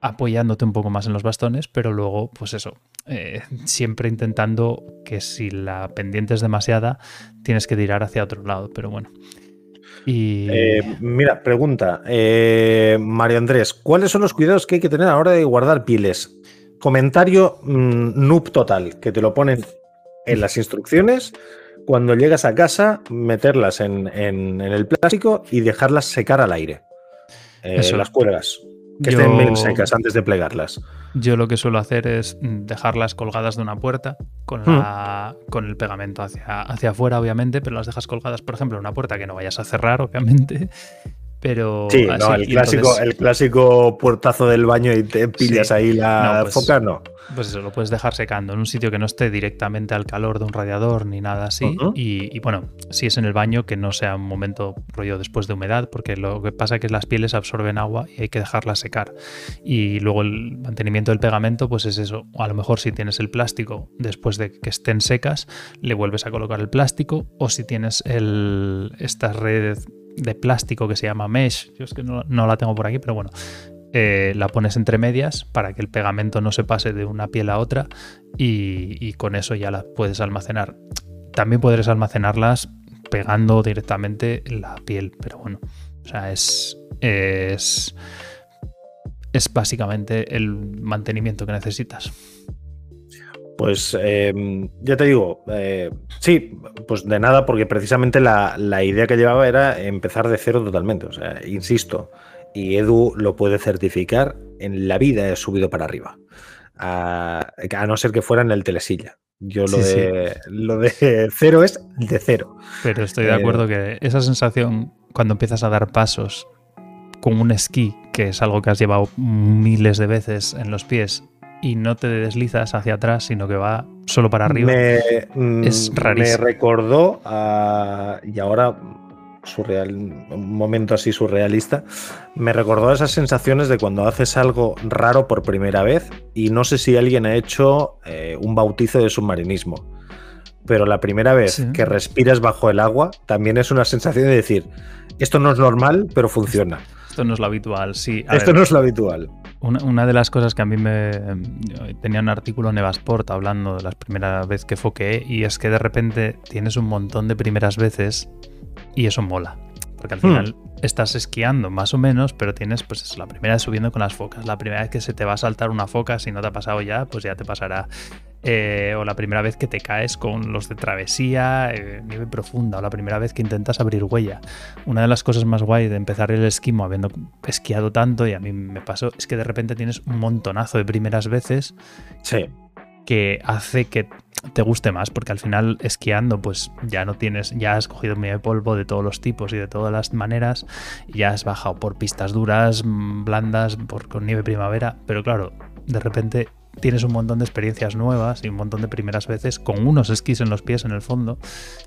apoyándote un poco más en los bastones, pero luego, pues eso, eh, siempre intentando que si la pendiente es demasiada, tienes que tirar hacia otro lado, pero bueno. Y... Eh, mira, pregunta, eh, Mario Andrés, ¿cuáles son los cuidados que hay que tener a la hora de guardar pieles? Comentario mm, noob total, que te lo ponen en las instrucciones. Cuando llegas a casa, meterlas en, el plástico y dejarlas secar al aire. Eso. Las cuerdas. Que estén bien secas antes de plegarlas. Yo lo que suelo hacer es dejarlas colgadas de una puerta con, hmm. la, con el pegamento hacia, hacia afuera, obviamente, pero las dejas colgadas, por ejemplo, en una puerta que no vayas a cerrar, obviamente. Pero sí, el, clásico, el clásico puertazo del baño y te pillas ahí la pues foca, no. Pues eso, lo puedes dejar secando en un sitio que no esté directamente al calor de un radiador ni nada así. y, bueno, si es en el baño, que no sea un momento rollo después de humedad, porque lo que pasa es que las pieles absorben agua y hay que dejarlas secar. Y luego el mantenimiento del pegamento, pues es eso. A lo mejor si tienes el plástico después de que estén secas, le vuelves a colocar el plástico. O si tienes el, estas redes de plástico que se llama mesh, yo es que no, no la tengo por aquí, pero bueno, eh, la pones entre medias para que el pegamento no se pase de una piel a otra y, con eso ya la puedes almacenar. También podrás almacenarlas pegando directamente la piel, pero bueno, o sea, es, es, es básicamente el mantenimiento que necesitas. Pues em, ya te digo, eh, sí, pues de nada, porque precisamente la, la, idea que llevaba era empezar de cero totalmente. O sea, insisto, y Edu lo puede certificar, en la vida he subido para arriba. A, no ser que fuera en el telesilla. Yo lo, de, lo de cero es de cero. Pero estoy de eh, acuerdo que esa sensación cuando empiezas a dar pasos con un esquí, que es algo que has llevado miles de veces en los pies, y no te deslizas hacia atrás, sino que va solo para arriba. Me, es mm, rarísimo. Me recordó, a, y ahora surreal, un momento así surrealista, me recordó esas sensaciones de cuando haces algo raro por primera vez y no sé si alguien ha hecho eh, un bautizo de submarinismo, pero la primera vez que respiras bajo el agua también es una sensación de decir, esto no es normal, pero funciona. Esto no es lo habitual, sí. esto no es lo habitual. Una, de las cosas que a mí me... Tenía un artículo en Evasport hablando de la primera vez que foqueé y es que de repente tienes un montón de primeras veces y eso mola. Porque al final hmm. Estás esquiando más o menos, pero tienes, pues la primera vez subiendo con las focas. La primera vez que se te va a saltar una foca, si no te ha pasado ya, pues ya te pasará. Eh, o la primera vez que te caes con los de travesía, eh, nieve profunda, o la primera vez que intentas abrir huella. Una de las cosas más guay de empezar el esquimo habiendo esquiado tanto, y a mí me pasó, es que de repente tienes un montonazo de primeras veces. Sí que hace que te guste más, porque al final esquiando, pues ya no tienes, ya has cogido mi polvo de todos los tipos y de todas las maneras, y ya has bajado por pistas duras, mm, blandas, por con nieve primavera, pero claro, de repente tienes un montón de experiencias nuevas y un montón de primeras veces con unos esquís en los pies en el fondo.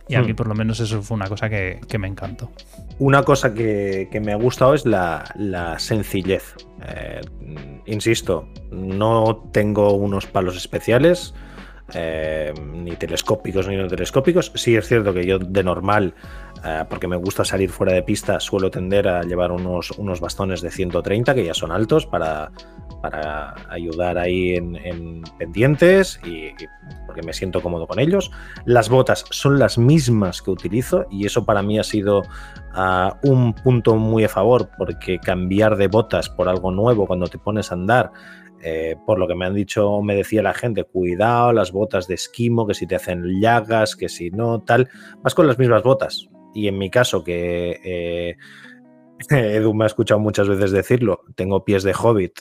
Y a mí hmm. por lo menos eso fue una cosa que, me encantó. Una cosa que, me ha gustado es la, sencillez. Eh, insisto, no tengo unos palos especiales. Eh, ni telescópicos ni no telescópicos. Sí es cierto que yo de normal, eh, porque me gusta salir fuera de pista, suelo tender a llevar unos, unos bastones de 130 que ya son altos para para ayudar ahí en, pendientes y, porque me siento cómodo con ellos. Las botas son las mismas que utilizo y eso para mí ha sido ah, un punto muy a favor porque cambiar de botas por algo nuevo cuando te pones a andar eh, por lo que me han dicho, me decía la gente, cuidado, las botas de esquimo, que si te hacen llagas, que si no, tal, vas con las mismas botas. Y en mi caso, que eh, Edu me ha escuchado muchas veces decirlo, tengo pies de hobbit,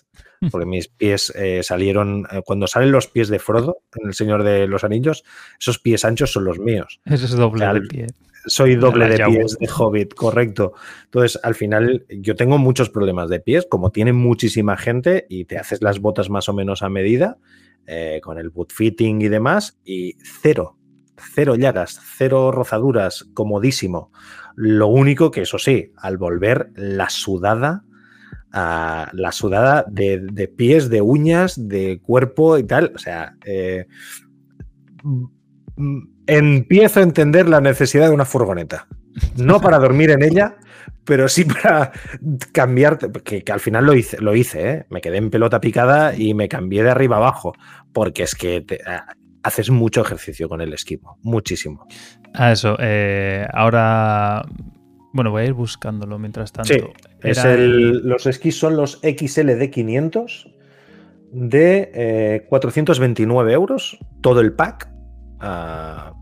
porque mis pies eh, salieron, eh, cuando salen los pies de Frodo en El Señor de los Anillos, esos pies anchos son los míos. Ese es doble de pie. Soy doble de, pies de hobbit, correcto. Entonces, al final, yo tengo muchos problemas de pies, como tiene muchísima gente, y te haces las botas más o menos a medida, eh, con el boot fitting y demás, y cero, cero llagas, cero rozaduras, comodísimo. Lo único que, eso sí, al volver, la sudada, la sudada de, pies, de uñas, de cuerpo y tal. O sea, eh, mm, empiezo a entender la necesidad de una furgoneta. No para dormir en ella, pero sí para cambiarte, que, al final lo hice, lo hice ¿eh? me quedé en pelota picada y me cambié de arriba abajo, porque es que ah, haces mucho ejercicio con el esquimo, muchísimo. A eso, eh, ahora, bueno, voy a ir buscándolo mientras tanto. Sí, es el, los esquís son los XLD 500 de 429 eh, euros, todo el pack, ah,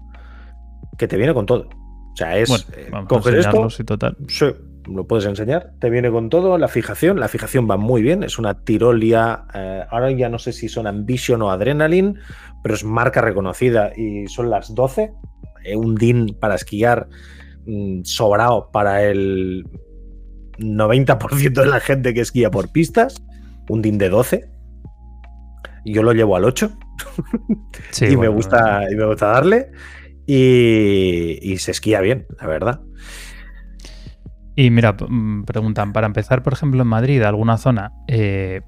que te viene con todo. O sea, es bueno, coger esto. Y total. Sí, lo puedes enseñar. Te viene con todo. La fijación, la fijación va muy bien. Es una tirolia. Eh, ahora ya no sé si son Ambition o Adrenaline, pero es marca reconocida y son las 12. Eh, un DIN para esquiar sobrado para el 90% de la gente que esquía por pistas. Un DIN de 12. Yo lo llevo al 8. y, me gusta, y me gusta darle. Y, y se esquía bien, la verdad. Y mira, mm, preguntan, para empezar, por ejemplo, en Madrid, alguna zona, eh,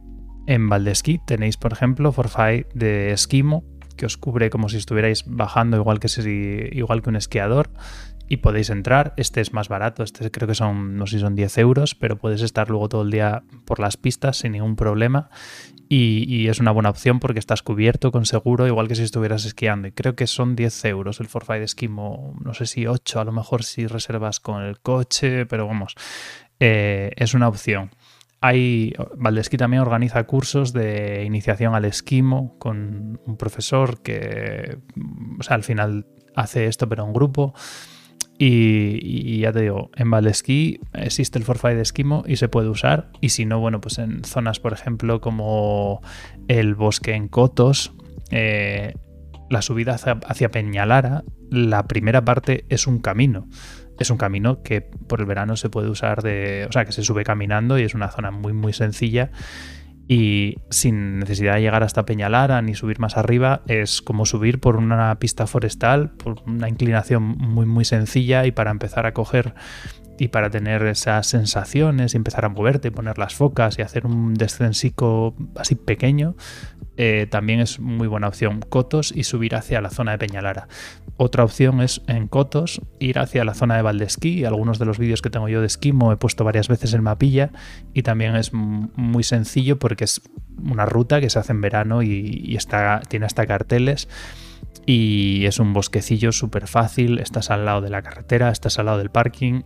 en Valdesquí tenéis, por ejemplo, Forfait de esquimo, que os cubre como si estuvierais bajando igual que, si, igual que un esquiador y podéis entrar. Este es más barato, este creo que son, no sé si son 10 euros, pero puedes estar luego todo el día por las pistas sin ningún problema. Y, es una buena opción porque estás cubierto con seguro, igual que si estuvieras esquiando. Y creo que son 10 euros el Forfait de esquimo, no sé si 8, a lo mejor si reservas con el coche, pero vamos, eh, es una opción. Hay, Valdesquí también organiza cursos de iniciación al esquimo con un profesor que, o sea, al final hace esto, pero en grupo. Y, ya te digo, en Valesquí existe el forfait de esquimo y se puede usar. Y si no, bueno, pues en zonas, por ejemplo, como el bosque en Cotos, eh, la subida hacia, Peñalara, la primera parte es un camino. Es un camino que por el verano se puede usar de. O sea, que se sube caminando y es una zona muy, muy sencilla y sin necesidad de llegar hasta Peñalara ni subir más arriba, es como subir por una pista forestal, por una inclinación muy muy sencilla y para empezar a coger y para tener esas sensaciones y empezar a moverte, poner las focas y hacer un descensico así pequeño, eh, también es muy buena opción. Cotos y subir hacia la zona de Peñalara. Otra opción es en Cotos ir hacia la zona de Valdesquí. Algunos de los vídeos que tengo yo de esquimo he puesto varias veces en mapilla y también es muy sencillo porque es una ruta que se hace en verano y, está, tiene hasta carteles y es un bosquecillo súper fácil, estás al lado de la carretera, estás al lado del parking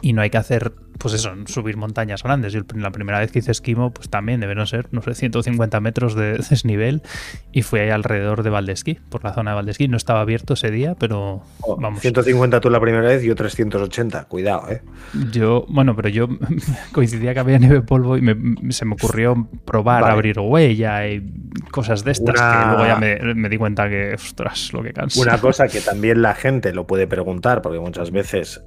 y no hay que hacer pues eso, subir montañas grandes. Yo la primera vez que hice esquimo, pues también debieron ser, no sé, 150 metros de desnivel y fui ahí alrededor de Valdesquí, por la zona de Valdesquí. No estaba abierto ese día, pero oh, vamos. 150 tú la primera vez yo 380, cuidado, ¿eh? Yo, bueno, pero yo coincidía que había nieve polvo y se me ocurrió probar abrir huella y cosas de estas que luego ya me, di cuenta que, ostras, lo que cansa. Una cosa que también la gente lo puede preguntar, porque muchas veces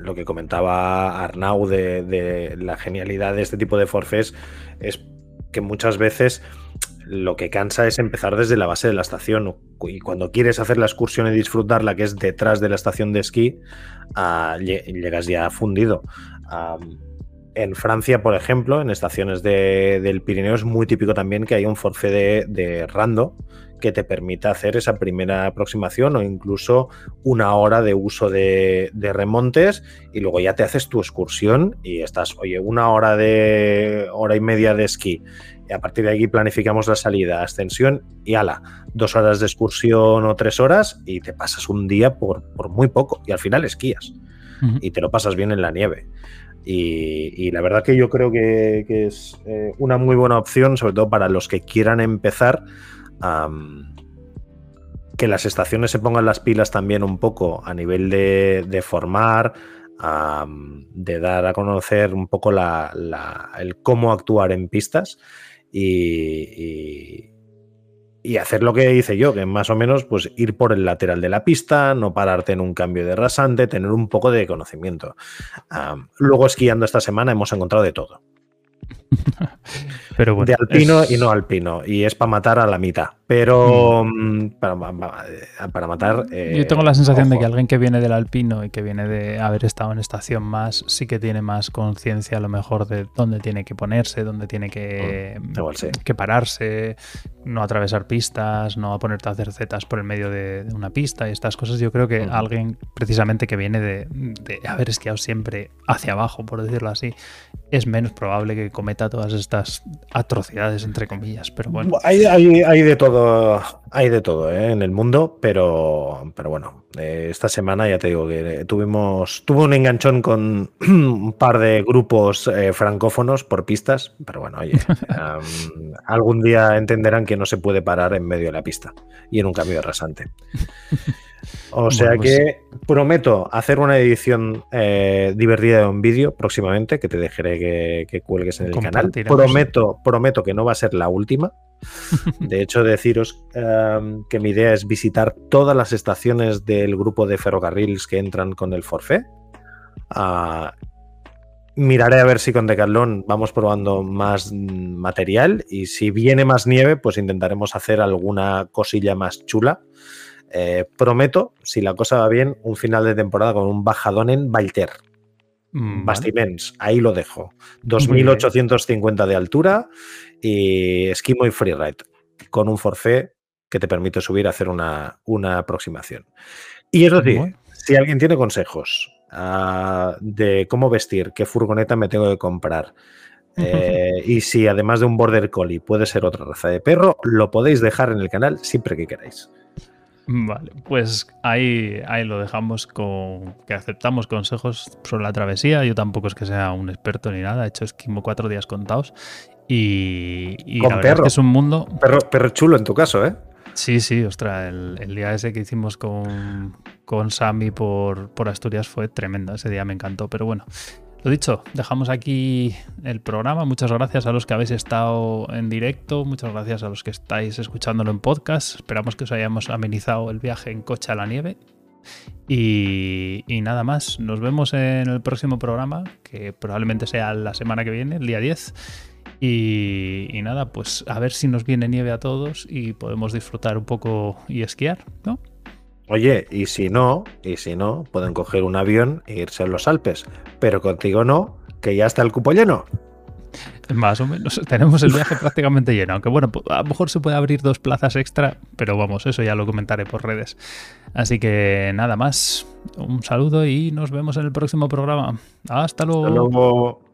lo que comentaba Arnau de, la genialidad de este tipo de forfés es que muchas veces lo que cansa es empezar desde la base de la estación y cuando quieres hacer la excursión y disfrutarla que es detrás de la estación de esquí, ah, llegas ya fundido. en Francia, por ejemplo, en estaciones del Pirineo es muy típico también que hay un forfé de, de rando que te permita hacer esa primera aproximación o incluso una hora de uso de, remontes y luego ya te haces tu excursión y estás, oye, una hora de hora y media de esquí. Y a partir de aquí planificamos la salida, ascensión y ala, dos horas de excursión o tres horas y te pasas un día por, muy poco y al final esquías. Y te lo pasas bien en la nieve. Y, la verdad que yo creo que, es eh, una muy buena opción, sobre todo para los que quieran empezar que las estaciones se pongan las pilas también un poco a nivel de, formar, de dar a conocer un poco el cómo actuar en pistas y, y, hacer lo que hice yo, que más o menos pues ir por el lateral de la pista, no pararte en un cambio de rasante, tener un poco de conocimiento. luego esquiando esta semana hemos encontrado de todo. Pero bueno, de alpino es- y no alpino. Y es para matar a la mitad. Pero mm, para, para matar. eh, Yo tengo la sensación de que alguien que viene del alpino y que viene de haber estado en estación más, sí que tiene más conciencia a lo mejor de dónde tiene que ponerse, dónde tiene que, Mm, igual sí. que pararse, no atravesar pistas, no a ponerte a hacer zetas por el medio de, de una pista y estas cosas. Yo creo que alguien precisamente que viene de, de haber esquiado siempre hacia abajo, por decirlo así, es menos probable que cometa todas estas atrocidades, entre comillas. Pero bueno. Hay, hay- hay de todo, hay de todo ¿eh? en el mundo, pero, pero bueno, eh, esta semana ya te digo que tuvimos, tuve un enganchón con un par de grupos eh, francófonos por pistas, pero bueno, oye, am, algún día entenderán que no se puede parar en medio de la pista y en un cambio rasante. O sea Bueno, pues- que prometo hacer una edición eh, divertida de un vídeo próximamente que te dejaré que, que cuelgues en el canal. Prometo, prometo que no va a ser la última. De hecho, deciros em, que mi idea es visitar todas las estaciones del grupo de ferrocarriles que entran con el forfait. Ah, miraré a ver si con Decathlon vamos probando más material y si viene más nieve, pues intentaremos hacer alguna cosilla más chula. Eh, prometo, si la cosa va bien, un final de temporada con un bajadón en Valter. mm, vale. Bastiments, ahí lo dejo. bien. 2.850 de altura y esquimo y freeride, con un forfait que te permite subir a hacer una, una aproximación. Y eso sí, Bueno. si alguien tiene consejos ah, de cómo vestir, qué furgoneta me tengo que comprar, eh, y si además de un border collie puede ser otra raza de perro, lo podéis dejar en el canal siempre que queráis. Vale, pues ahí, ahí lo dejamos con que aceptamos consejos sobre la travesía. Yo tampoco es que sea un experto ni nada, he hecho esquimo cuatro días contados. Y, y Con la verdad es perro. que es un mundo. Perro, perro chulo en tu caso, ¿eh? Sí, sí, ostras, el, el día ese que hicimos con, con Sammy por, por Asturias fue tremendo. Ese día me encantó. Pero bueno, lo dicho, dejamos aquí el programa. Muchas gracias a los que habéis estado en directo. Muchas gracias a los que estáis escuchándolo en podcast. Esperamos que os hayamos amenizado el viaje en coche a la nieve. Y, nada más, nos vemos en el próximo programa, que probablemente sea la semana que viene, el día 10. Y, y nada, pues a ver si nos viene nieve a todos y podemos disfrutar un poco y esquiar, ¿no? Oye, y si no, y si no, pueden coger un avión e irse a los Alpes, pero contigo no, que ya está el cupo lleno. Más o menos. Tenemos el viaje prácticamente lleno. Aunque bueno, a lo mejor se puede abrir dos plazas extra, pero vamos, eso ya lo comentaré por redes. Así que nada más. Un saludo y nos vemos en el próximo programa. Hasta luego. Hasta luego.